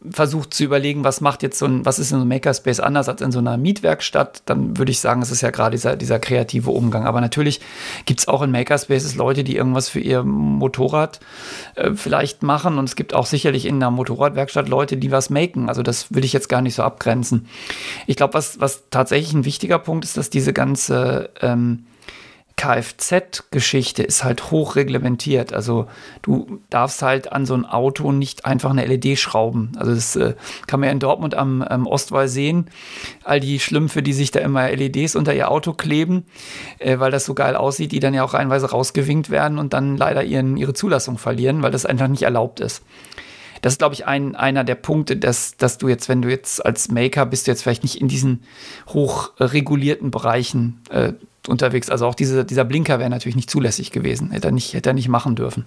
versucht zu überlegen, was macht jetzt so ein, was ist in so einem Makerspace anders als in so einer Mietwerkstatt, dann würde ich sagen, es ist ja gerade dieser, dieser kreative Umgang. Aber natürlich gibt es auch in Makerspaces Leute, die irgendwas für ihr Motorrad äh, vielleicht machen. Und es gibt auch sicherlich in einer Motorradwerkstatt Leute, die was maken. Also das würde ich jetzt gar nicht so abgrenzen. Ich glaube, was, was tatsächlich ein wichtiger Punkt ist, dass diese ganze ähm, Kfz-Geschichte ist halt hochreglementiert. Also du darfst halt an so ein Auto nicht einfach eine LED schrauben. Also das äh, kann man ja in Dortmund am, am Ostwall sehen. All die Schlümpfe, die sich da immer LEDs unter ihr Auto kleben, äh, weil das so geil aussieht, die dann ja auch reihenweise rausgewinkt werden und dann leider ihren, ihre Zulassung verlieren, weil das einfach nicht erlaubt ist. Das ist, glaube ich, ein, einer der Punkte, dass, dass du jetzt, wenn du jetzt als Maker bist, du jetzt vielleicht nicht in diesen hochregulierten Bereichen äh, unterwegs. Also auch diese, dieser Blinker wäre natürlich nicht zulässig gewesen, hätte er nicht, hätte er nicht machen dürfen.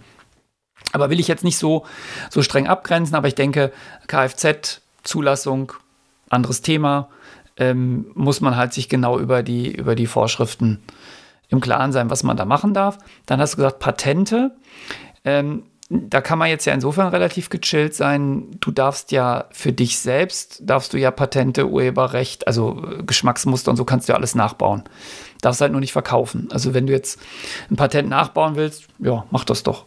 Aber will ich jetzt nicht so, so streng abgrenzen, aber ich denke, Kfz, Zulassung, anderes Thema, ähm, muss man halt sich genau über die, über die Vorschriften im Klaren sein, was man da machen darf. Dann hast du gesagt, Patente. Ähm, da kann man jetzt ja insofern relativ gechillt sein. Du darfst ja für dich selbst, darfst du ja Patente, Urheberrecht, also äh, Geschmacksmuster und so kannst du ja alles nachbauen. Darfst halt nur nicht verkaufen. Also wenn du jetzt ein Patent nachbauen willst, ja, mach das doch.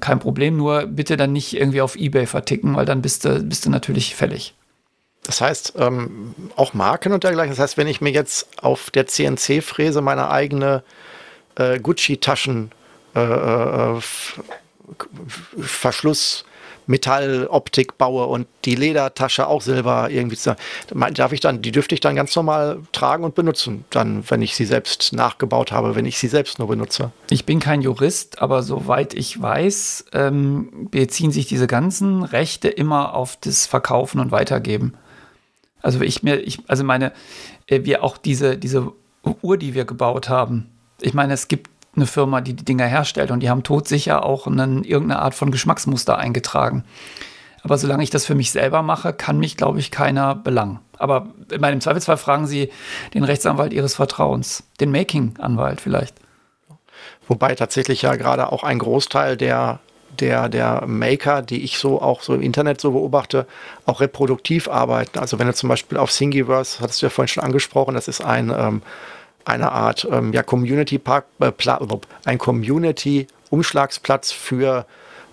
kein Problem, nur bitte dann nicht irgendwie auf Ebay verticken, weil dann bist du, bist du natürlich fällig. Das heißt, ähm, auch Marken und dergleichen. Das heißt, wenn ich mir jetzt auf der CNC-Fräse meine eigene äh, Gucci-Taschen äh, äh, Verschluss Metalloptik baue und die Ledertasche auch Silber irgendwie darf ich dann, die dürfte ich dann ganz normal tragen und benutzen, dann, wenn ich sie selbst nachgebaut habe, wenn ich sie selbst nur benutze. Ich bin kein Jurist, aber soweit ich weiß, ähm, beziehen sich diese ganzen Rechte immer auf das Verkaufen und Weitergeben. Also ich mir, ich, also meine, äh, wir auch diese, diese Uhr, die wir gebaut haben. Ich meine, es gibt eine Firma, die die Dinger herstellt und die haben todsicher auch einen, irgendeine Art von Geschmacksmuster eingetragen. Aber solange ich das für mich selber mache, kann mich, glaube ich, keiner belangen. Aber in meinem Zweifelsfall fragen Sie den Rechtsanwalt Ihres Vertrauens, den Making-Anwalt vielleicht. Wobei tatsächlich ja gerade auch ein Großteil der, der, der Maker, die ich so auch so im Internet so beobachte, auch reproduktiv arbeiten. Also wenn du zum Beispiel auf Thingiverse, hattest du ja vorhin schon angesprochen, das ist ein ähm, eine Art ähm, ja, Community Park, äh, ein Community Umschlagsplatz für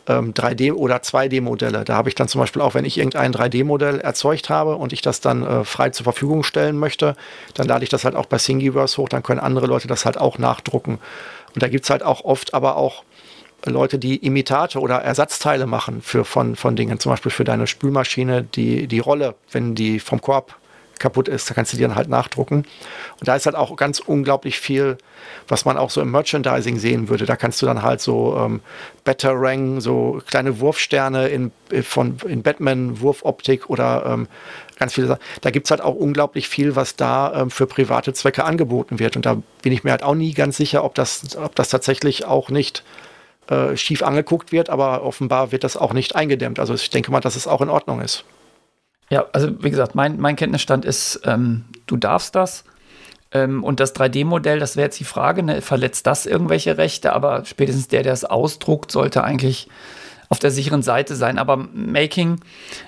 ähm, 3D oder 2D-Modelle. Da habe ich dann zum Beispiel auch, wenn ich irgendein 3D-Modell erzeugt habe und ich das dann äh, frei zur Verfügung stellen möchte, dann lade ich das halt auch bei Thingiverse hoch, dann können andere Leute das halt auch nachdrucken. Und da gibt es halt auch oft aber auch Leute, die Imitate oder Ersatzteile machen für, von, von Dingen, zum Beispiel für deine Spülmaschine, die, die Rolle, wenn die vom Korb kaputt ist, da kannst du dir dann halt nachdrucken. Und da ist halt auch ganz unglaublich viel, was man auch so im Merchandising sehen würde. Da kannst du dann halt so ähm, Batarang, so kleine Wurfsterne in, äh, von, in Batman-Wurfoptik oder ähm, ganz viele Sachen. Da gibt es halt auch unglaublich viel, was da ähm, für private Zwecke angeboten wird. Und da bin ich mir halt auch nie ganz sicher, ob das, ob das tatsächlich auch nicht äh, schief angeguckt wird, aber offenbar wird das auch nicht eingedämmt. Also ich denke mal, dass es auch in Ordnung ist. Ja, also wie gesagt, mein, mein Kenntnisstand ist, ähm, du darfst das. Ähm, und das 3D-Modell, das wäre jetzt die Frage, ne, verletzt das irgendwelche Rechte? Aber spätestens der, der es ausdruckt, sollte eigentlich auf der sicheren Seite sein. Aber Making,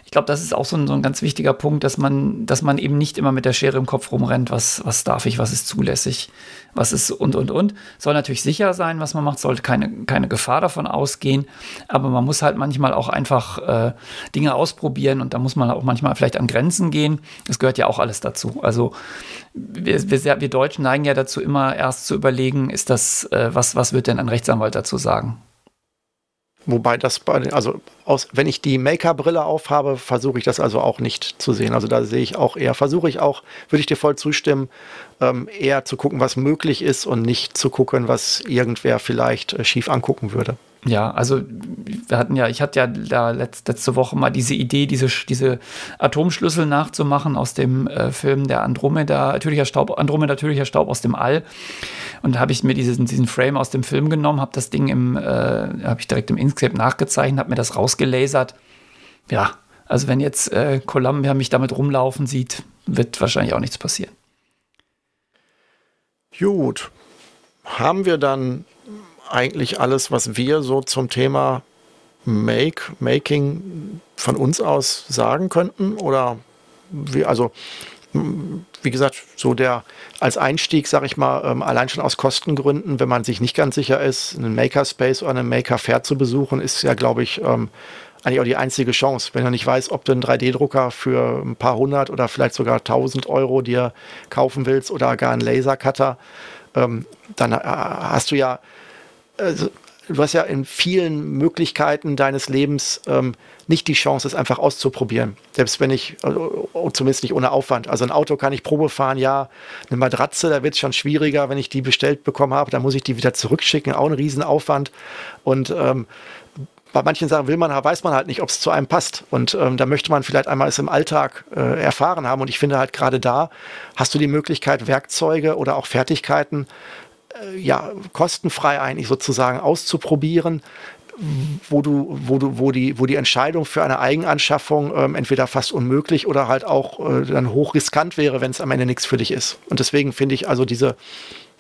ich glaube, das ist auch so ein, so ein, ganz wichtiger Punkt, dass man, dass man eben nicht immer mit der Schere im Kopf rumrennt, was, was darf ich, was ist zulässig, was ist und, und, und. Soll natürlich sicher sein, was man macht, sollte keine, keine Gefahr davon ausgehen. Aber man muss halt manchmal auch einfach äh, Dinge ausprobieren und da muss man auch manchmal vielleicht an Grenzen gehen. Das gehört ja auch alles dazu. Also wir, wir, wir Deutschen neigen ja dazu, immer erst zu überlegen, ist das, äh, was, was wird denn ein Rechtsanwalt dazu sagen? Wobei das, also aus, wenn ich die Maker-Brille aufhabe, versuche ich das also auch nicht zu sehen. Also da sehe ich auch eher, versuche ich auch, würde ich dir voll zustimmen, ähm, eher zu gucken, was möglich ist und nicht zu gucken, was irgendwer vielleicht äh, schief angucken würde. Ja, also wir hatten ja, ich hatte ja da letzte, Woche mal diese Idee, diese, diese Atomschlüssel nachzumachen aus dem äh, Film der Andromeda, natürlicher Staub, Andromeda, natürlicher Staub aus dem All. Und da habe ich mir diesen, diesen Frame aus dem Film genommen, habe das Ding im, äh, habe ich direkt im Inkscape nachgezeichnet, habe mir das rausgelasert. Ja, also wenn jetzt äh, Columbia mich damit rumlaufen sieht, wird wahrscheinlich auch nichts passieren. Gut. Haben wir dann eigentlich alles, was wir so zum Thema Make, Making von uns aus sagen könnten? Oder wie, also, wie gesagt, so der als Einstieg, sage ich mal, ähm, allein schon aus Kostengründen, wenn man sich nicht ganz sicher ist, einen Makerspace oder einen Maker Fair zu besuchen, ist ja, glaube ich, ähm, eigentlich auch die einzige Chance. Wenn du nicht weißt, ob du einen 3D-Drucker für ein paar hundert oder vielleicht sogar tausend Euro dir kaufen willst oder gar einen Lasercutter, ähm, dann äh, hast du ja, also, du hast ja in vielen Möglichkeiten deines Lebens ähm, nicht die Chance, es einfach auszuprobieren. Selbst wenn ich, äh, zumindest nicht ohne Aufwand. Also ein Auto kann ich Probe fahren, ja. Eine Matratze, da wird es schon schwieriger, wenn ich die bestellt bekommen habe, dann muss ich die wieder zurückschicken, auch ein Riesenaufwand. Und ähm, bei manchen Sachen will man, weiß man halt nicht, ob es zu einem passt. Und ähm, da möchte man vielleicht einmal es im Alltag äh, erfahren haben. Und ich finde halt gerade da hast du die Möglichkeit, Werkzeuge oder auch Fertigkeiten ja kostenfrei eigentlich sozusagen auszuprobieren, wo du, wo du, wo die, wo die Entscheidung für eine Eigenanschaffung ähm, entweder fast unmöglich oder halt auch äh, dann hochriskant wäre, wenn es am Ende nichts für dich ist. Und deswegen finde ich also diese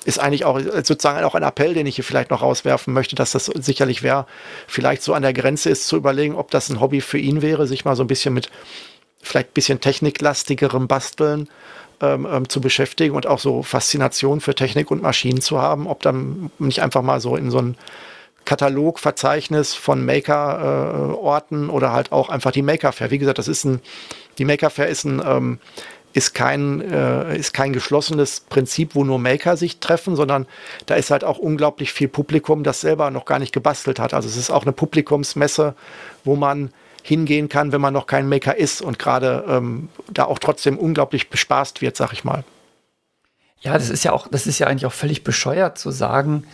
ist eigentlich auch sozusagen auch ein Appell, den ich hier vielleicht noch rauswerfen möchte, dass das sicherlich wäre, vielleicht so an der Grenze ist zu überlegen, ob das ein Hobby für ihn wäre, sich mal so ein bisschen mit vielleicht ein bisschen techniklastigerem Basteln ähm, ähm, zu beschäftigen und auch so Faszination für Technik und Maschinen zu haben, ob dann nicht einfach mal so in so ein Katalogverzeichnis von Maker-Orten äh, oder halt auch einfach die Maker Fair. Wie gesagt, das ist ein, die Maker Fair ist ein ähm, ist kein, äh, ist kein geschlossenes Prinzip, wo nur Maker sich treffen, sondern da ist halt auch unglaublich viel Publikum, das selber noch gar nicht gebastelt hat. Also es ist auch eine Publikumsmesse, wo man hingehen kann, wenn man noch kein Maker ist und gerade ähm, da auch trotzdem unglaublich bespaßt wird, sag ich mal. Ja, das ist ja auch, das ist ja eigentlich auch völlig bescheuert zu sagen,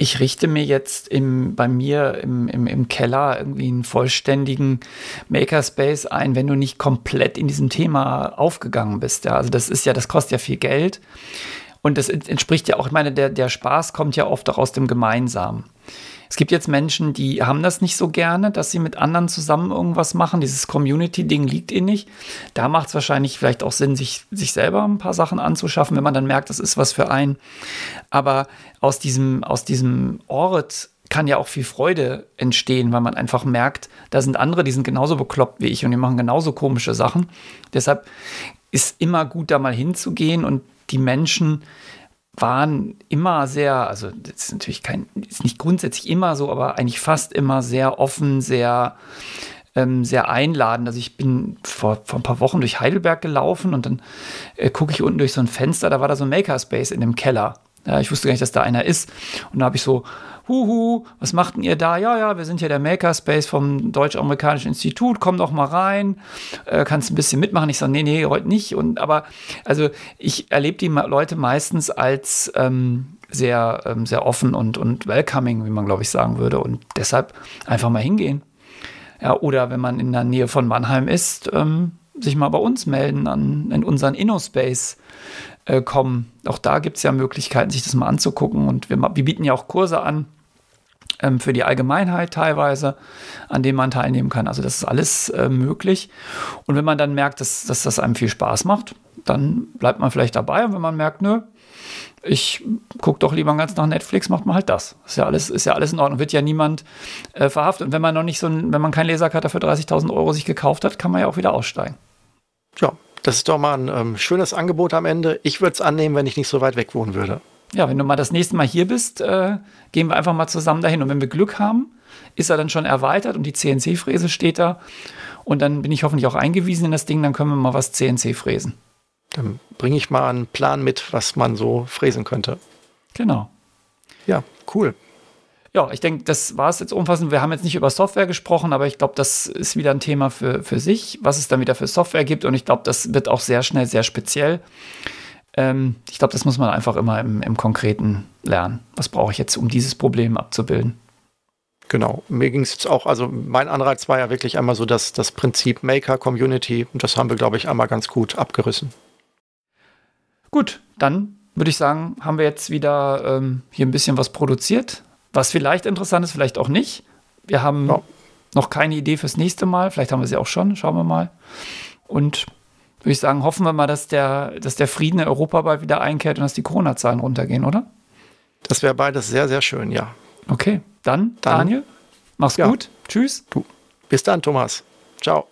ich richte mir jetzt im, bei mir im, im, im Keller irgendwie einen vollständigen Makerspace ein, wenn du nicht komplett in diesem Thema aufgegangen bist. Ja, also das ist ja, das kostet ja viel Geld. Und das entspricht ja auch, ich meine, der, der Spaß kommt ja oft auch aus dem Gemeinsamen. Es gibt jetzt Menschen, die haben das nicht so gerne, dass sie mit anderen zusammen irgendwas machen. Dieses Community-Ding liegt ihnen nicht. Da macht es wahrscheinlich vielleicht auch Sinn, sich, sich selber ein paar Sachen anzuschaffen, wenn man dann merkt, das ist was für einen. Aber aus diesem, aus diesem Ort kann ja auch viel Freude entstehen, weil man einfach merkt, da sind andere, die sind genauso bekloppt wie ich und die machen genauso komische Sachen. Deshalb ist immer gut, da mal hinzugehen und die Menschen waren immer sehr, also das ist natürlich kein, ist nicht grundsätzlich immer so, aber eigentlich fast immer sehr offen, sehr, ähm, sehr einladend. Also ich bin vor, vor ein paar Wochen durch Heidelberg gelaufen und dann äh, gucke ich unten durch so ein Fenster, da war da so ein Makerspace in dem Keller. Ja, ich wusste gar nicht, dass da einer ist. Und da habe ich so huhu, was macht denn ihr da? Ja, ja, wir sind ja der Makerspace vom Deutsch-Amerikanischen Institut, komm doch mal rein, äh, kannst ein bisschen mitmachen. Ich sage, nee, nee, heute nicht. Und aber, also ich erlebe die Leute meistens als ähm, sehr, ähm, sehr offen und, und welcoming, wie man, glaube ich, sagen würde. Und deshalb einfach mal hingehen. Ja, oder wenn man in der Nähe von Mannheim ist, ähm, sich mal bei uns melden an, in unseren InnoSpace äh, kommen. Auch da gibt es ja Möglichkeiten, sich das mal anzugucken. Und wir, wir bieten ja auch Kurse an ähm, für die Allgemeinheit teilweise, an denen man teilnehmen kann. Also das ist alles äh, möglich. Und wenn man dann merkt, dass, dass das einem viel Spaß macht, dann bleibt man vielleicht dabei. Und wenn man merkt, nö, ich gucke doch lieber ganz nach Netflix, macht man halt das. Ist ja alles, ist ja alles in Ordnung. Wird ja niemand äh, verhaftet. Und wenn man noch nicht so ein, wenn man keinen Lasercutter für 30.000 Euro sich gekauft hat, kann man ja auch wieder aussteigen. Ja, das ist doch mal ein ähm, schönes Angebot am Ende. Ich würde es annehmen, wenn ich nicht so weit weg wohnen würde ja, wenn du mal das nächste Mal hier bist, äh, gehen wir einfach mal zusammen dahin. Und wenn wir Glück haben, ist er dann schon erweitert und die CNC-Fräse steht da. Und dann bin ich hoffentlich auch eingewiesen in das Ding, dann können wir mal was CNC fräsen. Dann bringe ich mal einen Plan mit, was man so fräsen könnte. Genau. Ja, cool. Ja, ich denke, das war es jetzt umfassend. Wir haben jetzt nicht über Software gesprochen, aber ich glaube, das ist wieder ein Thema für, für sich, was es dann wieder für Software gibt. Und ich glaube, das wird auch sehr schnell sehr speziell. Ähm, ich glaube, das muss man einfach immer im, im Konkreten lernen. Was brauche ich jetzt, um dieses Problem abzubilden? Genau, mir ging es jetzt auch, also mein Anreiz war ja wirklich einmal so das, das Prinzip Maker Community und das haben wir, glaube ich, einmal ganz gut abgerissen. Gut, dann würde ich sagen, haben wir jetzt wieder ähm, hier ein bisschen was produziert, was vielleicht interessant ist, vielleicht auch nicht. Wir haben ja. noch keine Idee fürs nächste Mal, vielleicht haben wir sie auch schon, schauen wir mal. Und würde ich sagen, hoffen wir mal, dass der, dass der Frieden in Europa bald wieder einkehrt und dass die Corona-Zahlen runtergehen, oder? Das wäre beides sehr, sehr schön, ja. Okay, dann, dann Daniel, mach's ja. gut. Tschüss. Bis dann, Thomas. Ciao.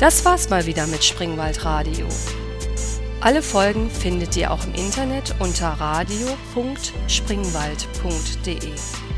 Das war's mal wieder mit Springwald Radio. Alle Folgen findet ihr auch im Internet unter radio.springwald.de.